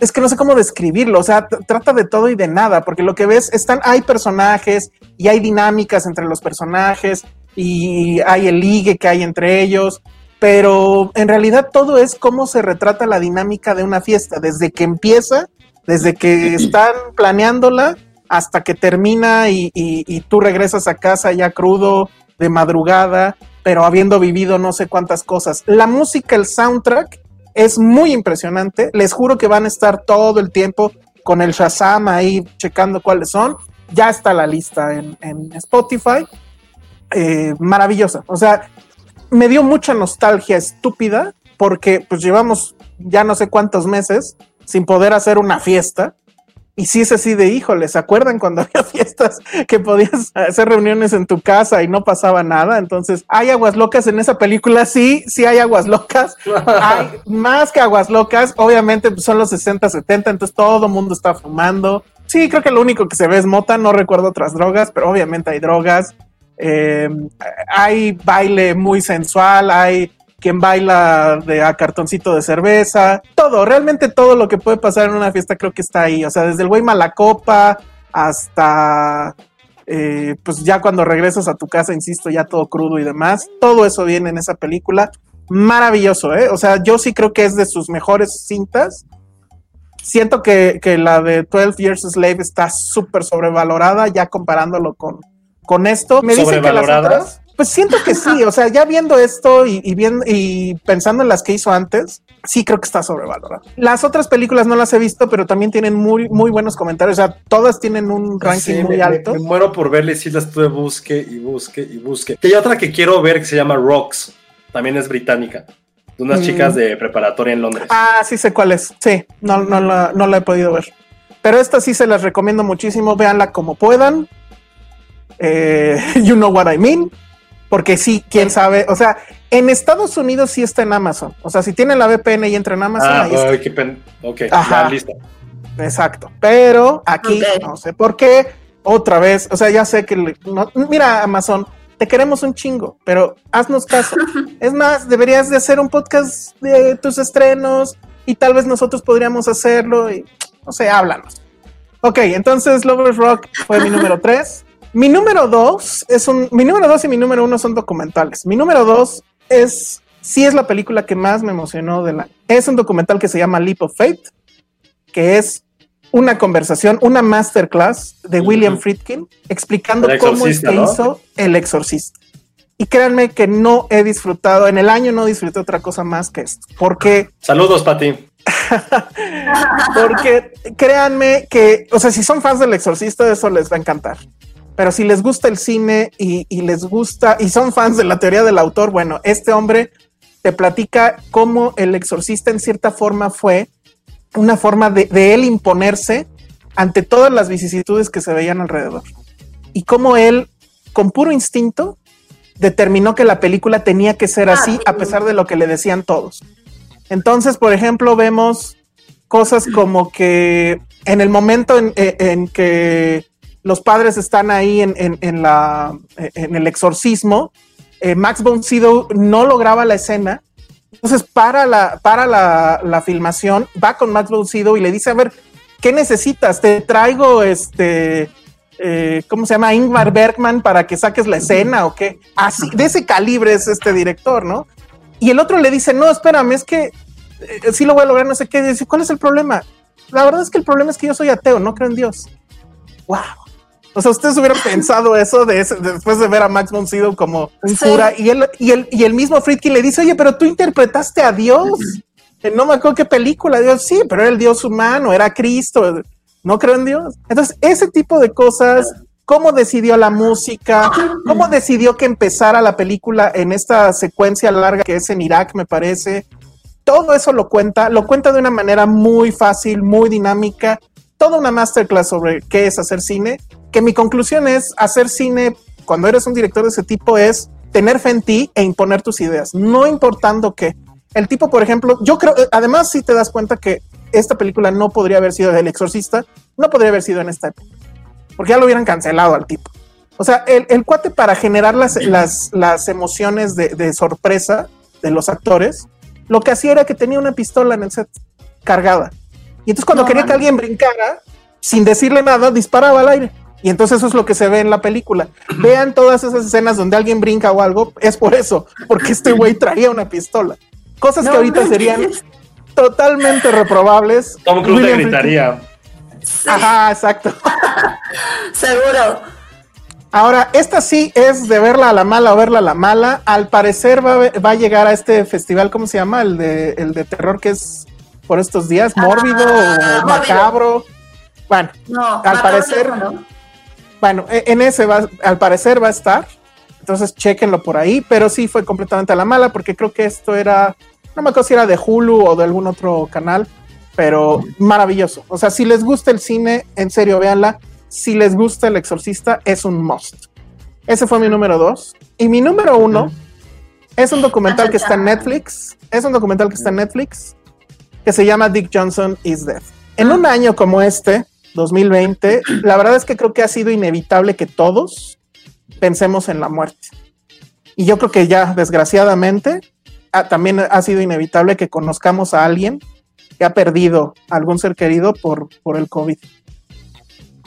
es que no sé cómo describirlo, o sea, trata de todo y de nada, porque lo que ves, están, hay personajes y hay dinámicas entre los personajes y hay el ligue que hay entre ellos, pero en realidad todo es cómo se retrata la dinámica de una fiesta, desde que empieza, desde que están planeándola hasta que termina y, tú regresas a casa ya crudo, de madrugada, pero habiendo vivido no sé cuántas cosas. La música, el soundtrack, es muy impresionante. Les juro que van a estar todo el tiempo con el Shazam ahí checando cuáles son. Ya está la lista en, Spotify. Eh, maravillosa. O sea, me dio mucha nostalgia estúpida porque pues llevamos ya no sé cuántos meses sin poder hacer una fiesta y si es así de, híjole, ¿se acuerdan cuando (laughs) había fiestas que podías hacer reuniones en tu casa y no pasaba nada? Entonces, ¿hay aguas locas en esa película? Sí, sí hay aguas locas. (laughs) hay más que aguas locas. Obviamente pues, son los 60, 70, entonces todo el mundo está fumando. Sí, creo que lo único que se ve es mota, no recuerdo otras drogas, pero obviamente hay drogas. Eh, hay baile muy sensual, hay quien baila de a cartoncito de cerveza, todo, realmente todo lo que puede pasar en una fiesta creo que está ahí, o sea, desde el güey malacopa hasta eh, pues ya cuando regresas a tu casa, insisto, ya todo crudo y demás, todo eso viene en esa película, maravilloso, ¿eh? O sea, yo sí creo que es de sus mejores cintas. Siento que, la de 12 Years a Slave está súper sobrevalorada, ya comparándolo con, con esto. Me dicen que las otras, pues siento que sí, o sea, ya viendo esto y, viendo, y pensando en las que hizo antes, sí creo que está sobrevalorado. Las otras películas no las he visto, pero también tienen muy, muy buenos comentarios. O sea, todas tienen un ranking muy alto. Me, muero por verles si las estuve busque y busque y busque. Y hay otra que quiero ver que se llama Rocks. También es británica. De unas mm. chicas de preparatoria en Londres. Ah, sí sé cuál es. Sí, no, no, la, no la he podido ver. Pero esta sí se las recomiendo muchísimo. Véanla como puedan. Eh, (laughs) you know what I mean. Porque sí, quién sabe. O sea, en Estados Unidos sí está en Amazon. O sea, si tienen la VPN y entran en Amazon, ah, ahí está. Qué ok, ya, listo. Exacto. Pero aquí no sé por qué. Otra vez, o sea, ya sé que mira, Amazon, te queremos un chingo, pero haznos caso. (laughs) es más, deberías de hacer un podcast de tus estrenos y tal vez nosotros podríamos hacerlo y no sé, háblanos. Ok, entonces Lovers Rock fue mi número tres. Mi número dos es un. Mi número dos y mi número uno son documentales. Mi número dos es. Sí, es la película que más me emocionó de la. Es un documental que se llama Leap of Faith, que es una conversación, una masterclass de William Friedkin explicando cómo es que hizo El Exorcista. Y créanme que no he disfrutado, en el año no disfruté otra cosa más que esto. Porque. Saludos, Pati. (laughs) porque créanme que, o sea, si son fans del Exorcista, eso les va a encantar. Pero si les gusta el cine y, les gusta y son fans de la teoría del autor, bueno, este hombre te platica cómo el exorcista en cierta forma fue una forma de, él imponerse ante todas las vicisitudes que se veían alrededor. Y cómo él, con puro instinto, determinó que la película tenía que ser así a pesar de lo que le decían todos. Entonces, por ejemplo, vemos cosas como que en el momento en que los padres están ahí en, el exorcismo. Eh, Max von Sydow no lograba la escena. Entonces, para la, para la, filmación, va con Max von Sydow y le dice, a ver, ¿qué necesitas? Te traigo este... Eh, ¿cómo se llama? Ingmar Bergman para que saques la escena o qué. Así, de ese calibre es este director, ¿no? Y el otro le dice, no, espérame, es que eh, sí lo voy a lograr, no sé qué. Dice, ¿cuál es el problema? La verdad es que el problema es que yo soy ateo, no creo en Dios. ¡Wow! O sea, ustedes hubieran pensado eso de después de ver a Max von Sydow como un cura y él y el, y el mismo Friedkin le dice, oye, pero tú interpretaste a Dios. No me acuerdo qué película. Dios, sí, pero era el Dios humano, era Cristo. No creo en Dios. Entonces, ese tipo de cosas, cómo decidió la música, cómo decidió que empezara la película en esta secuencia larga que es en Irak, me parece. Todo eso lo cuenta, lo cuenta de una manera muy fácil, muy dinámica. Toda una masterclass sobre qué es hacer cine que mi conclusión es hacer cine cuando eres un director de ese tipo es tener fe en ti e imponer tus ideas, no importando qué. El tipo, por ejemplo, yo creo, además si te das cuenta que esta película no podría haber sido del exorcista, no podría haber sido en esta época, porque ya lo hubieran cancelado al tipo. O sea, el, el cuate para generar las, las, las emociones de, de sorpresa de los actores, lo que hacía era que tenía una pistola en el set cargada. Y entonces cuando No, quería que alguien brincara, sin decirle nada, disparaba al aire. Y entonces eso es lo que se ve en la película. (clears throat) Vean todas esas escenas donde alguien brinca o algo, es por eso, porque este güey traía una pistola. Cosas No que ahorita serían totalmente reprobables. Tom Cruise le gritaría. Ajá, exacto. (laughs) Seguro. Ahora, esta sí es de verla a la mala o verla a la mala. Al parecer va, va a llegar a este festival, ¿cómo se llama? El de, el de terror que es por estos días, mórbido Ah, o mórbido. macabro. Bueno, No, Al parecer- ¿no? Bueno, e- en ese va, al parecer va a estar. Entonces, chequenlo por ahí, pero sí fue completamente a la mala porque creo que esto era, no me acuerdo si era de Hulu o de algún otro canal, pero maravilloso. O sea, si les gusta el cine, en serio, véanla. Si les gusta El Exorcista, es un must. Ese fue mi número dos. Y mi número uno es un documental que está en Netflix. Es un documental que está en Netflix que se llama Dick Johnson is Dead. En un año como este, 2020, la verdad es que creo que ha sido inevitable que todos pensemos en la muerte. Y yo creo que ya, desgraciadamente, también ha sido inevitable que conozcamos a alguien que ha perdido algún ser querido por, por el COVID.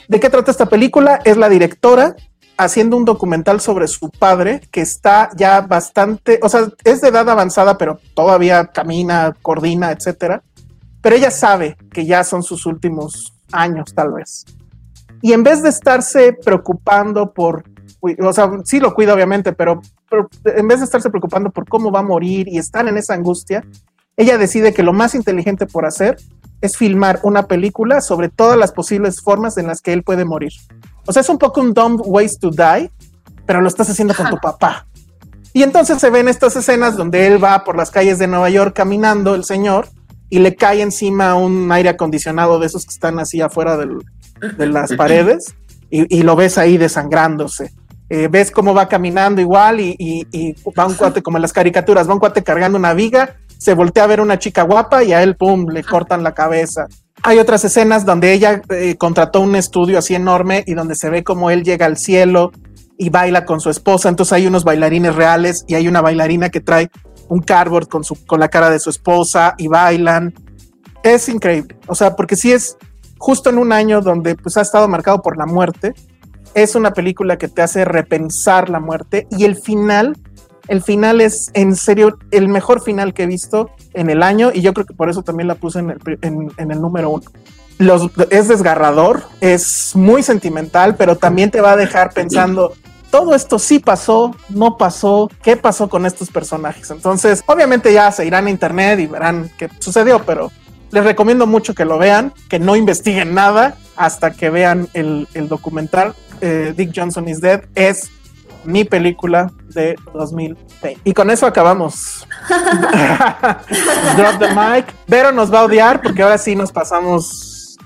¿De qué trata esta película? Es la directora haciendo un documental sobre su padre que está ya bastante, o sea, es de edad avanzada, pero todavía camina, coordina, etcétera. Pero ella sabe que ya son sus últimos años, tal vez. Y en vez de estarse preocupando por, o sea, sí lo cuida obviamente, pero, pero en vez de estarse preocupando por cómo va a morir y estar en esa angustia, ella decide que lo más inteligente por hacer es filmar una película sobre todas las posibles formas en las que él puede morir. O sea, es un poco un dumb ways to die, pero lo estás haciendo con tu papá. Y entonces se ven estas escenas donde él va por las calles de Nueva York caminando, el señor, y le cae encima un aire acondicionado de esos que están así afuera del- de las paredes, y, y lo ves ahí desangrándose. Eh, ves cómo va caminando igual y, va un cuate como en las caricaturas, va un cuate cargando una viga, se voltea a ver una chica guapa y a él, pum, le cortan la cabeza. Hay otras escenas donde ella eh, contrató un estudio así enorme y donde se ve como él llega al cielo y baila con su esposa. Entonces hay unos bailarines reales y hay una bailarina que trae un cardboard con, su, con la cara de su esposa y bailan. Es increíble. O sea, porque sí es justo en un año donde pues ha estado marcado por la muerte. Es una película que te hace repensar la muerte y el final, el final es en serio el mejor final que he visto en el año y yo creo que por eso también la puse en el, en- en el número uno. Los, es desgarrador, es muy sentimental, pero también te va a dejar pensando, todo esto sí pasó, no pasó, qué pasó con estos personajes. Entonces, obviamente ya se irán a internet y verán qué sucedió, pero les recomiendo mucho que lo vean, que no investiguen nada hasta que vean el, el documental. eh, Dick Johnson is Dead es mi película de 2020. Y con eso acabamos. (laughs) Drop the mic. Vero nos va a odiar porque ahora sí nos pasamos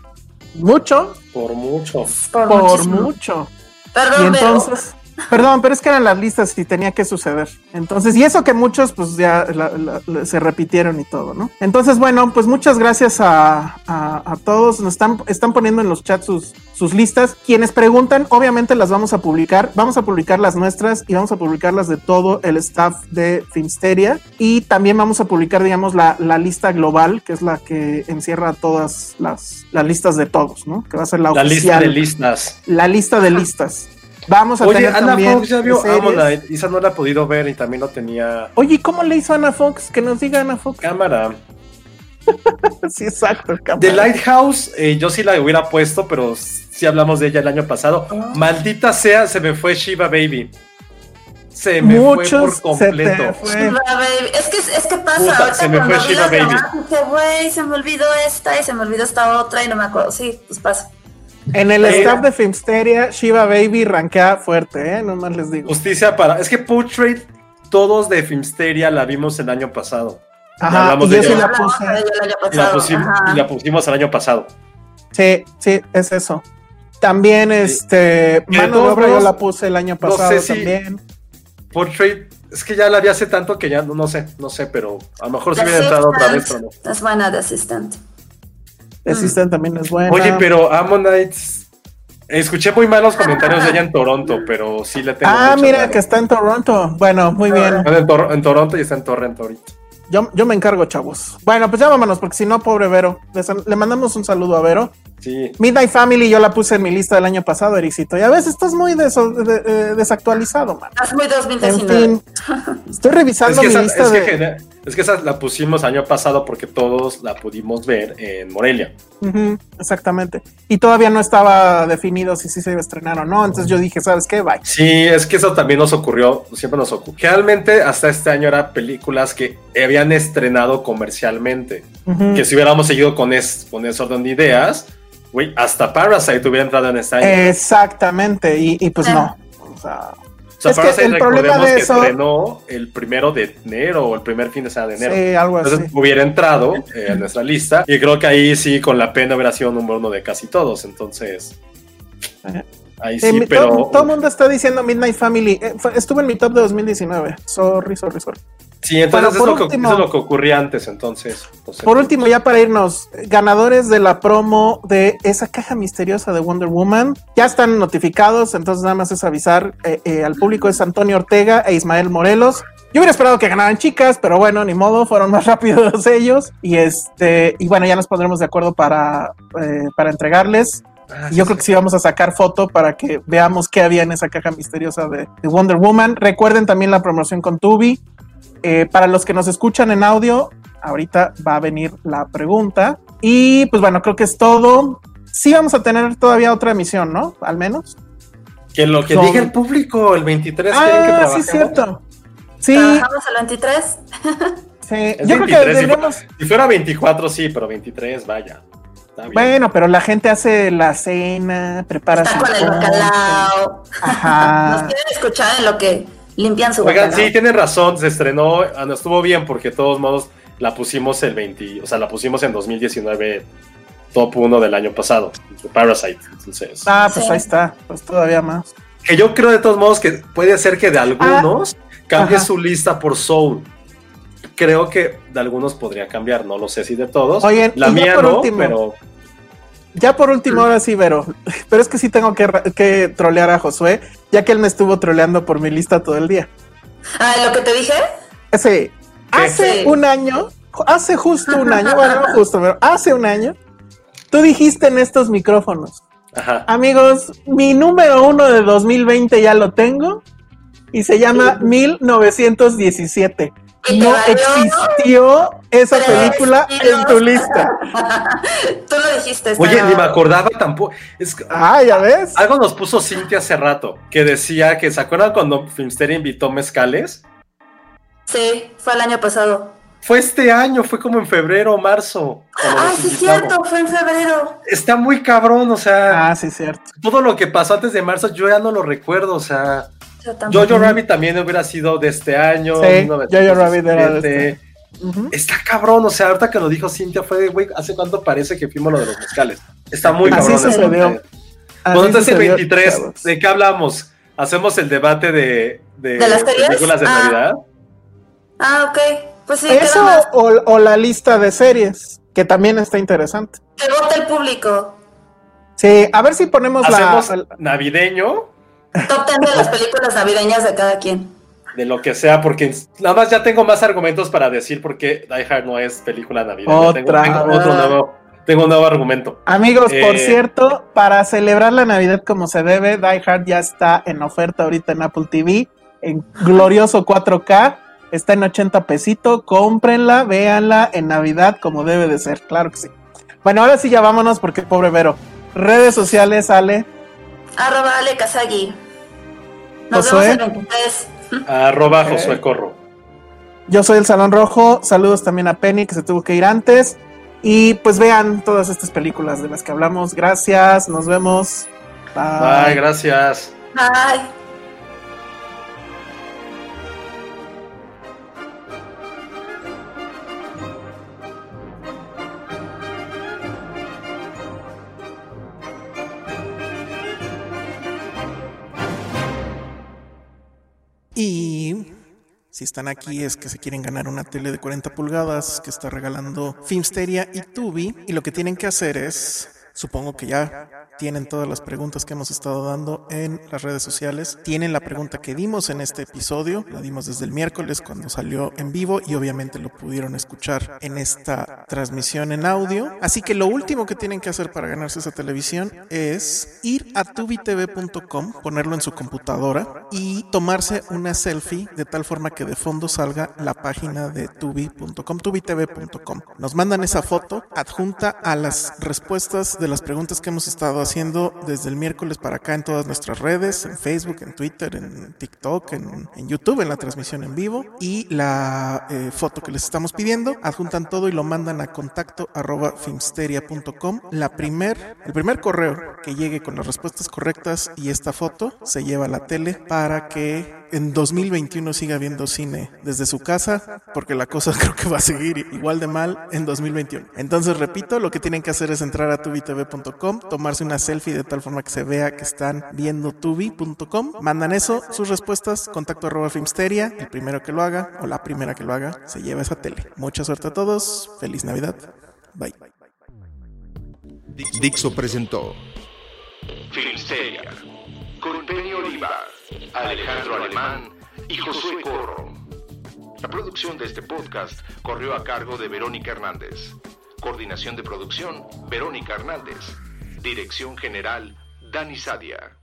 mucho Por mucho. Por, mucho. Perdón, Y pero- entonces, perdón, pero es que eran las listas y tenía que suceder. Entonces, y eso que muchos pues ya la- la- la- se repitieron y todo, ¿no? Entonces, bueno, pues muchas gracias a, a- a todos. Nos están, están poniendo en los chats sus, sus listas. Quienes preguntan, obviamente las vamos a publicar. Vamos a publicar las nuestras y vamos a publicar las de todo el staff de Filmsteria. Y también vamos a publicar, digamos, la, la lista global, que es la que encierra todas las, las listas de todos, ¿no? Que va a ser la, La lista de listas. la lista de listas. Vamos a Oye, tener Ana también Fox ya vio. Ammonite. Isa no la ha podido ver y también lo tenía Oye, ¿y ¿cómo le hizo Ana Fox? Que nos diga Ana Fox. cámara. (laughs) sí, exacto. cámara. The Lighthouse, eh, yo sí la hubiera puesto, pero sí hablamos de ella el año pasado. Ah. Maldita sea, se me fue Shiva Baby. Se me Muchos fue por completo. fue. Shiva Baby. Es que, es que pasa. Puta, ahorita se me fue Shiva Baby. demás, Dije, güey, se me olvidó esta y se me olvidó esta otra y no me acuerdo. Sí, pues pasa. En el Eh, staff de Filmsteria, Shiva Baby rankea fuerte, ¿eh? Nomás les digo. Justicia para. Es que Portrait, todos de Filmsteria la vimos el año pasado. Ajá, hablamos y de yo sí ella. la puse. Y pusimos, ajá. y la pusimos el año pasado. Sí, sí, es eso. También, este, Mano de yo la puse el año no pasado sé si- también. Portrait, es que ya la vi hace tanto que ya no, no sé, no sé, pero a lo mejor The hubiera entrado otra vez, pero no. Es buena de Assistant. Assistant también es buena. Oye, pero Ammonite Escuché muy malos comentarios de ella en Toronto, pero sí le tengo. Ah, mira que está en Toronto. Bueno, muy bien. Bueno, en, Tor- en Toronto y está en Torrent ahorita. Yo, yo me encargo, chavos. Bueno, pues ya vámonos, porque si no, pobre Vero. Le mandamos un saludo a Vero. Sí. Midnight Family yo la puse en mi lista del año pasado, Ericito. Y a veces estás muy deso- de- eh, desactualizado, man. Es muy En 2019. fin, estoy Es revisando que, mi esa, lista es, que, de... gene- es que esa la pusimos año pasado porque todos la pudimos ver en Morelia. Exactamente. Y todavía no estaba definido si sí se iba a estrenar o no. Entonces yo dije, ¿sabes qué? Bye. Sí, es que eso también nos ocurrió, siempre nos ocurrió. Realmente hasta este año eran películas que habían estrenado comercialmente. Que si hubiéramos seguido con, es, con ese orden de ideas, güey, hasta Parasite hubiera entrado en este año. Exactamente. Y, y pues no. O sea, o sea, es que Parasite el problema que estrenó el primero de enero o el primer fin de semana de enero. sí, algo así. Entonces hubiera entrado eh, en nuestra lista y creo que ahí sí con la pena hubiera sido número uno de casi todos. Entonces, Ajá. ahí Eh, sí, pero... todo, el mundo está diciendo Midnight Family. Eh, estuvo en mi top de 2019. Sorry, sorry, sorry. Sí, entonces por que, último- eso es lo que ocurría antes, entonces. pues, Por último, ya para irnos, ganadores de la promo de esa caja misteriosa de Wonder Woman ya están notificados, entonces nada más es avisar eh, eh, al público es Antonio Ortega e Ismael Morelos. Yo hubiera esperado que ganaran chicas, pero bueno, ni modo, fueron más (laughs) rápidos ellos. Y este, y bueno, ya nos pondremos de acuerdo para, eh, para entregarles. Ah, yo creo que sí vamos a sacar foto para que veamos qué había en esa caja misteriosa de, de Wonder Woman. Recuerden también la promoción con Tubi. Eh, para los que nos escuchan en audio, ahorita va a venir la pregunta. Y pues bueno, creo que es todo. Sí vamos a tener todavía otra emisión, ¿no? Al menos. Que lo que Son- diga el público, el 23 quieren que Ah, trabajemos. sí, es cierto. Sí, Trabajamos el 23. (laughs) sí. Es Yo creo que 23, si, deberíamos... fuera, si fuera 24, sí, pero 23, vaya. Bueno, pero la gente hace la cena, prepara Está su con el bacalao. (laughs) Nos quieren escuchar en lo que limpian su Oigan, sí, tienen razón, se estrenó, ah, no estuvo bien porque de todos modos la pusimos el 20, o sea, la pusimos en 2019 top 1 del año pasado, Parasite. Entonces, Ah, pues Sí. ahí está. Pues todavía más. que yo creo de todos modos que puede ser que de algunos cambie Ah, Ajá. su lista por Soul. Creo que de algunos podría cambiar, no lo sé si de todos. Oye, la mía por no, último, pero Ya por último, ahora sí, Vero. (laughs) Pero es que sí tengo que, que trolear a Josué, ya que él me estuvo troleando por mi lista todo el día. Ah, lo que te dije. Ese, hace Sí. un año, hace justo un año, bueno, no justo, pero hace un año, tú dijiste en estos micrófonos, ajá. amigos, mi número uno de 2020 ya lo tengo y se llama 1917. No existió esa película en tu lista. (laughs) Tú lo dijiste. Oye, ni me acordaba tampoco. Es que- Ah, ya ves. Algo nos puso Cintia hace rato, que decía que, ¿se acuerdan cuando Filmsteria invitó mezcales? Sí, fue el año pasado. Fue este año, fue como en febrero o marzo. Ah, sí, es invitamos. cierto, fue en febrero. Ah, Está muy cabrón, o sea, Ah, sí, cierto. todo lo que pasó antes de marzo yo ya no lo recuerdo, o sea, Yo. Jojo Rabbit también hubiera sido de este año. Sí, 1917. Jojo Rabbit era de este. Está cabrón, o sea, ahorita que lo dijo Cintia fue de, güey, ¿hace cuánto parece que fuimos lo de los mezcales? Está muy Así cabrón. Así Bueno, entonces el sucedió, 23, chavos. ¿de qué hablamos? ¿Hacemos el debate de, de, ¿De las series? películas de Ah. Navidad? Ah, ok. Pues sí, Eso o, o la lista de series, que también está interesante. Que vote el público. Sí, a ver si ponemos la. Hacemos navideño, Top 10 de las películas navideñas de cada quien. de lo que sea, porque nada más ya tengo más argumentos para decir por qué Die Hard no es película navideña. Otra tengo, otro nuevo, tengo un nuevo argumento. Amigos, por Eh, cierto, para celebrar la Navidad como se debe, Die Hard ya está en oferta ahorita en Apple TV, en glorioso 4K. Está en 80 pesito, cómprenla, véanla en Navidad como debe de ser, claro que sí. Bueno, ahora sí ya vámonos porque pobre Vero. Redes sociales, Ale. Arroba Ale Kazagi. Nos Josué. vemos el 23. Arroba. Josué Corro. Yo soy el Salón Rojo. Saludos también a Penny, que se tuvo que ir antes. Y pues vean todas estas películas de las que hablamos. Gracias, nos vemos. Bye, gracias. Bye. Y si están aquí es que se quieren ganar una tele de 40 pulgadas que está regalando Filmsteria y Tubi. Y lo que tienen que hacer es Supongo que ya tienen todas las preguntas que hemos estado dando en las redes sociales. Tienen la pregunta que dimos en este episodio, la dimos desde el miércoles cuando salió en vivo y obviamente lo pudieron escuchar en esta transmisión en audio. Así que lo último que tienen que hacer para ganarse esa televisión es ir a tubitv.com, ponerlo en su computadora y tomarse una selfie de tal forma que de fondo salga la página de tubi.com, tubitv.com. Nos mandan esa foto adjunta a las respuestas de las preguntas que hemos estado haciendo desde el miércoles para acá en todas nuestras redes, en Facebook, en Twitter, en TikTok, en, YouTube, en la transmisión en vivo y la eh, foto que les estamos pidiendo, adjuntan todo y lo mandan a contacto arroba filmsteria.com. La primer, el primer correo que llegue con las respuestas correctas y esta foto se lleva a la tele para que en 2021 siga viendo cine desde su casa, porque la cosa (laughs) creo que va a seguir igual de mal en 2021. Entonces, repito, lo que tienen que hacer es entrar a tubitv.com, tomarse una selfie de tal forma que se vea que están viendo tubi.com, mandan eso, sus respuestas, contacto arroba filmsteria, el primero que lo haga o la primera que lo haga, se lleva esa tele. Mucha suerte a todos, feliz Navidad, bye. Dixo presentó Filmsteria con Penny Oliva, Alejandro Alemán y Josué Corro. La producción de este podcast corrió a cargo de Verónica Hernández. Coordinación de producción, Verónica Hernández. Dirección General, Dani Sadia.